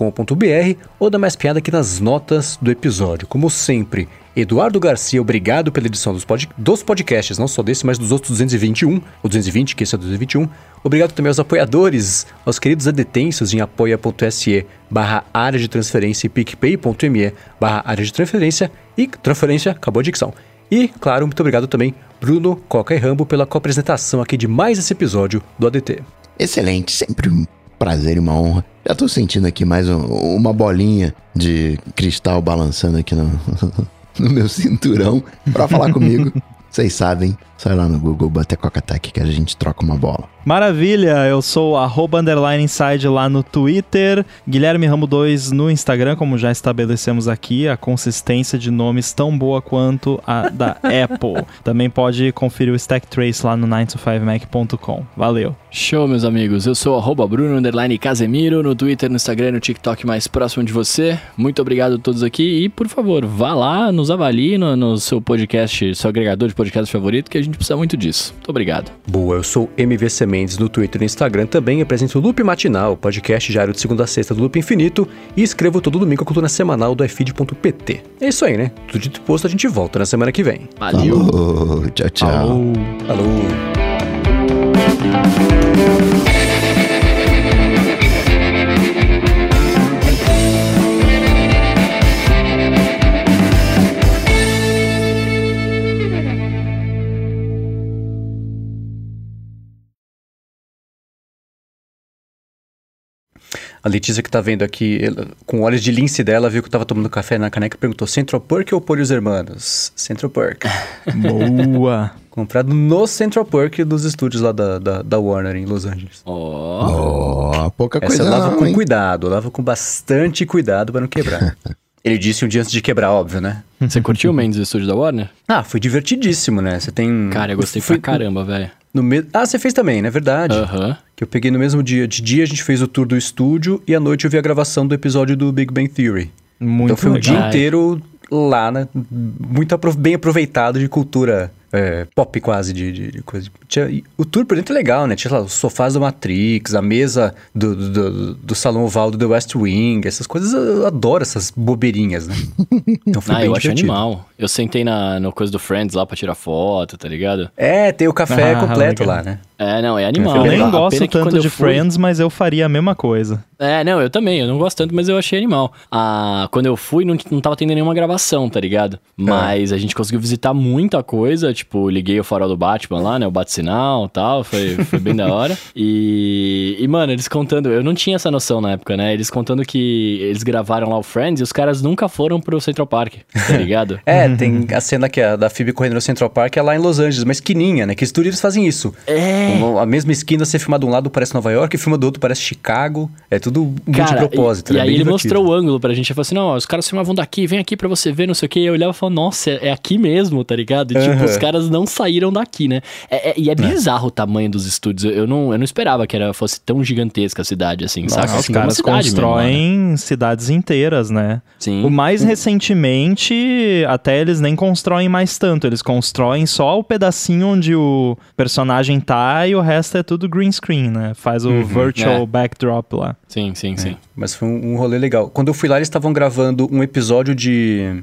ou dá mais piada aqui nas notas do episódio. Como sempre, Eduardo Garcia, obrigado pela edição dos, pod dos podcasts, não só desse, mas dos outros 221, o 220, que esse é o 221. Obrigado também aos apoiadores, aos queridos adetensos em apoia.se barra área de transferência e picpay.me barra área de transferência e transferência, acabou a dicção. E, claro, muito obrigado também, Bruno, Coca e Rambo, pela co-apresentação aqui de mais esse episódio do ADT. Excelente, sempre um prazer e uma honra. Já tô sentindo aqui mais um, uma bolinha de cristal balançando aqui no, (laughs) no meu cinturão para falar comigo. (laughs) Vocês sabem, sai lá no Google, bater Coca-Tech que a gente troca uma bola. Maravilha, eu sou arroba underline inside lá no Twitter, Guilherme Ramo 2 no Instagram, como já estabelecemos aqui, a consistência de nomes tão boa quanto a da (laughs) Apple. Também pode conferir o Stack Trace lá no 9to5mac.com. Valeu. Show, meus amigos. Eu sou arroba Bruno underline Casemiro no Twitter, no Instagram, no TikTok mais próximo de você. Muito obrigado a todos aqui e, por favor, vá lá, nos avalie no, no seu podcast, seu agregador de podcast favorito, que a gente precisa muito disso. Muito obrigado. Boa, eu sou MVC Mendes no Twitter e no Instagram. Também apresento o Loop Matinal, podcast diário de segunda a sexta do Loop Infinito e escrevo todo domingo a coluna semanal do ifeed.pt. É isso aí, né? Tudo dito posto, a gente volta na semana que vem. Valeu. Falou. Tchau, tchau. Falou. Falou. A Letícia que tá vendo aqui, ela, com olhos de lince dela, viu que eu tava tomando café na caneca e perguntou: Central Perk ou Polhos Hermanos? Central Perk. (laughs) Boa. Comprado no Central Perk dos estúdios lá da, da, da Warner em Los Angeles. Ó. Oh, pouca Essa coisa eu lavo não, com hein? cuidado, eu lavo com bastante cuidado para não quebrar. (laughs) Ele disse um dia antes de quebrar, óbvio, né? Você curtiu o Mendes do estúdio da Warner? Ah, foi divertidíssimo, né? Você tem. Cara, eu gostei Fui- pra caramba, velho. No me... Ah, você fez também, né? Verdade. Aham. Que eu peguei no mesmo dia. De dia a gente fez o tour do estúdio e à noite eu vi a gravação do episódio do Big Bang Theory. Muito então foi um legal. dia inteiro lá, né? Muito apro- bem aproveitado de cultura é, pop quase de, de, de coisa. Tinha, o tour por dentro é legal, né? Tinha lá, os sofás do Matrix, a mesa do, do, do, do salão oval do The West Wing, essas coisas eu adoro essas bobeirinhas, né? (laughs) Então foi ah, bem eu acho animal. Eu sentei na no coisa do Friends lá pra tirar foto, tá ligado? É, tem o café ah, completo legal. lá, né? É, não, é animal. Eu nem gosto tanto de fui... Friends, mas eu faria a mesma coisa. É, não, eu também, eu não gosto tanto, mas eu achei animal. Ah, quando eu fui, não, não tava tendo nenhuma gravação, tá ligado? É. Mas é. a gente conseguiu visitar muita coisa, tipo, liguei o farol do Batman lá, né, o bate-sinal e tal, foi, foi bem da hora. E, e, mano, eles contando, eu não tinha essa noção na época, né, eles contando que eles gravaram lá o Friends e os caras nunca foram pro Central Park, tá ligado? (laughs) é, tem a cena que é da Phoebe correndo no Central Park, é lá em Los Angeles, uma esquininha, né, que estúdio eles fazem isso. É. A mesma esquina, você filma de um lado parece Nova York, e filma do outro parece Chicago, é tudo Cara, propósito. E, e aí ele mostrou o ângulo pra gente. Ele falou assim: não, os caras filmavam daqui, vem aqui pra você ver, não sei o que. E eu olhava e falava, nossa, é aqui mesmo, tá ligado? E, tipo, os caras não saíram daqui, né? É, é, e é, é bizarro o tamanho dos estúdios. Eu não, eu não esperava que era, fosse tão gigantesca a cidade, assim, nossa, saca? Os assim, caras constroem mesmo, né? cidades inteiras, né? Sim. O mais recentemente, até eles nem constroem mais tanto. Eles constroem só o pedacinho onde o personagem tá e o resto é tudo green screen, né? Faz o uhum, virtual é. backdrop lá. Sim, sim, sim. Mas foi um, um rolê legal. Quando eu fui lá, eles estavam gravando um episódio de.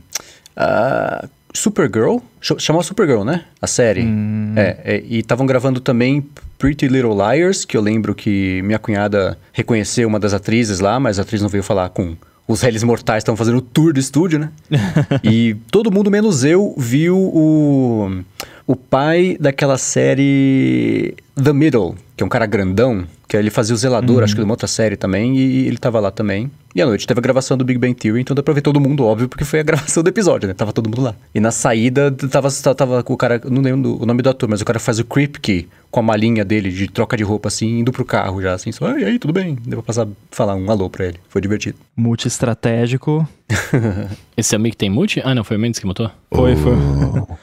Uh, Supergirl, chamou Supergirl, né? A série. Hum. É, é, e estavam gravando também Pretty Little Liars, que eu lembro que minha cunhada reconheceu uma das atrizes lá, mas a atriz não veio falar com os réis mortais, estavam fazendo o tour do estúdio, né? (laughs) e todo mundo, menos eu, viu o, o pai daquela série The Middle, que é um cara grandão, que ele fazia o zelador, uhum. acho que de uma outra série também, e ele tava lá também. E à noite teve a gravação do Big Bang Theory, então deu pra ver todo mundo, óbvio, porque foi a (laughs) gravação do episódio, né? Tava todo mundo lá. E na saída, tava, tava com o cara, não lembro o nome do ator, mas o cara faz o Creep Key com a malinha dele de troca de roupa, assim, indo pro carro já, assim, só, e aí, tudo bem? Deu pra passar, falar um alô pra ele. Foi divertido. Multi-estratégico. (laughs) Esse amigo tem multi? Ah, não, foi o Mendes que mutou? Foi, foi.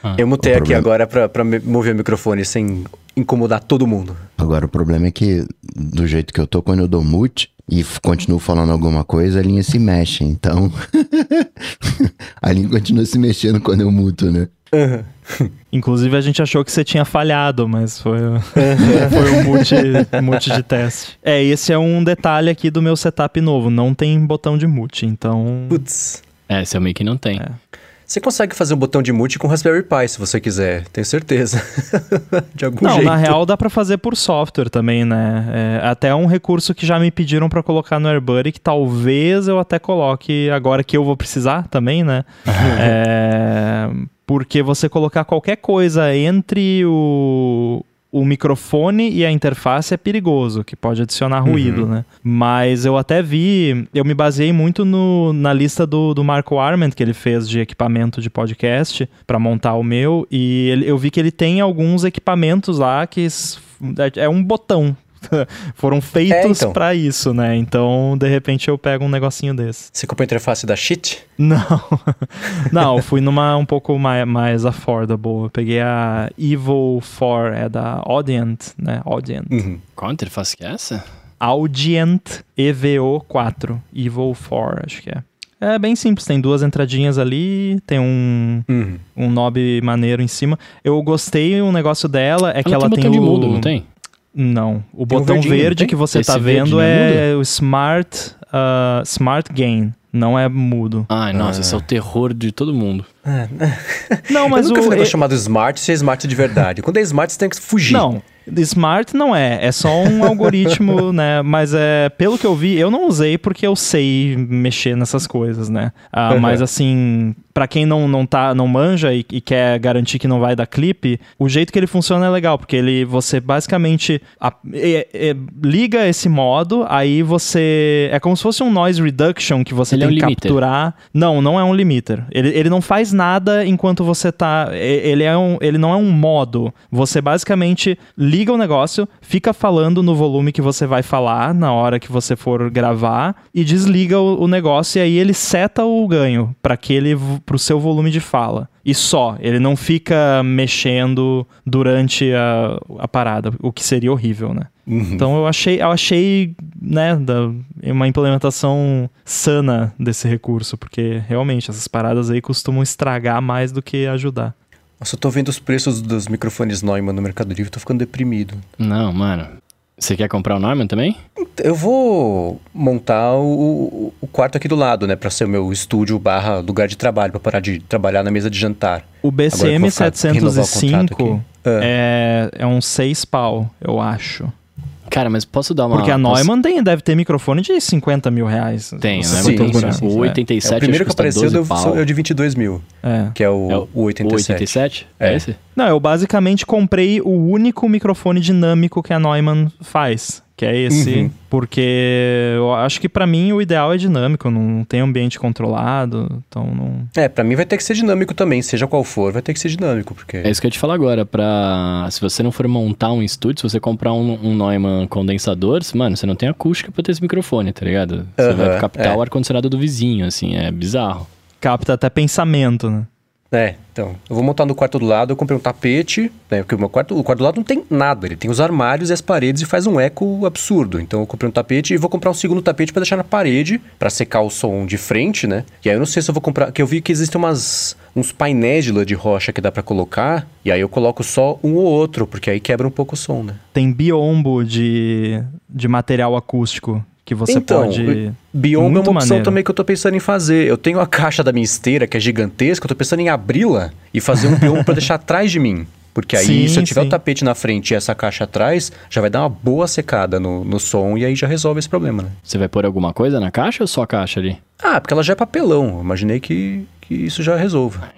Ah. Eu mutei aqui agora pra, pra mover o microfone sem incomodar todo mundo. Agora, o problema é que, do jeito que eu tô, quando eu dou mute e continuo falando alguma coisa, a linha se mexe. Então, (laughs) a linha continua se mexendo quando eu muto, né? Uhum. Inclusive, a gente achou que você tinha falhado, mas foi, (laughs) foi um multi, multi de teste. É, esse é um detalhe aqui do meu setup novo. Não tem botão de multi, então... Putz. É, esse é meio que não tem. É. Você consegue fazer um botão de mute com Raspberry Pi, se você quiser, tenho certeza. (laughs) de algum Não, jeito. na real dá para fazer por software também, né? É, até um recurso que já me pediram para colocar no AirBuddy, que talvez eu até coloque agora que eu vou precisar também, né? (laughs) é, porque você colocar qualquer coisa entre o, o microfone e a interface é perigoso, que pode adicionar ruído, uhum. né? Mas eu até vi, eu me baseei muito no, na lista do, do Marco Arment que ele fez de equipamento de podcast para montar o meu, e ele, eu vi que ele tem alguns equipamentos lá que é, é um botão (laughs) foram feitos é, então. para isso, né? Então, de repente, eu pego um negocinho desse. Você comprou a interface da Shit? (laughs) Não. Não, fui numa um pouco mais, mais affordable. Eu peguei a Evil 4, é da Audient, né? Audient. Uhum. Qual interface que é essa? Audient EVO4. Evil 4, acho que é. É bem simples, tem duas entradinhas ali, tem um, uhum. um knob maneiro em cima. Eu gostei, um negócio dela é ela que ela tem, tem o... de mudo, não tem? Não. O tem botão um verde que você está vendo é o Smart, uh, Smart Gain. Não é mudo. Ai, nossa, ah. esse é o terror de todo mundo. Não, mas Eu nunca o. um negócio chamado Smart ser Smart de verdade. Quando é Smart, você tem que fugir. Não, Smart não é, é só um (laughs) algoritmo, né? Mas é, pelo que eu vi, eu não usei porque eu sei mexer nessas coisas, né? Ah, uhum. Mas assim, para quem não, não, tá, não manja e, e, quer garantir que não vai dar clipe, o jeito que ele funciona é legal, porque ele você basicamente a, é, é, liga esse modo, aí você. É como se fosse um noise reduction que você ele tem é um que capturar. Não, não é um limiter. Ele, ele não faz nada enquanto você tá. Ele, é um, ele não é um modo. Você basicamente liga o negócio, fica falando no volume que você vai falar na hora que você for gravar e desliga o, o negócio e aí ele seta o ganho para aquele pro seu volume de fala. E só, ele não fica mexendo durante a, a parada, o que seria horrível, né? Uhum. Então eu achei, eu achei, né, da, uma implementação sana desse recurso, porque realmente essas paradas aí costumam estragar mais do que ajudar. Nossa, eu tô vendo os preços dos microfones Neumann no Mercado Livre, tô ficando deprimido. Não, mano. Você quer comprar o Neumann também? Eu vou montar o, o quarto aqui do lado, né? Pra ser o meu estúdio barra lugar de trabalho, pra parar de trabalhar na mesa de jantar. O BCM vou ficar- renovar o contrato 705 aqui. Ah. é, é uns 6 pau, eu acho. Cara, mas posso dar uma. Porque a posso- Neumann tem, deve ter microfone de 50 mil reais. Tem, né? Sim, Muito sim. O É. 87 É, o primeiro que apareceu 12 deu, pau. é o de 22 mil, É. que é o, É o, o 87. 87? É, É. esse? Não, eu basicamente comprei o único microfone dinâmico que a Neumann faz, que é esse, Uhum. porque eu acho que pra mim o ideal é dinâmico, não tem ambiente controlado, então não. É, pra mim vai ter que ser dinâmico também, seja qual for, vai ter que ser dinâmico, porque... É isso que eu ia te falar agora. Pra... Se você não for montar um estúdio, se você comprar um, um Neumann condensador, mano, você não tem acústica pra ter esse microfone, tá ligado? Você Aham, vai captar é. o ar-condicionado do vizinho, assim, é bizarro. Capta até pensamento, né? É, então, eu vou montar no quarto do lado, eu comprei um tapete, né, porque o meu quarto, o quarto do lado não tem nada, ele tem os armários e as paredes e faz um eco absurdo. Então eu comprei um tapete e vou comprar um segundo tapete pra deixar na parede, pra secar o som de frente, né? E aí eu não sei se eu vou comprar, que eu vi que existem umas uns painéis de lã de rocha que dá pra colocar, e aí eu coloco só um ou outro, porque aí quebra um pouco o som, né? Tem biombo de, de material acústico que você Então, pode. Biombo é Muito uma opção maneiro. também que eu tô pensando em fazer. Eu tenho a caixa da minha esteira, que é gigantesca, eu tô pensando em abri-la e fazer um biombo pra (laughs) deixar atrás de mim. Porque aí, Sim, se eu tiver sim. o tapete na frente e essa caixa atrás, já vai dar uma boa secada no, no som e aí já resolve esse problema, né? Você vai pôr alguma coisa na caixa ou só a caixa ali? Ah, porque ela já é papelão. Eu imaginei que, que isso já resolva.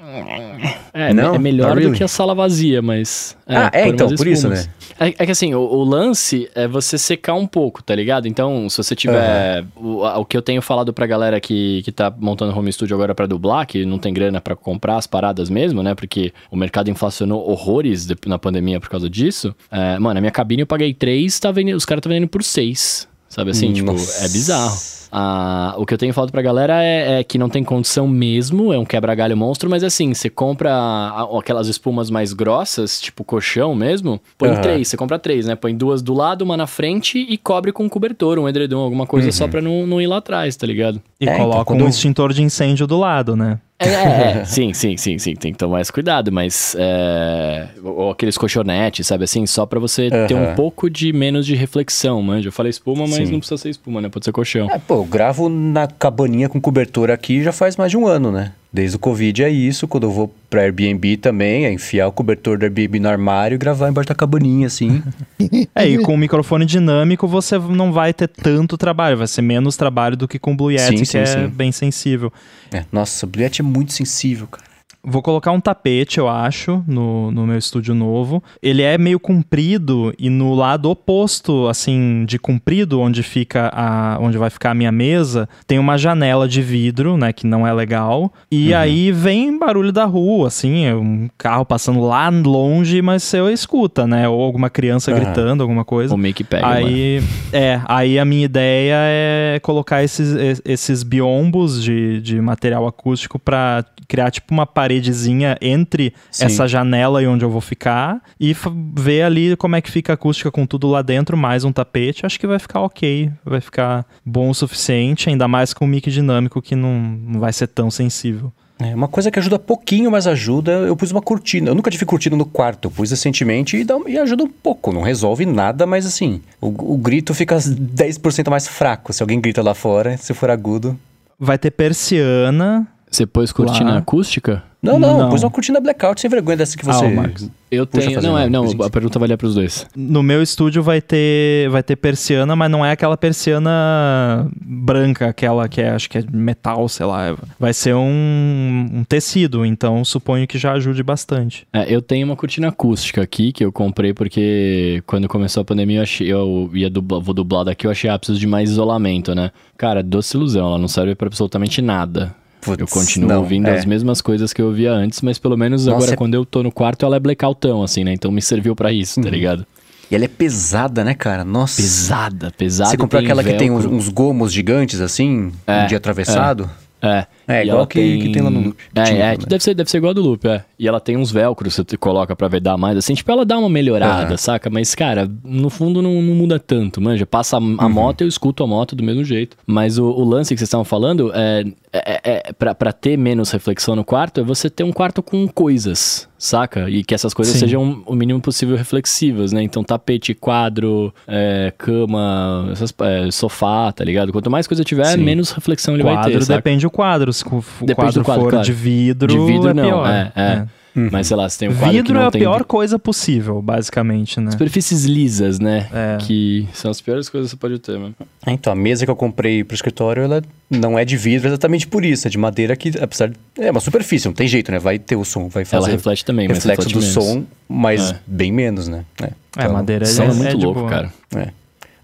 É, Não? é melhor Not do really. que a sala vazia, mas. Ah, é, então, por isso, espumas. É, é que assim, o, o lance é você secar um pouco, tá ligado? Então, se você tiver. O, a- o que eu tenho falado pra galera que, que tá montando home studio agora pra dublar, que não tem grana pra comprar as paradas mesmo, né? Porque o mercado inflacionou horrores de- na pandemia por causa disso. É, mano, a minha cabine eu paguei 3, tá vendendo, os caras estão vendendo por 6. Sabe assim? Tipo, Nossa. é bizarro. Ah, o que eu tenho falado pra galera é, é que não tem condição mesmo, é um quebra-galho monstro, mas assim, você compra a- aquelas espumas mais grossas, tipo colchão mesmo, põe Aham. três, você compra três, né? Põe duas do lado, uma na frente e cobre com um cobertor, um edredom, alguma coisa só pra não, não ir lá atrás, tá ligado? E É, então, coloca quando um extintor de incêndio do lado, né? É, é, é. (laughs) sim, sim, sim, sim, tem que tomar esse cuidado, mas é, ou aqueles colchonetes, sabe assim, só pra você ter um pouco de menos de reflexão, manja. Eu falei espuma, mas Sim. não precisa ser espuma, né? Pode ser colchão. É, pô, eu gravo na cabaninha com cobertor aqui já faz mais de um ano, né? Desde o Covid é isso, quando eu vou pra Airbnb também, é enfiar o cobertor do Airbnb no armário e gravar embaixo da cabaninha, assim. (laughs) É, e com o microfone dinâmico você não vai ter tanto trabalho, vai ser menos trabalho do que com o Blue Yeti, Sim, que sim, é sim. bem sensível. É, nossa, o Blue Yeti é muito sensível, cara. Vou colocar um tapete, eu acho, no, no meu estúdio novo. Ele é meio comprido e no lado oposto, assim, de comprido, onde fica a, onde vai ficar a minha mesa, tem uma janela de vidro, né, que não é legal. E Uhum. aí vem barulho da rua, assim, é um carro passando lá longe, mas você escuta, né? Ou alguma criança Aham. gritando, alguma coisa. O make pega, mano. Aí, é, aí a minha ideia é colocar esses, es- esses biombos de, de material acústico pra criar tipo uma paredezinha entre Sim. essa janela e onde eu vou ficar e ver ali como é que fica a acústica com tudo lá dentro, mais um tapete. Acho que vai ficar ok, vai ficar bom o suficiente, ainda mais com o mic dinâmico que não, não vai ser tão sensível. É, uma coisa que ajuda pouquinho, mas ajuda, eu pus uma cortina. Eu nunca tive cortina no quarto, eu pus recentemente e, dá, e ajuda um pouco. Não resolve nada, mas assim, o, o grito fica 10% mais fraco. Se alguém grita lá fora, se for agudo. Vai ter persiana. Você pôs cortina Lá. acústica? Não, não, Não. pus uma cortina blackout sem vergonha dessa que Ah, você. o Marcos. Eu tenho. fazer Não, é, não, a pergunta valia pros dois. No meu estúdio vai ter, vai ter persiana, mas não é aquela persiana branca, aquela que é, acho que é metal, sei lá. Vai ser um, um tecido, então suponho que já ajude bastante. É, eu tenho uma cortina acústica aqui que eu comprei porque quando começou a pandemia eu, achei, eu ia dublar, vou dublar daqui, eu achei ah, preciso de mais isolamento, né? Cara, doce ilusão, ela não serve pra absolutamente nada. Putz, eu continuo não, ouvindo é. as mesmas coisas que eu ouvia antes, mas pelo menos Nossa, agora é- quando eu tô no quarto ela é blackoutão, assim, né? Então me serviu pra isso, Uhum. tá ligado? E ela é pesada, né, cara? Nossa. Pesada, pesada. Você comprou aquela que tem uns, velcro. uns gomos gigantes assim, É, de atravessado? É. É, E igual que, que tem lá no Loop. É, Tinha, é, né? deve ser, deve ser igual a do Loop, é. E ela tem uns velcros que você coloca pra vedar mais, assim, tipo, ela dá uma melhorada, saca? Mas, cara, no fundo não, não muda tanto, manja. Passa a, Uhum. a moto, eu escuto a moto do mesmo jeito. Mas o, o lance que vocês estavam falando, é, é, é pra, pra ter menos reflexão no quarto, é você ter um quarto com coisas, saca? E que essas coisas Sim. sejam o mínimo possível reflexivas, né? Então, tapete, quadro, é, cama, essas- é, sofá, tá ligado? Quanto mais coisa tiver, Sim. menos reflexão ele vai quadro ter, saca? depende do quadro. Se o Depende quadro, do quadro, for claro. de vidro, De vidro, é não, pior. é, é. Mas sei lá, você tem um quadro que Vidro não é a tem pior coisa possível, basicamente, né? superfícies lisas, né? É. Que são as piores coisas que você pode ter, mano. É, Então, a mesa que eu comprei pro escritório, ela não é de vidro exatamente por isso. É de madeira que, apesar de... É uma superfície, não tem jeito, né? Vai ter o som, vai fazer Ela reflete também, mas reflexo reflete do menos. som, mas É. bem menos, né? É, É, Então, madeira Som é, é muito de louco, boa. cara. É.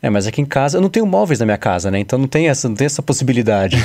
É, mas aqui em casa eu não tenho móveis na minha casa, né? Então não tem essa, não tem essa possibilidade.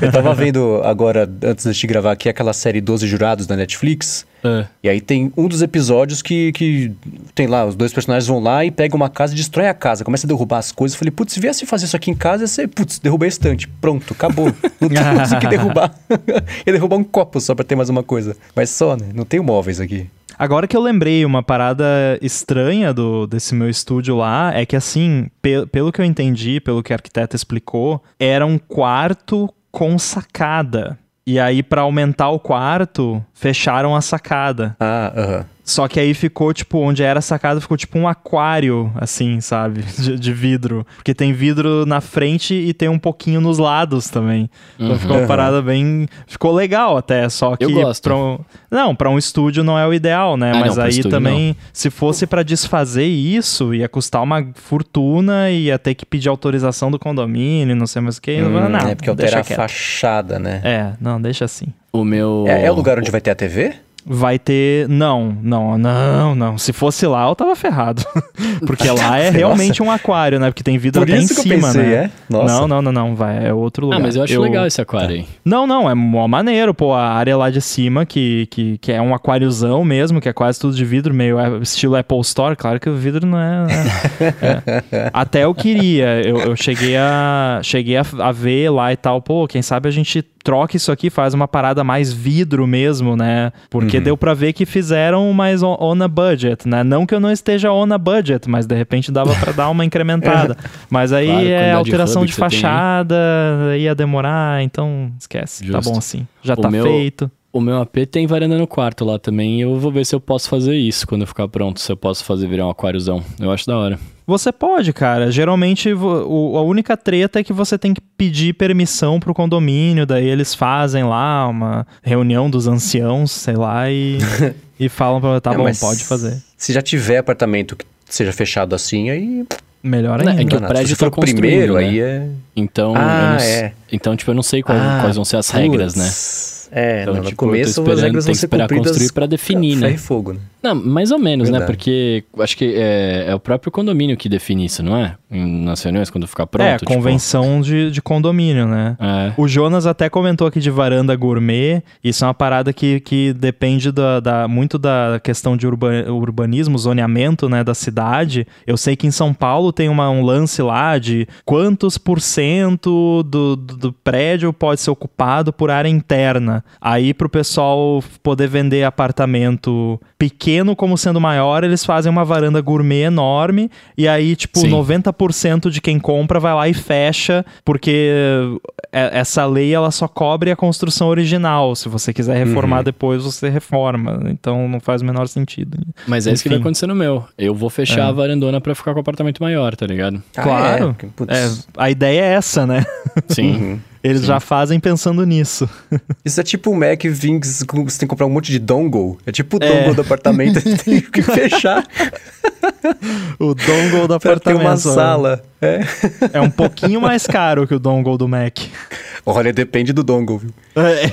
eu tava (laughs) vendo agora, antes de gravar aqui, aquela série 12 Jurados da Netflix. É. E aí tem um dos episódios que, que tem lá, os dois personagens vão lá e pegam uma casa e destroem a casa, começa a derrubar as coisas. Eu falei, putz, se viesse fazer isso aqui em casa, ia ser, putz, derrubei a estante. Pronto, acabou. Não tem mais o que (laughs) derrubar. (laughs) ia derrubar um copo só pra ter mais uma coisa. Mas só, né? Não tenho móveis aqui. Agora que eu lembrei, uma parada estranha do, desse meu estúdio lá é que, assim, pe- pelo que eu entendi, pelo que a arquiteta explicou, era um quarto com sacada. E aí, pra aumentar o quarto, fecharam a sacada. Ah, aham. Só que aí ficou, tipo, onde era a sacada, ficou tipo um aquário, assim, sabe? (laughs) De, de vidro. Porque tem vidro na frente e tem um pouquinho nos lados também. Então ficou uma Uhum. parada bem. Ficou legal até, só que. Eu gosto. pra um- Não, pra um estúdio não é o ideal, né? Ah, Mas não, aí também, se fosse pra desfazer isso, ia custar uma fortuna, ia ter que pedir autorização do condomínio, não sei mais o que. Hum, não, é porque deixa altera a fachada, né? É, não, deixa assim. O meu. É, é o lugar onde vai ter a TV? Vai ter. Não, não, não, não. Se fosse lá, eu tava ferrado. (laughs) Porque lá é realmente um aquário, né? Porque tem vidro Por até isso em que eu cima, pensei, né? é? Nossa. Não, não, não, não. Vai, é outro lugar. Ah, mas eu acho legal esse aquário aí. Não, não, é mó maneiro, pô. A área lá de cima, que, que, que é um aquáriozão mesmo, que é quase tudo de vidro, meio é, estilo Apple Store. Claro que o vidro não é. né? (laughs) É. Até eu queria. Eu, eu cheguei, a, cheguei a, a ver lá e tal, pô, quem sabe a gente troca isso aqui, faz uma parada mais vidro mesmo, né? Porque Uhum. deu pra ver que fizeram mais on, on a budget, né? Não que eu não esteja on a budget, mas de repente dava pra dar uma (laughs) incrementada. Mas aí Claro, é de alteração de que você tem fachada, ia demorar, então esquece. Tá Justo. bom assim. Já O tá meu- feito. O meu AP tem varanda no quarto lá também. Eu vou ver se eu posso fazer isso quando eu ficar pronto. Se eu posso fazer virar um aquáriozão. Eu acho da hora. Você pode, cara. Geralmente o- a única treta é que você tem que pedir permissão pro condomínio, daí eles fazem lá uma reunião dos anciãos, sei lá, e, (laughs) e falam pra tá É, bom, pode fazer. Se já tiver apartamento que seja fechado assim, aí. Melhor Não, ainda. é que o Não, prédio for tá o primeiro, né? aí é. Então, Ah, não, é. então tipo, eu não sei qual- Ah, quais vão ser as regras, né? É, Então, não, no tipo, tô começo as regras tem vão que ser esperar cumpridas construir pra definir, né? ferro e fogo, né? Não, mais ou menos, né? Verdade. Porque acho que é, é o próprio condomínio que define isso, não é? Nas reuniões, quando ficar pronto. é, tipo, convenção de, de condomínio, né? É. O Jonas até comentou aqui de varanda gourmet. Isso é uma parada que, que depende da, da- muito da questão de urba- urbanismo, zoneamento né, da cidade. Eu sei que em São Paulo tem uma- um lance lá de quantos por cento do, do, do prédio pode ser ocupado por área interna. Aí, pro pessoal poder vender apartamento pequeno como sendo maior, eles fazem uma varanda gourmet enorme. E aí, tipo, Sim. 90% de quem compra vai lá e fecha, porque é- essa lei ela só cobre a construção original. Se você quiser reformar Uhum. depois, você reforma. Então não faz o menor sentido. Mas é isso que vai acontecer no meu. Eu vou fechar É. a varandona pra ficar com o apartamento maior, tá ligado? Ah, Claro. é? É, a ideia é essa, né? Sim. Uhum. Eles já fazem pensando nisso. (laughs) Isso é tipo o Mac Vings, você tem que comprar um monte de dongle. É tipo o É. dongle do apartamento, (laughs) tem que (laughs) fechar O dongle do pra ter apartamento. uma sala. É. É um pouquinho mais caro que o dongle do Mac. Olha, depende do dongle, viu? É.